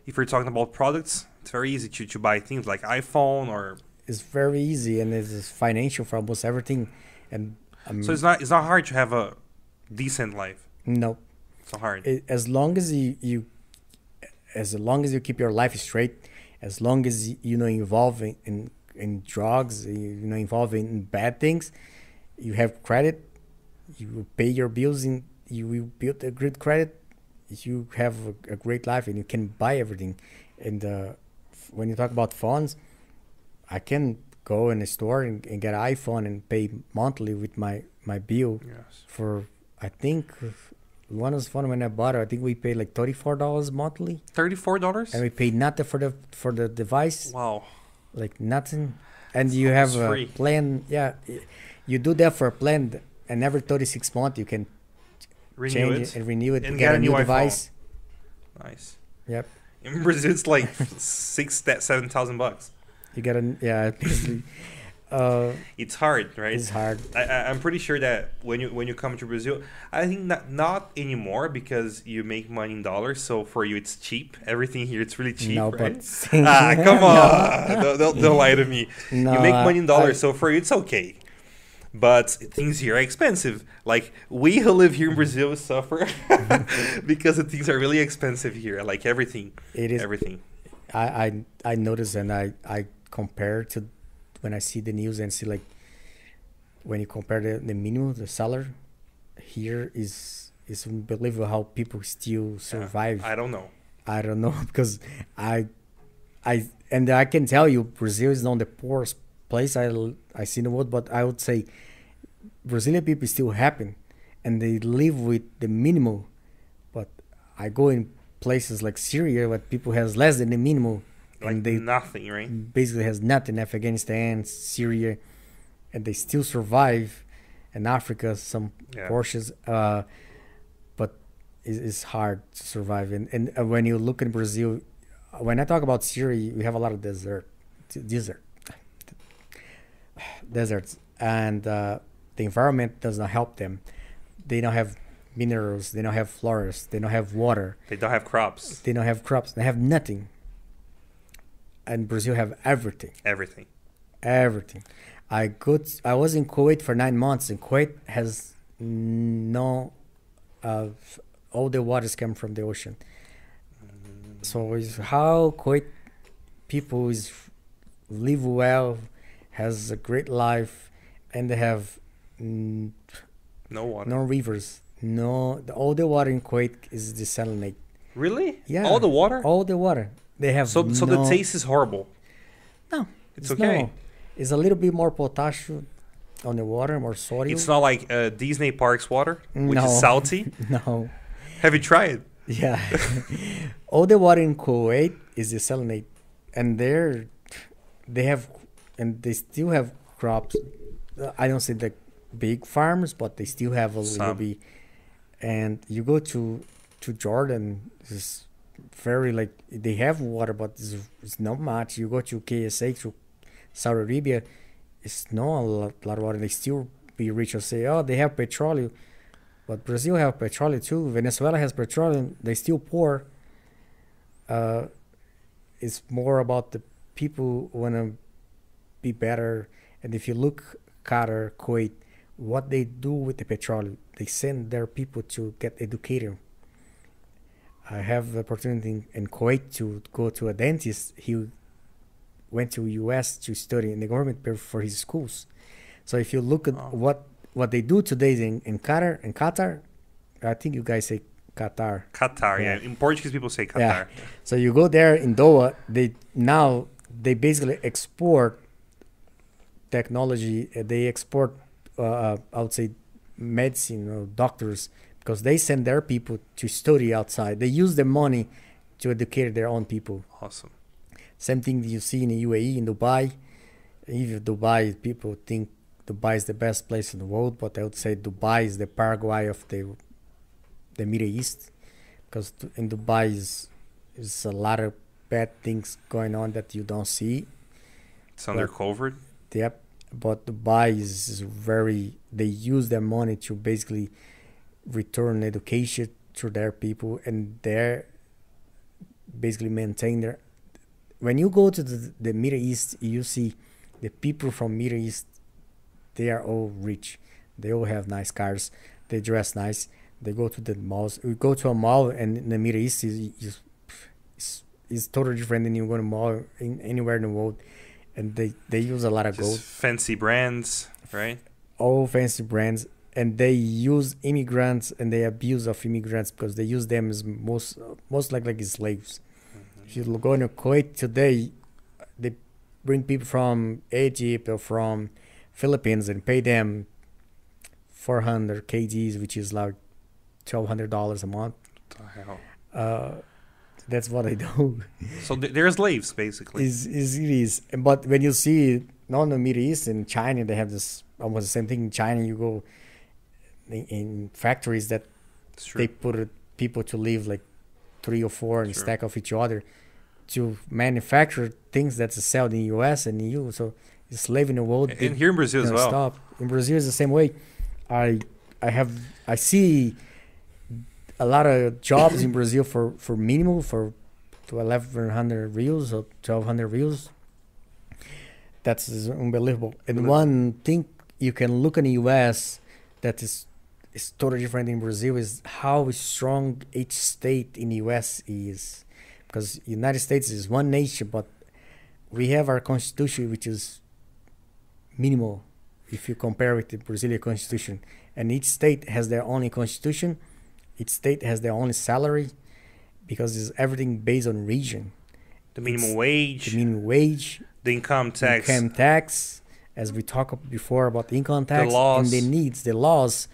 If you're talking about products, it's very easy to, to buy things like iPhone or.
it's very easy and it's financial for almost everything and um,
So it's not it's not hard to have a decent life.
no
It's not hard.
it, as long as you, you as long as you keep your life straight as long as you, know involved in, in in drugs you, know involved in bad things you have credit you will pay your bills in you will build a good credit you have a, a great life and you can buy everything and uh, f- when you talk about phones i can go in a store and, and get an iphone and pay monthly with my my bill
yes.
for I think one was fun when I bought it. I think we paid like thirty four dollars monthly,
Thirty four dollars.
and we paid nothing for the for the device,
Wow.
like nothing. And you have
almost
a
free.
plan. Yeah, you do that for a plan, and every thirty six months you can
Renew it.
it and renew it
and get a new
new
iPhone.
device.
Nice.
Yep,
In Brazil, it's like six, that seven thousand bucks.
you get a yeah. Uh,
It's hard, right?
it's hard.
I, I, I'm pretty sure that when you when you come to Brazil, I think not not anymore because you make money in dollars. So for you, it's cheap. Everything here, it's really cheap,
no,
right?
but
ah, come
No.
on! don't, don't, don't lie to me.
No,
you make money in
I-
dollars, so for you, it's okay. But things here are expensive. Like we who live here in mm-hmm. Brazil suffer because the things are really expensive here. Like everything,
It is.
everything.
I I I notice and I I compare to when I see the news and see like when you compare the, the minimum the salary here is is unbelievable how people still survive.
I don't know.
I don't know because I, I and I can tell you Brazil is not the poorest place I I see in the world, but I would say Brazilian people still happy, and they live with the minimum. But I go in places like Syria where people has less than the minimum,
Like
and they
nothing, right?
basically has nothing. Afghanistan, Syria, and they still survive. In Africa, some
Yeah.
portions, uh, but it's, it's hard to survive. And and uh, when you look in Brazil, when I talk about Syria, we have a lot of desert, desert, deserts, and uh, the environment does not help them. They don't have minerals. They don't have forests. They don't have water.
They don't have crops.
They don't have crops. They have nothing. And Brazil have everything
Everything.
everything. I t- I was in Kuwait for nine months, and Kuwait has no. Uh, all the waters come from the ocean. So is how Kuwait people is live well, has a great life, and they have mm,
No water.
no rivers. No, the, all the water in Kuwait is desalinate.
Really?
Yeah.
All the water?
All the water they have.
so so the taste is horrible.
No,
It's okay.
No. It's a little bit more potassium on the water, more sodium.
It's not like uh, Disney Parks water, which
No.
is salty.
no.
Have you tried?
Yeah. All the water in Kuwait is desalinate, and they're they have and they still have crops. I don't say the big farms, but they still have a little bit. And you go to to Jordan, it's very like they have water, but it's, it's not much. You go to KSA to Saudi Arabia, it's not a lot, lot of water. They still be rich or say, oh, they have petroleum. But Brazil have petroleum too. Venezuela has petroleum. They still poor. Uh, it's more about the people want to be better. And if you look Qatar, Kuwait, what they do with the petroleum, they send their people to get educated. I have the opportunity in, Kuwait to go to a dentist. He went to U.S. to study, and the government paid for his schools. So if you look at
Oh.
what what they do today in, in Qatar, in Qatar, I think you guys say Qatar.
Qatar, yeah.
Yeah.
In Portuguese, people say Qatar.
Yeah. So you go there in Doha, they now they basically export technology. uh, They export, uh, uh, I would say, medicine or doctors because they send their people to study outside. They use the money to educate their own people.
Awesome.
Same thing you see in the UAE, in Dubai. Even Dubai, people think Dubai is the best place in the world, but I would say Dubai is the Paraguay of the the Middle East, because in Dubai is is a lot of bad things going on that you don't see.
It's undercovered.
Yep, but Dubai is, very. They use their money to basically return education to their people, and they're basically maintain their. When you go to the, the Middle East, you see the people from Middle East. They are all rich. They all have nice cars. They dress nice. They go to the malls. We go to a mall, and in the Middle East is is is, is totally different than you go to mall in, anywhere in the world and they they use a lot of
Just
gold,
fancy brands, right?
all fancy brands, and they use immigrants and they abuse of immigrants because they use them as most most like like slaves. If you go to Kuwait today, they bring people from Egypt or from Philippines and pay them 400 kgs, which is like $1,200 a month.
What the hell?
Uh, that's what I do.
So th- they're slaves, basically.
is is it is but when you see not in the middle east in china they have this almost the same thing in china you go in, in factories that they put people to live like three or four and
Sure.
stack off each other to manufacture things that's sold in the us and eu so it's slave in the world
and here in Brazil as well.
stop in brazil is the same way i i have i see a lot of jobs in brazil for for minimum for to 1100 reals or 1200 reals that's unbelievable and
But-
one thing you can look in the U.S. that is is totally different in Brazil is how strong each state in the U.S. is, because United States is one nation, but we have our constitution which is minimal if you compare with the Brazilian constitution, and each state has their own constitution, each state has their own salary, because it's everything based on region.
The minimum
It's
wage,
The minimum wage,
the income tax.
income tax, as we talked before about the income tax
laws.
and the needs, the laws,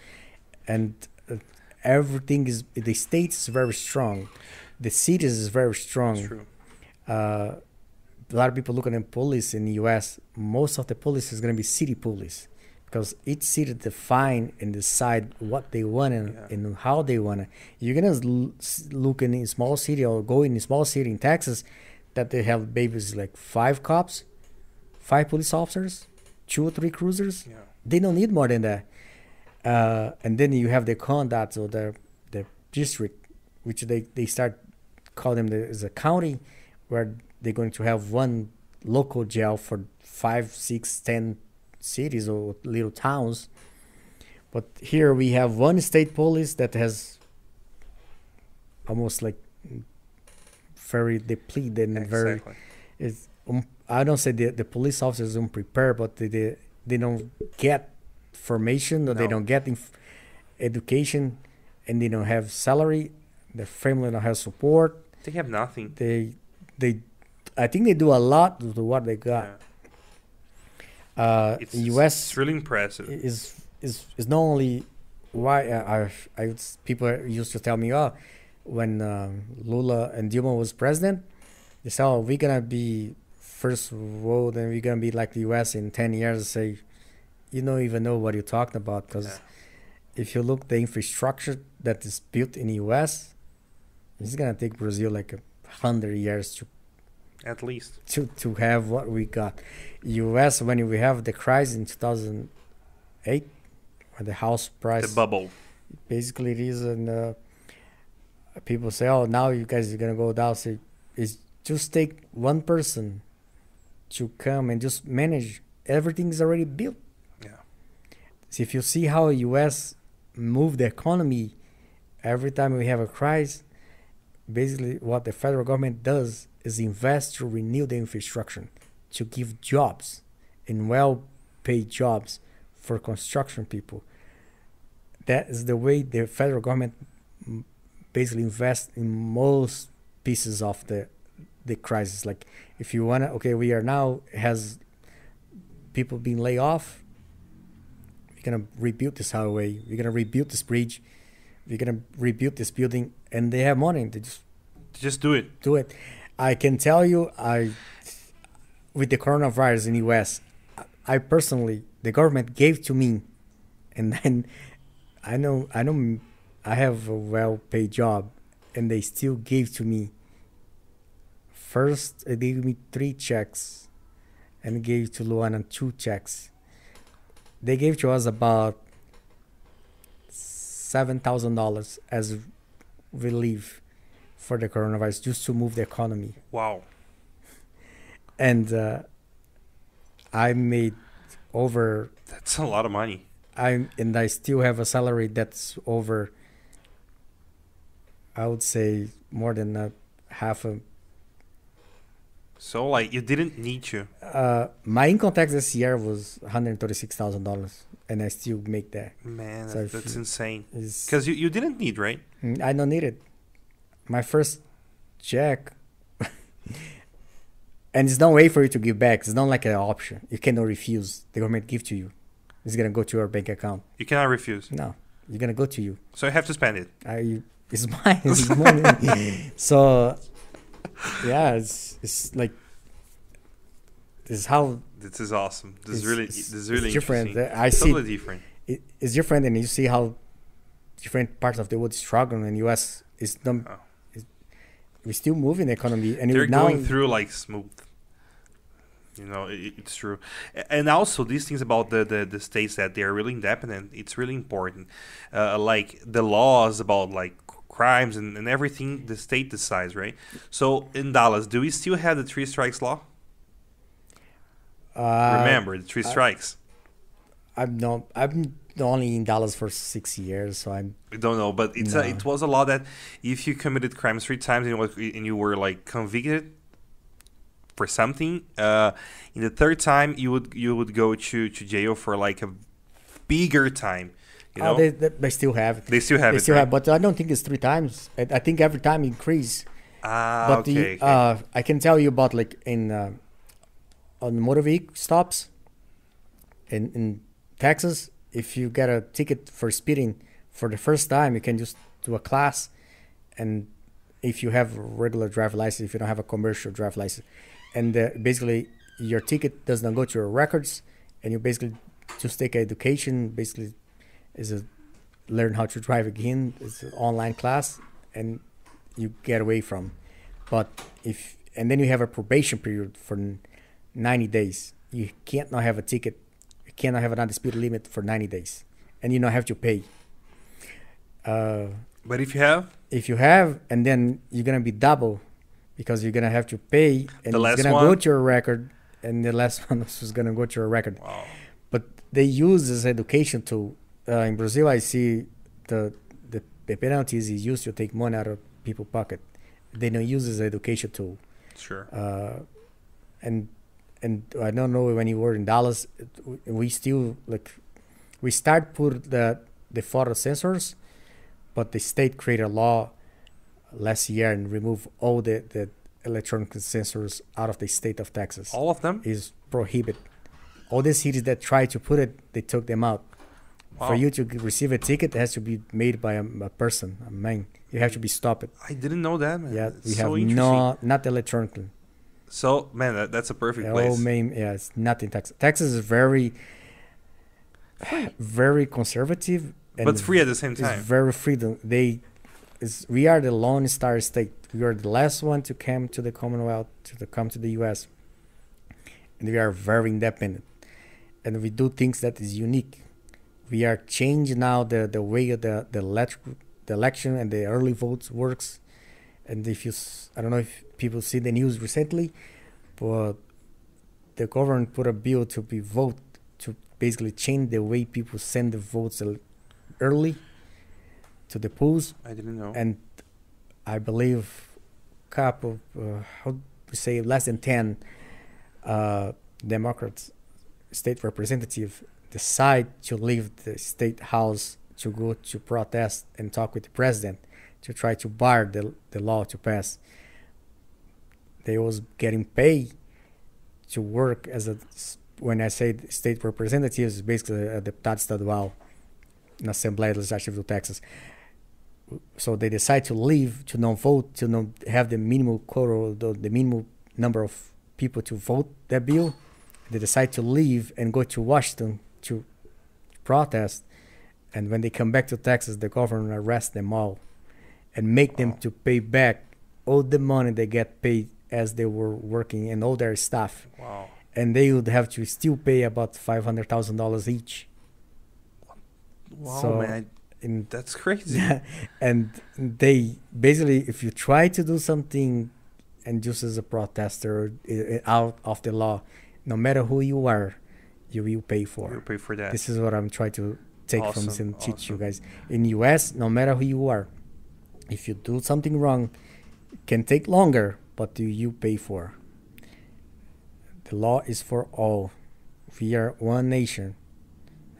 and uh, everything is the states is very strong, the cities is very strong. Uh, a lot of people looking at police in the U.S. Most of the police is going to be city police because each city define and decide what they want and,
Yeah.
and how they want it. You're gonna look in a small city or go in a small city in Texas that they have babies like five cops, five police officers, two or three cruisers.
Yeah.
They don't need more than that. Uh, and then you have the conduct or the the district, which they, they start call them the, as a county, where they're going to have one local jail for five, six, ten cities or little towns. But here we have one state police that has almost like very depleted and very
Exactly.
it's um, I don't say the, the police officers unprepared, but they, they they don't get formation or they don't get inf- education, and they don't have salary. Their family don't have support.
They have nothing.
They they I think they do a lot to what they got.
Yeah.
Uh,
It's,
U.S.
it's really impressive.
is is is not only why I, I, I people used to tell me oh when um, Lula and Dilma was president they said oh we're gonna be first world and we're gonna be like the U.S. in ten years I say you don't even know what you're talking about because
Yeah.
if you look the infrastructure that is built in the U.S. it's gonna take Brazil like a hundred years to
At least.
to to have what we got. U.S. when we have the crisis in 2008, when the house price
The bubble.
basically it is, and uh, people say, "Oh, now you guys are gonna go down." Say, it's just take one person to come and just manage. Everything's already built.
Yeah.
So if you see how U.S. move the economy, every time we have a crisis, basically what the federal government does is invest to renew the infrastructure, to give jobs and well-paid jobs for construction people. That is the way the federal government basically invests in most pieces of the the crisis. Like if you wanna, okay, we are now has people being laid off we're gonna rebuild this highway. We're gonna rebuild this bridge. We're gonna rebuild this building, and they have money. They just
Just do it.
do it. I can tell you, I with the coronavirus in the U.S., I personally the government gave to me, and then I know I know I have a well-paid job, and they still gave to me. First, they gave me three checks, and gave to Luana two checks. They gave to us about seven thousand dollars as relief for the coronavirus, just to move the economy
Wow.
and uh, I made over
That's a lot of money.
I and I still have a salary that's over. I would say more than a half a.
So like you didn't need to.
Uh, my income tax this year was one hundred thirty six thousand dollars, and I still make that.
Man,
So
that-
if
that's insane. Because you, you didn't need, right?
I don't need it. My first check, and it's no way for you to give back. It's not like an option. You cannot refuse. The government give to you. It's gonna go to your bank account.
You cannot refuse.
No, you're gonna go to you.
So you have to spend it.
I it's mine. It's money. so yeah, it's it's like this is how
This is awesome. This is really this is really
different.
interesting.
I see-
totally different.
it, it's different, and you see how different parts of the world struggle. In U.S., is them.
Oh.
We're still moving the economy, and
They're
now
going through like smooth. You know, it, it's true. And also these things about the, the, the states that they are really independent, it's really important. Uh, like the laws about like crimes and, and everything the state decides, right? So in Dallas, do we still have the three strikes law?
uh,
Remember the three
I-
strikes.
I'm not. I'm only in Dallas for six years, so I'm.
I don't know, but it's
No.
a, it was a law that if you committed crimes three times and was, and you were like convicted for something, uh, in the third time you would you would go to, to jail for like a bigger time. You know,
Oh, they, they they still have it.
They still have
they
it.
still
right?
have, but I don't think it's three times. I, I think every time increase.
ah,
but
okay.
the
okay.
uh, I can tell you about like in uh, on motor vehicle stops in in Texas. If you get a ticket for speeding for the first time, you can just do a class, and if you have a regular driver license, if you don't have a commercial driver license, and uh, basically your ticket does not go to your records, and you basically just take education. Basically, is a learn how to drive again. It's an online class, and you get away from. But if and then you have a probation period for 90 days. You can't not have a ticket. Cannot have another speed limit for 90 days, and you don't have to pay. Uh,
but if you have
if you have, and then you're gonna be double, because you're gonna have to pay, and
The last
it's gonna go to your record, and the last one is gonna go to your record
wow,
but they use this education tool. Uh, in Brazil, I see the, the the penalties is used to take money out of people's pocket. They don't use this education tool.
sure.
Uh, and and I don't know when you were in Dallas, we still like we start put the the photo sensors, but the state created a law last year and remove all the the electronic sensors out of the state of Texas
All of them.
is prohibit. All the cities that tried to put it, they took them out.
Wow.
For you to receive a ticket, it has to be made by a, a person, a man. You have to be stopped.
I didn't know that, man.
Yeah,
It's
we
so
have no, not electronically.
So, man, that, that's a perfect
All
place.
main, yeah, it's not in Texas. Texas is very, very conservative. And
but free at the same time.
It's very freedom. They, is we are the Lone Star State. We are the last one to come to the Commonwealth to the, come to the U.S. And we are very independent, and we do things that is unique. We are changing now the the way the the elect, the election and the early votes works. And if you, I don't know if people see the news recently, but the government put a bill to be vote to basically change the way people send the votes early to the polls
I didn't know.
and I believe a couple uh, how do we say less than 10 uh, Democrats state representative decide to leave the state house to go to protest and talk with the president to try to bar the, the law to pass they was getting paid to work as a when I say state representatives basically a deputado estadual na Assembleia Legislativa do Texas. So they decide to leave to not vote to not have the minimal quota the, the minimal number of people to vote that bill. They decide to leave and go to washington to protest. And when they come back to texas the government arrests them all and make them to pay back all the money they get paid as they were working and all their staff
wow.
and they would have to still pay about $500000 each
Wow,
So-
man.
in
That's crazy.
and they basically if you try to do something and just as a protester out of the law no matter who you are you will pay for
pay for that.
this is what i'm trying to take from this
Awesome,
and teach you guys in us no matter who you are if you do something wrong it can take longer but do you pay for the law is for all we are one nation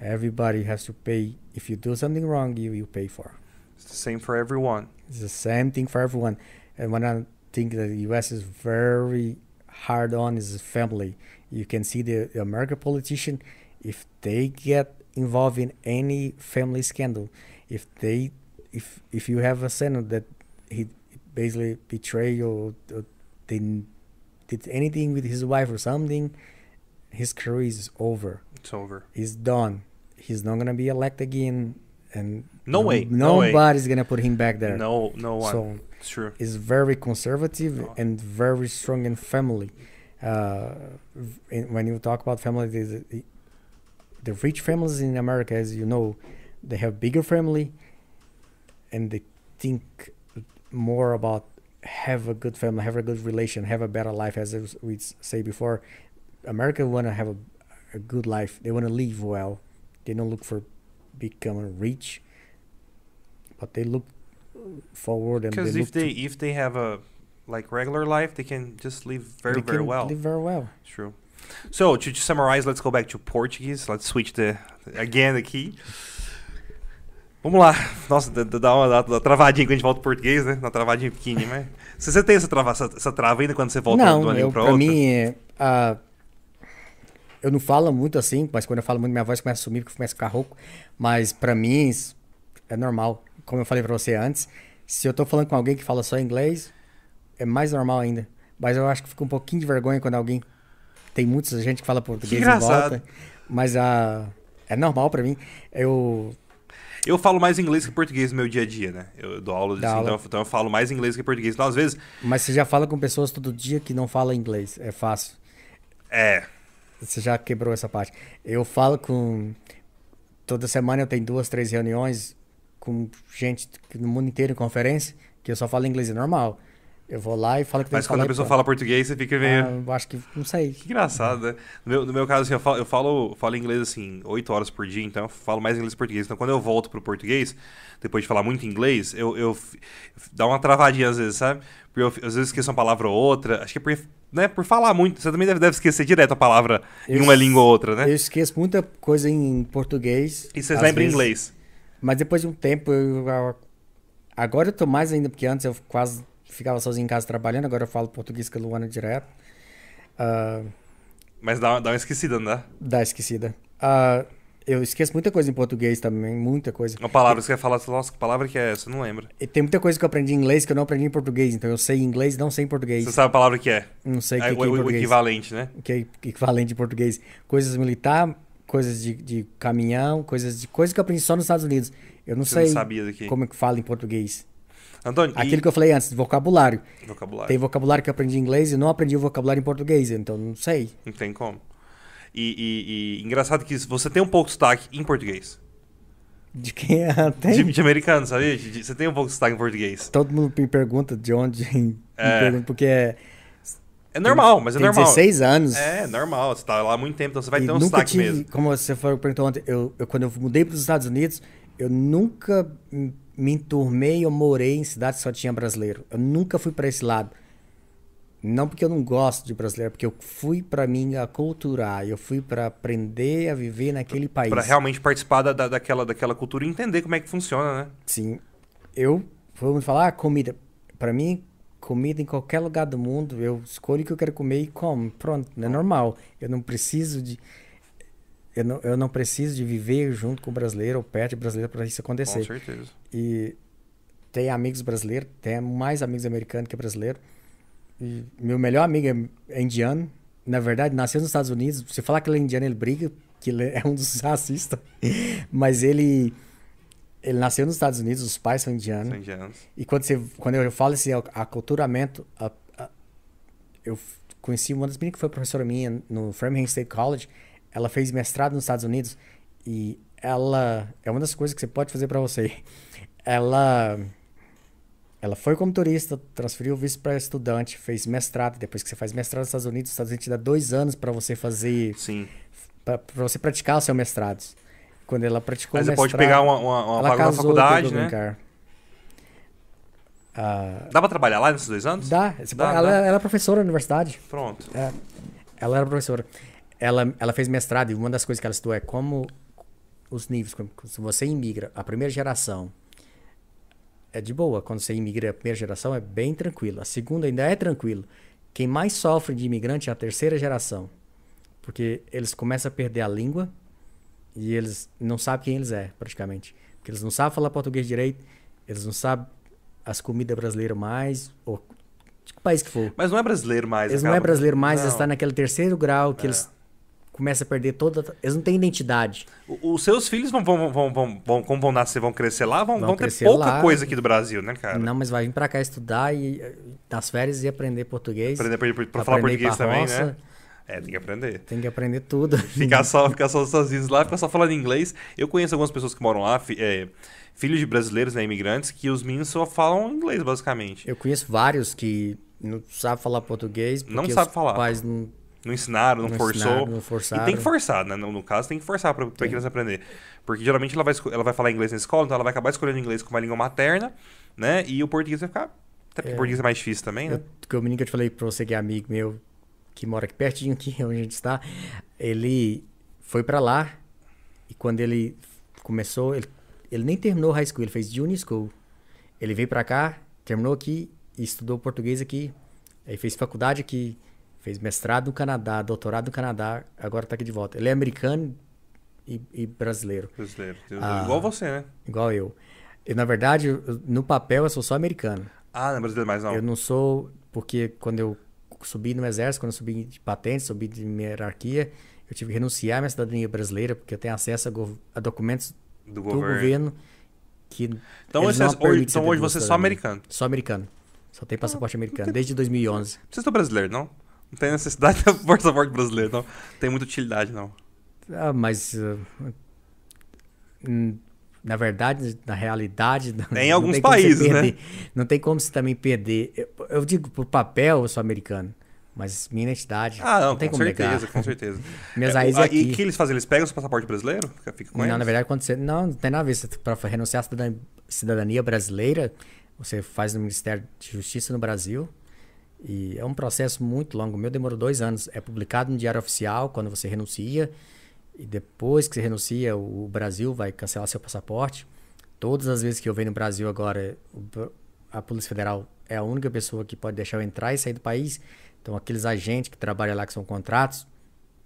everybody has to pay if you do something wrong you you pay for
It's the same for everyone.
it's the same thing for everyone. And when I think that the U.S. is very hard on is family. You can see the, the American politician, if they get involved in any family scandal, if they, if if you have a senator that he basically betray or, or n- did anything with his wife or something, his career is over.
It's over.
He's done. He's not gonna be elected again, and
No way, no way.
nobody's gonna put him back there.
No, no one.
So
it's true.
is very conservative
Oh.
and very strong in family. Uh, when you talk about family, the, the rich families in America, as you know, they have bigger family, and they think more about have a good family, have a good relation, have a better life. As we say before, America want to have a, a good life. They want to live well. they don't look for becoming rich, but they look forward and they
Because if they if they have a like regular life, they can just live very
they
very
can
well.
live very well.
True. So to, summarize, let's go back to Portuguese. Let's switch the again aqui. Vamos lá. Nossa, dá- uma, dá uma travadinha quando a gente volta pro português, né? Uma travadinha pequenininha, mas... Você tem essa trava, essa, essa trava ainda quando você volta
não,
uma língua
eu,
pra
pra
outra?
mim, é, ah, eu não falo muito assim, mas quando eu falo muito, minha voz começa a sumir, porque começa a ficar rouco. Mas pra mim, é normal. Como eu falei pra você antes, se eu tô falando com alguém que fala só inglês, é mais normal ainda. Mas eu acho que fica um pouquinho de vergonha quando alguém. Tem muita gente que fala português em
engraçado.
volta. Mas ah, é normal pra mim. Eu.
Eu falo mais inglês que português no meu dia a dia, né? Eu dou aula, assim,
aula.
Então, então eu falo mais inglês que português. Então, às vezes,
Mas você já fala com pessoas todo dia que não falam inglês. É fácil.
é...
Você já quebrou essa parte. Eu falo com. Toda semana eu tenho duas, três reuniões com gente no mundo inteiro em conferência, que eu só falo inglês, é normal. Eu vou lá e falo que tem
Mas quando
falar
a pessoa
pra-
fala português, você fica meio...
Ah, eu acho que. Não sei.
Que engraçado, né? No meu, no meu caso, assim, eu falo, eu falo, falo inglês, assim, 8 horas por dia, então eu falo mais inglês que português. Então, quando eu volto pro português, depois de falar muito inglês, eu, eu dá uma travadinha às vezes, sabe? Porque eu, às vezes esqueço uma palavra ou outra. Acho que é por, né, por falar muito. Você também deve, deve esquecer direto a palavra em
Eu
uma
s-
língua ou outra, né?
Eu esqueço muita coisa em português.
E vocês lembram inglês.
Mas depois de um tempo, eu- agora eu tô mais ainda, porque antes eu quase ficava sozinho em casa trabalhando, agora eu falo português com a Luana direto. Ah,
Mas dá, uma- dá uma esquecida, não dá?
dá esquecida. Ah, eu esqueço muita coisa em português também, muita coisa.
Uma palavra que você quer falar, fala, nossa, que palavra que é essa? Não lembra.
E tem muita coisa que eu aprendi em inglês que eu não aprendi em português. Então eu sei inglês, não sei em português.
Você sabe a palavra que é?
Não sei o
É,
que, que
o,
é em
o
português.
equivalente, né?
O que é equivalente em português. Coisas militar, coisas de, de caminhão, coisas de coisas que eu aprendi só nos Estados Unidos. Eu não
Você
sei
não
como é que fala em português.
Antônio,
Aquilo
e
que eu falei antes, de vocabulário.
vocabulário?
Tem vocabulário que eu aprendi em inglês e não aprendi o vocabulário em português. Então não sei.
Não tem como. E, e- e engraçado que você tem um pouco de sotaque em português.
De quem é, tem.
De, de americano, sabia? De- de- você tem um pouco de sotaque em português.
Todo mundo me pergunta de onde. me
É.
pergunta porque é.
É normal, mas é
tem
normal.
16 anos.
É, normal. Você tá lá há muito tempo, então você vai
E
ter um
nunca
sotaque
tive,
mesmo.
como você falou, perguntou ontem, eu, eu- quando eu mudei para os Estados Unidos, eu nunca me enturmei ou morei em cidades que só tinha brasileiro. Eu nunca fui para esse lado. Não porque eu não gosto de brasileiro, porque eu fui para mim aculturar, eu fui para aprender a viver naquele país.
Pra realmente participar da, da- daquela, daquela cultura e entender como é que funciona, né?
Sim. Eu, vamos falar, ah, comida. Para mim, comida em qualquer lugar do mundo, eu escolho o que eu quero comer e como. Pronto, é normal. Eu não preciso de. Eu não, eu não preciso de viver junto com o brasileiro ou perto de brasileiro para isso
Com
acontecer.
certeza.
E tem amigos brasileiros, tem mais amigos americanos que brasileiro. E meu melhor amigo é, é indiano. Na verdade, nasceu nos Estados Unidos. Se falar que ele é indiano, ele briga, que ele é um dos racistas. Mas ele ele nasceu nos Estados Unidos, os pais são indianos.
São indianos.
E quando, você, quando eu falo esse ac- aculturamento, a- a- eu conheci uma das meninas que foi professora minha no Framingham State College. Ela fez mestrado nos Estados Unidos e ela é uma das coisas que você pode fazer para você. Ela ela foi como turista, transferiu o visto para estudante, fez mestrado. Depois que você faz mestrado nos Estados Unidos, os Estados Unidos te dá dois anos para você fazer,
Sim.
para você praticar o seu mestrado. Quando ela praticou
Mas
o
você pode
mestrado,
pegar uma, uma, uma vaga na faculdade, né?
Ah,
Dá pra trabalhar lá nesses dois anos?
Dá.
Dá,
ela,
dá.
ela é professora na universidade.
Pronto.
É. Ela era professora. Ela, ela fez mestrado e uma das coisas que ela estudou é como os níveis. Se você imigra, a primeira geração é de boa. Quando você imigra a primeira geração é bem tranquilo. A segunda ainda é tranquilo. Quem mais sofre de imigrante é a terceira geração. Porque eles começam a perder a língua e eles não sabem quem eles é, praticamente. Porque eles não sabem falar português direito, eles não sabem as comidas brasileiras mais, ou de que país que for.
Mas não é brasileiro mais.
Eles não
acaba.
é brasileiro mais,
Não.
eles estão naquele terceiro grau que eles começam a perder toda. Eles não têm identidade.
Os seus filhos vão, vão, vão, vão, vão, como vão nascer, vão crescer lá, vão,
Vão
vão ter pouca
lá.
coisa aqui do Brasil, né, cara?
Não, mas vai vir pra cá estudar e nas férias e aprender português.
Aprender pra, pra falar português
pra
também,
roça.
né? É, tem que aprender.
Tem que aprender tudo.
Ficar só, ficar só Unidos lá, ficar só falando inglês. Eu conheço algumas pessoas que moram lá, fi- é, filhos de brasileiros, né, imigrantes, que os meninos só falam inglês, basicamente.
Eu conheço vários que não sabem falar português
Não
os
falar.
pais não,
Não ensinaram, não,
Não
forçou.
ensinaram, não
E
forçaram.
tem que forçar, né? No, no caso, tem que forçar pra, pra criança aprender. Porque geralmente ela vai, ela vai falar inglês na escola, então ela vai acabar escolhendo inglês como uma língua materna, né? E o português vai ficar. Até porque o português é mais difícil também, né?
Eu, que o menino que eu te falei pra você que é amigo meu, que mora aqui pertinho aqui onde a gente está, ele foi pra lá e quando ele começou, ele, ele nem terminou high school, ele fez junior school. Ele veio pra cá, terminou aqui e estudou português aqui. Aí fez faculdade aqui, fez mestrado no Canadá, doutorado no Canadá, agora tá aqui de volta. Ele é americano e, e brasileiro,
Brasileiro.
Ah.
Igual você, né?
igual eu. E, na verdade, no papel eu sou só americano.
Ah, não é brasileiro mais não.
Eu não sou, porque quando eu subi no exército, quando eu subi de patente, subi de hierarquia, eu tive que renunciar à minha cidadania brasileira, porque eu tenho acesso a, a documentos
Do
do
governo.
governo que
Então, você,
não
hoje, então hoje você é só americano.
Só americano. Só tem passaporte americano, desde 2011.
Você é brasileiro, não? Não tem necessidade de passaporte brasileiro, não. Tem muita utilidade, não.
Ah, mas... uh, na verdade, na realidade...
Em
não
alguns
tem
países, né?
Não tem como você também perder. Eu, eu digo, por papel, eu sou americano. Mas minha identidade...
Ah, não,
tem
com
como
certeza,
negar.
com certeza.
Minhas
É,
raízes é
E
aqui.
o que eles fazem? Eles pegam o seu passaporte brasileiro? Fica, fica com
Não,
eles?
na verdade, quando você. Não, não tem nada a ver. Pra renunciar à cidadania brasileira, você faz no Ministério de Justiça no Brasil. E é um processo muito longo. O meu demorou dois anos. É publicado no Diário Oficial quando você renuncia. E depois que você renuncia, o Brasil vai cancelar seu passaporte. Todas as vezes que eu venho no Brasil agora, a Polícia Federal é a única pessoa que pode deixar eu entrar e sair do país. Então, aqueles agentes que trabalham lá, que são contratos,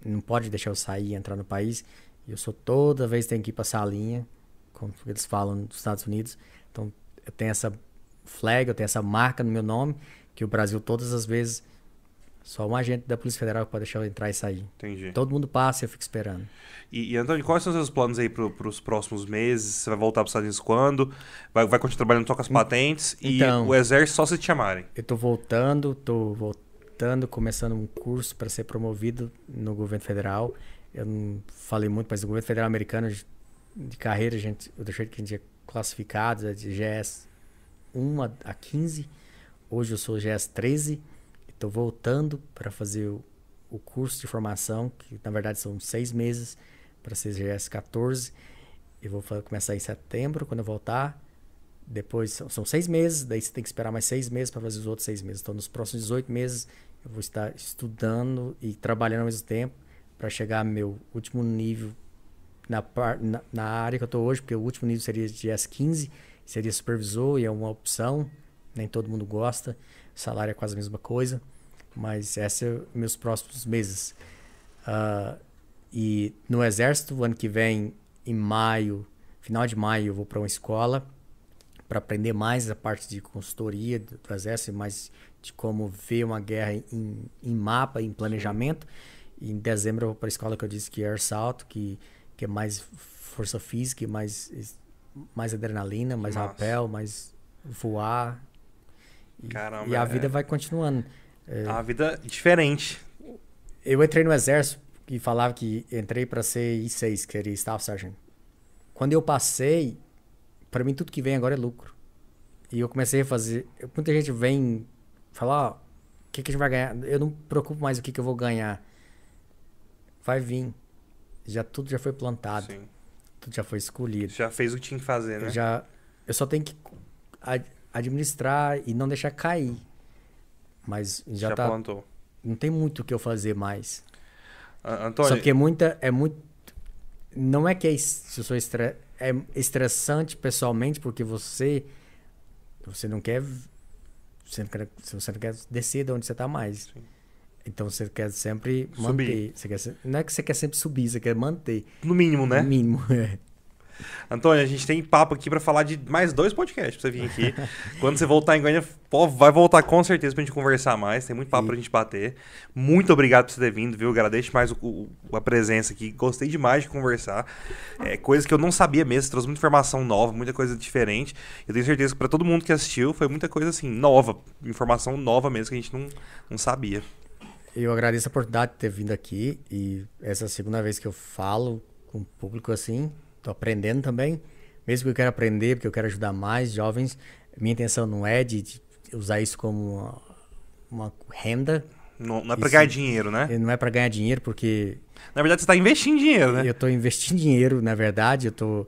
não pode deixar eu sair e entrar no país. Eu sou toda vez tenho que ir pra salinha, como eles falam nos Estados Unidos. Então, eu tenho essa flag, eu tenho essa marca no meu nome, que o Brasil todas as vezes só um agente da Polícia Federal pode deixar eu entrar e sair.
Entendi.
Todo mundo passa e eu fico esperando.
E, e Antônio, quais são os seus planos aí pro, pros próximos meses? Você vai voltar para os Estados Unidos quando? Vai, vai continuar trabalhando só com as patentes?
Então-
e o exército só se te chamarem?
Eu tô voltando, tô voltando, começando um curso para ser promovido no governo federal. Eu não falei muito, mas o governo federal americano de carreira, gente, eu deixei que a gente é classificado é de GS 1 a- a 15. Hoje eu sou GS 13. Estou voltando para fazer o, o curso de formação, que na verdade são seis meses para ser GS 14. Eu vou começar em setembro, quando eu voltar. Depois são, são seis meses, daí você tem que esperar mais seis meses para fazer os outros seis meses. Então, nos próximos 18 meses, eu vou estar estudando e trabalhando ao mesmo tempo para chegar ao meu último nível na, par, na, na área que eu estou hoje, porque o último nível seria de S15, seria supervisor e é uma opção, nem todo mundo gosta, salário é quase a mesma coisa, mas esses são meus próximos meses. Ah, e no Exército, ano que vem, em maio, final de maio, eu vou para uma escola para aprender mais a parte de consultoria do, do Exército, mais de como ver uma guerra em, em mapa, em planejamento. E em dezembro eu vou para a escola que eu disse que é Air Salto, que, que é mais força física, mais, mais adrenalina, mais
Massa.
rapel, mais voar. E,
Caramba,
e a
é-
vida vai continuando. É,
A vida diferente.
eu entrei no exército e falava que entrei para ser I6, que seria Staff Sergeant. Quando eu passei, para mim tudo que vem agora é lucro. E eu comecei a fazer. Muita gente vem falar: ó, o que, que a gente vai ganhar? Eu não me preocupo mais o que, que eu vou ganhar. Vai vir. Já tudo já foi plantado,
Sim.
tudo já foi escolhido.
Já fez o que tinha que fazer, né?
Eu já eu só tenho que administrar e não deixar cair. Mas já,
Já
tá,
plantou.
não tem muito o que eu fazer mais.
Antônio,
Só que é muita. É muito. Não é que é, se eu sou estre, é estressante pessoalmente, porque você. Você não quer. Você não quer, você não quer descer de onde você está mais.
Sim.
Então você quer sempre
Subir.
manter. Você quer, não é que você quer sempre subir, você quer manter.
no mínimo, né?
No mínimo. é.
Antônio, a gente tem papo aqui pra falar de mais dois podcasts pra você vir aqui. Quando você voltar em Goiânia, vai voltar com certeza pra gente conversar mais. Tem muito papo
Sim.
pra gente bater. Muito obrigado por você ter vindo, viu? Agradeço mais o- o- a presença aqui. Gostei demais de conversar. É, coisas que eu não sabia mesmo. Você trouxe muita informação nova, muita coisa diferente. Eu tenho certeza que pra todo mundo que assistiu foi muita coisa assim, nova. Informação nova mesmo que a gente não, não sabia.
Eu agradeço a oportunidade de ter vindo aqui e essa é a segunda vez que eu falo com o público assim. Tô aprendendo também, mesmo que eu quero aprender, porque eu quero ajudar mais jovens. Minha intenção não é de, de usar isso como uma, uma renda,
Não, não é
Isso-
ganhar dinheiro, né?
Não é para ganhar dinheiro, porque
Na verdade, você tá investindo dinheiro, né?
eu estou investindo dinheiro, na verdade, eu tô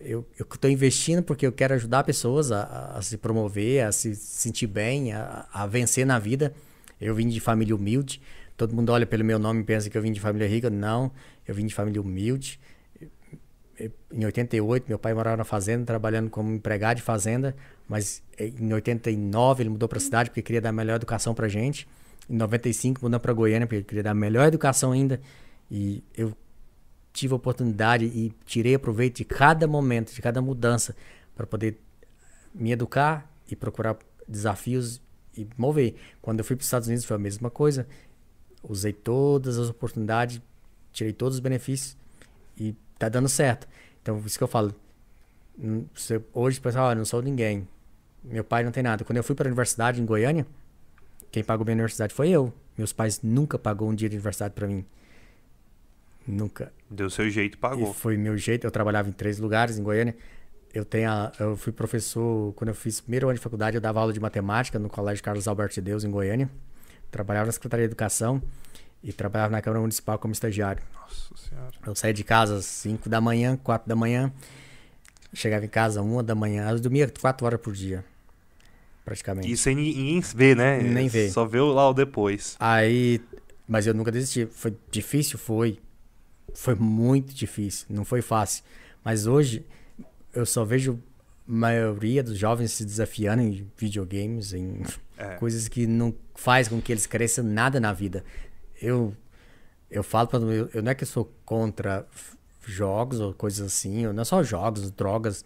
eu estou investindo porque eu quero ajudar pessoas a, a- a se promover, a se sentir bem, a, a vencer na vida. Eu vim de família humilde. Todo mundo olha pelo meu nome e pensa que eu vim de família rica. Não, eu vim de família humilde. Em 88, meu pai morava na fazenda, trabalhando como empregado de fazenda, mas em 89 ele mudou para a cidade porque queria dar a melhor educação para gente. Em 95 mudou para Goiânia porque queria dar a melhor educação ainda. E eu tive a oportunidade e tirei proveito de cada momento, de cada mudança, para poder me educar e procurar desafios e mover. Quando eu fui para os Estados Unidos foi a mesma coisa. Usei todas as oportunidades, tirei todos os benefícios e tá dando certo. Então, isso que eu falo. você- hoje, o pessoal, ah, não sou ninguém. Meu pai não tem nada. Quando eu fui para a universidade em Goiânia, quem pagou minha universidade foi eu. Meus pais nunca pagou um dia de universidade para mim. Nunca.
Deu seu jeito e
E
pagou.
foi meu jeito. Eu trabalhava em três lugares em Goiânia. Eu tenho a- eu fui professor quando eu fiz primeiro ano de faculdade. Eu dava aula de matemática no Colégio Carlos Alberto de Deus em Goiânia. Trabalhava na Secretaria de Educação e trabalhava na Câmara Municipal como estagiário.
Nossa senhora.
Eu saía de casa às 5 da manhã, 4 da manhã. Chegava em casa às 1 da manhã. Eu dormia 4 horas por dia, praticamente.
Isso aí ni- ninguém vê, né?
Nem vê.
Só vê lá o depois.
Aí, mas eu nunca desisti. Foi difícil, foi. Foi muito difícil, não foi fácil. Mas hoje eu só vejo a maioria dos jovens se desafiando em videogames, em
É.
coisas que não faz com que eles cresçam nada na vida. Eu eu falo para eu, eu não é que eu sou contra jogos ou coisas assim, ou não é só jogos, drogas.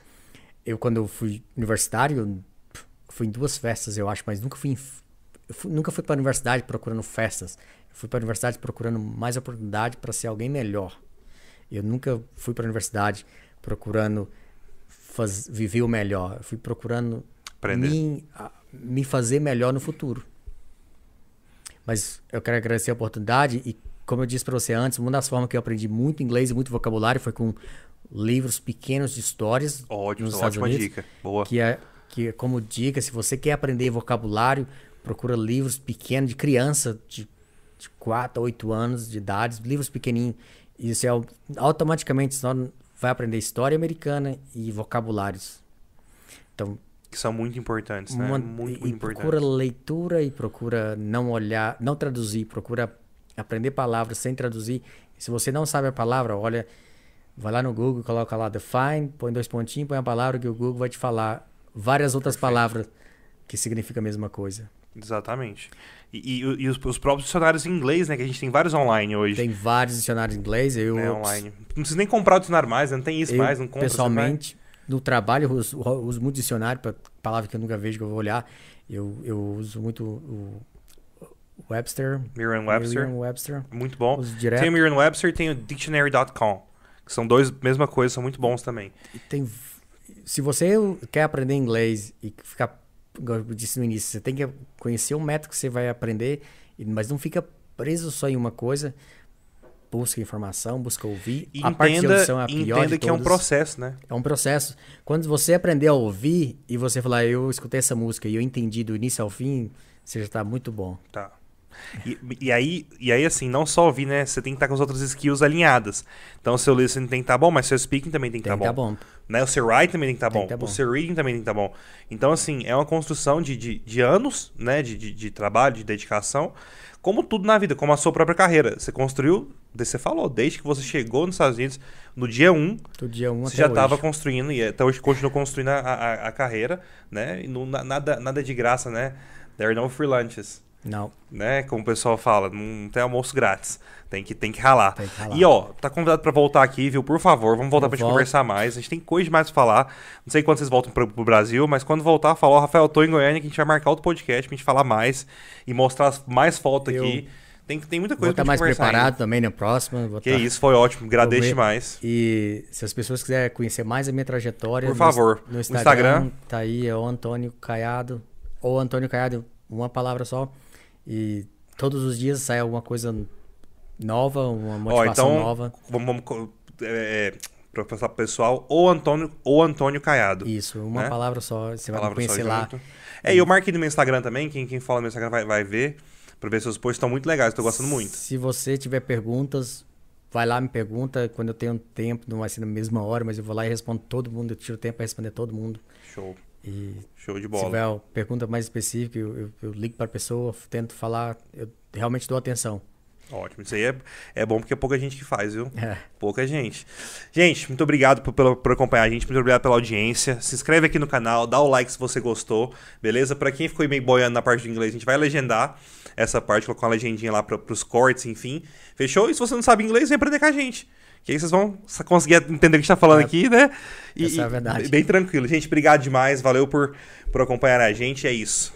Eu quando eu fui universitário, eu fui em duas festas, eu acho, mas nunca fui, em fui- nunca fui para a universidade procurando festas. Eu fui para a universidade procurando mais oportunidade para ser alguém melhor. Eu nunca fui para a universidade procurando faz, viver o melhor. Eu fui procurando
Aprender.
me fazer melhor no futuro. Mas eu quero agradecer a oportunidade e, como eu disse para você antes, uma das formas que eu aprendi muito inglês e muito vocabulário foi com livros pequenos de histórias
Ótimo,
nos Estados
ótima
Unidos.
dica. Boa.
Que é, que é como dica, se você quer aprender vocabulário, procura livros pequenos de criança de, de 4 a 8 anos de idade, livros pequenininhos. E você au- automaticamente só vai aprender história americana e vocabulários. Então,
Que são muito importantes, né?
uma-
muito, muito
e
importantes.
procura leitura e procura não olhar, não traduzir, procura aprender palavras sem traduzir. Se você não sabe a palavra, olha, vai lá no Google, coloca lá define, põe dois pontinhos, põe a palavra que o Google vai te falar várias outras palavras que significam a mesma coisa.
Exatamente. E, e- e os, os próprios dicionários em inglês, né? Que a gente tem vários online hoje.
Tem vários dicionários em inglês, eu
né, online. Não precisa nem comprar o dicionário mais, né? não tem isso
eu,
mais, não compra.
pessoalmente, no trabalho, eu uso, eu uso muito dicionário, palavra que eu nunca vejo, que eu vou olhar. Eu, eu uso muito o Webster.
Merriam-Webster.
Merriam-Webster.
Muito bom. Tem o Merriam-Webster e tem o Dictionary.com. Que são dois, mesma coisa, são muito bons também.
Tem, se você quer aprender inglês e ficar, como eu disse no início, você tem que conhecer o método que você vai aprender, mas não fica preso só em uma coisa. Busca informação, busca ouvir.
E
a parte de audição é a pior
entenda que é um processo, né?
É um processo. Quando você aprender a ouvir e você falar, eu escutei essa música e eu entendi do início ao fim, você já está muito bom.
Tá. E, e aí, e aí, assim, não só ouvir, né? Você tem que estar com as outras skills alinhadas. Então, o seu listening tem que estar bom, mas seu speaking também tem que
Tem
estar
que tá
bom.
bom.
Né? O seu writing também tem que estar bom.
tá bom.
O seu reading também tem que estar bom. Então, assim, é uma construção de, de, de anos, né? De, de, de trabalho, de dedicação. Como tudo na vida, como a sua própria carreira. Você construiu, você falou, desde que você chegou nos Estados Unidos, no dia 1,
Do dia 1 um
você já estava construindo e até hoje continua construindo a, a, a carreira, né? E não, na- nada, nada de graça, né? There are no free lunches
Não,
né? Como o pessoal fala, não tem almoço grátis. Tem que, tem que ralar.
tem que ralar.
E ó, tá convidado pra voltar aqui, viu? Por favor, vamos voltar
Eu
pra gente conversar mais. A gente tem coisa demais pra falar. Não sei quando vocês voltam pro, pro Brasil, mas quando voltar, fala, ó, Rafael, eu tô em Goiânia, que a gente vai marcar outro podcast pra gente falar mais e mostrar mais fotos
Eu-
aqui. Tem, tem muita
vou
coisa
estar mais preparado
ainda.
também na próxima. Vou
Que
tá-
isso, foi ótimo. Agradeço demais.
E se as pessoas quiserem conhecer mais a minha trajetória,
Por
no-
favor,
no,
o
Instagram,
Instagram.
tá aí, é o Antônio Caiado, ou Antônio Caiado, uma palavra só. E todos os dias sai alguma coisa nova, uma motivação
então,
nova.
Vamos, vamos é, passar pro pessoal, ou Antônio, ou Antônio Caiado.
Isso, uma
né?
palavra só, você vai
Palavra só
conhecer lá.
junto. É, e eu marquei no meu Instagram também, quem, quem fala no meu Instagram vai, vai ver. Pra ver seus posts estão muito legais, tô gostando muito.
Se você tiver perguntas, vai lá, me pergunta. Quando eu tenho tempo, não vai ser na mesma hora, mas eu vou lá e respondo todo mundo. Eu tiro tempo para responder todo mundo.
Show.
E
Show de
se
bola.
tiver pergunta mais específica, eu, eu, eu ligo para a pessoa, tento falar, eu realmente dou atenção.
Ótimo. Isso aí é, é bom porque é pouca gente que faz, viu?
É.
Pouca gente. Gente, muito obrigado por, pela- por acompanhar a gente, muito obrigado pela audiência. Se inscreve aqui no canal, dá o like se você gostou, beleza? Pra quem ficou meio boiando na parte do inglês, a gente vai legendar essa parte, colocar uma legendinha lá pra, pros cortes, enfim. Fechou? E se você não sabe inglês, vem aprender com a gente. Que aí vocês vão conseguir entender o que a gente tá falando
É.
aqui, né? E,
Essa é a
e-
verdade.
Bem tranquilo. Gente, obrigado demais. Valeu por, por acompanhar a gente. É isso.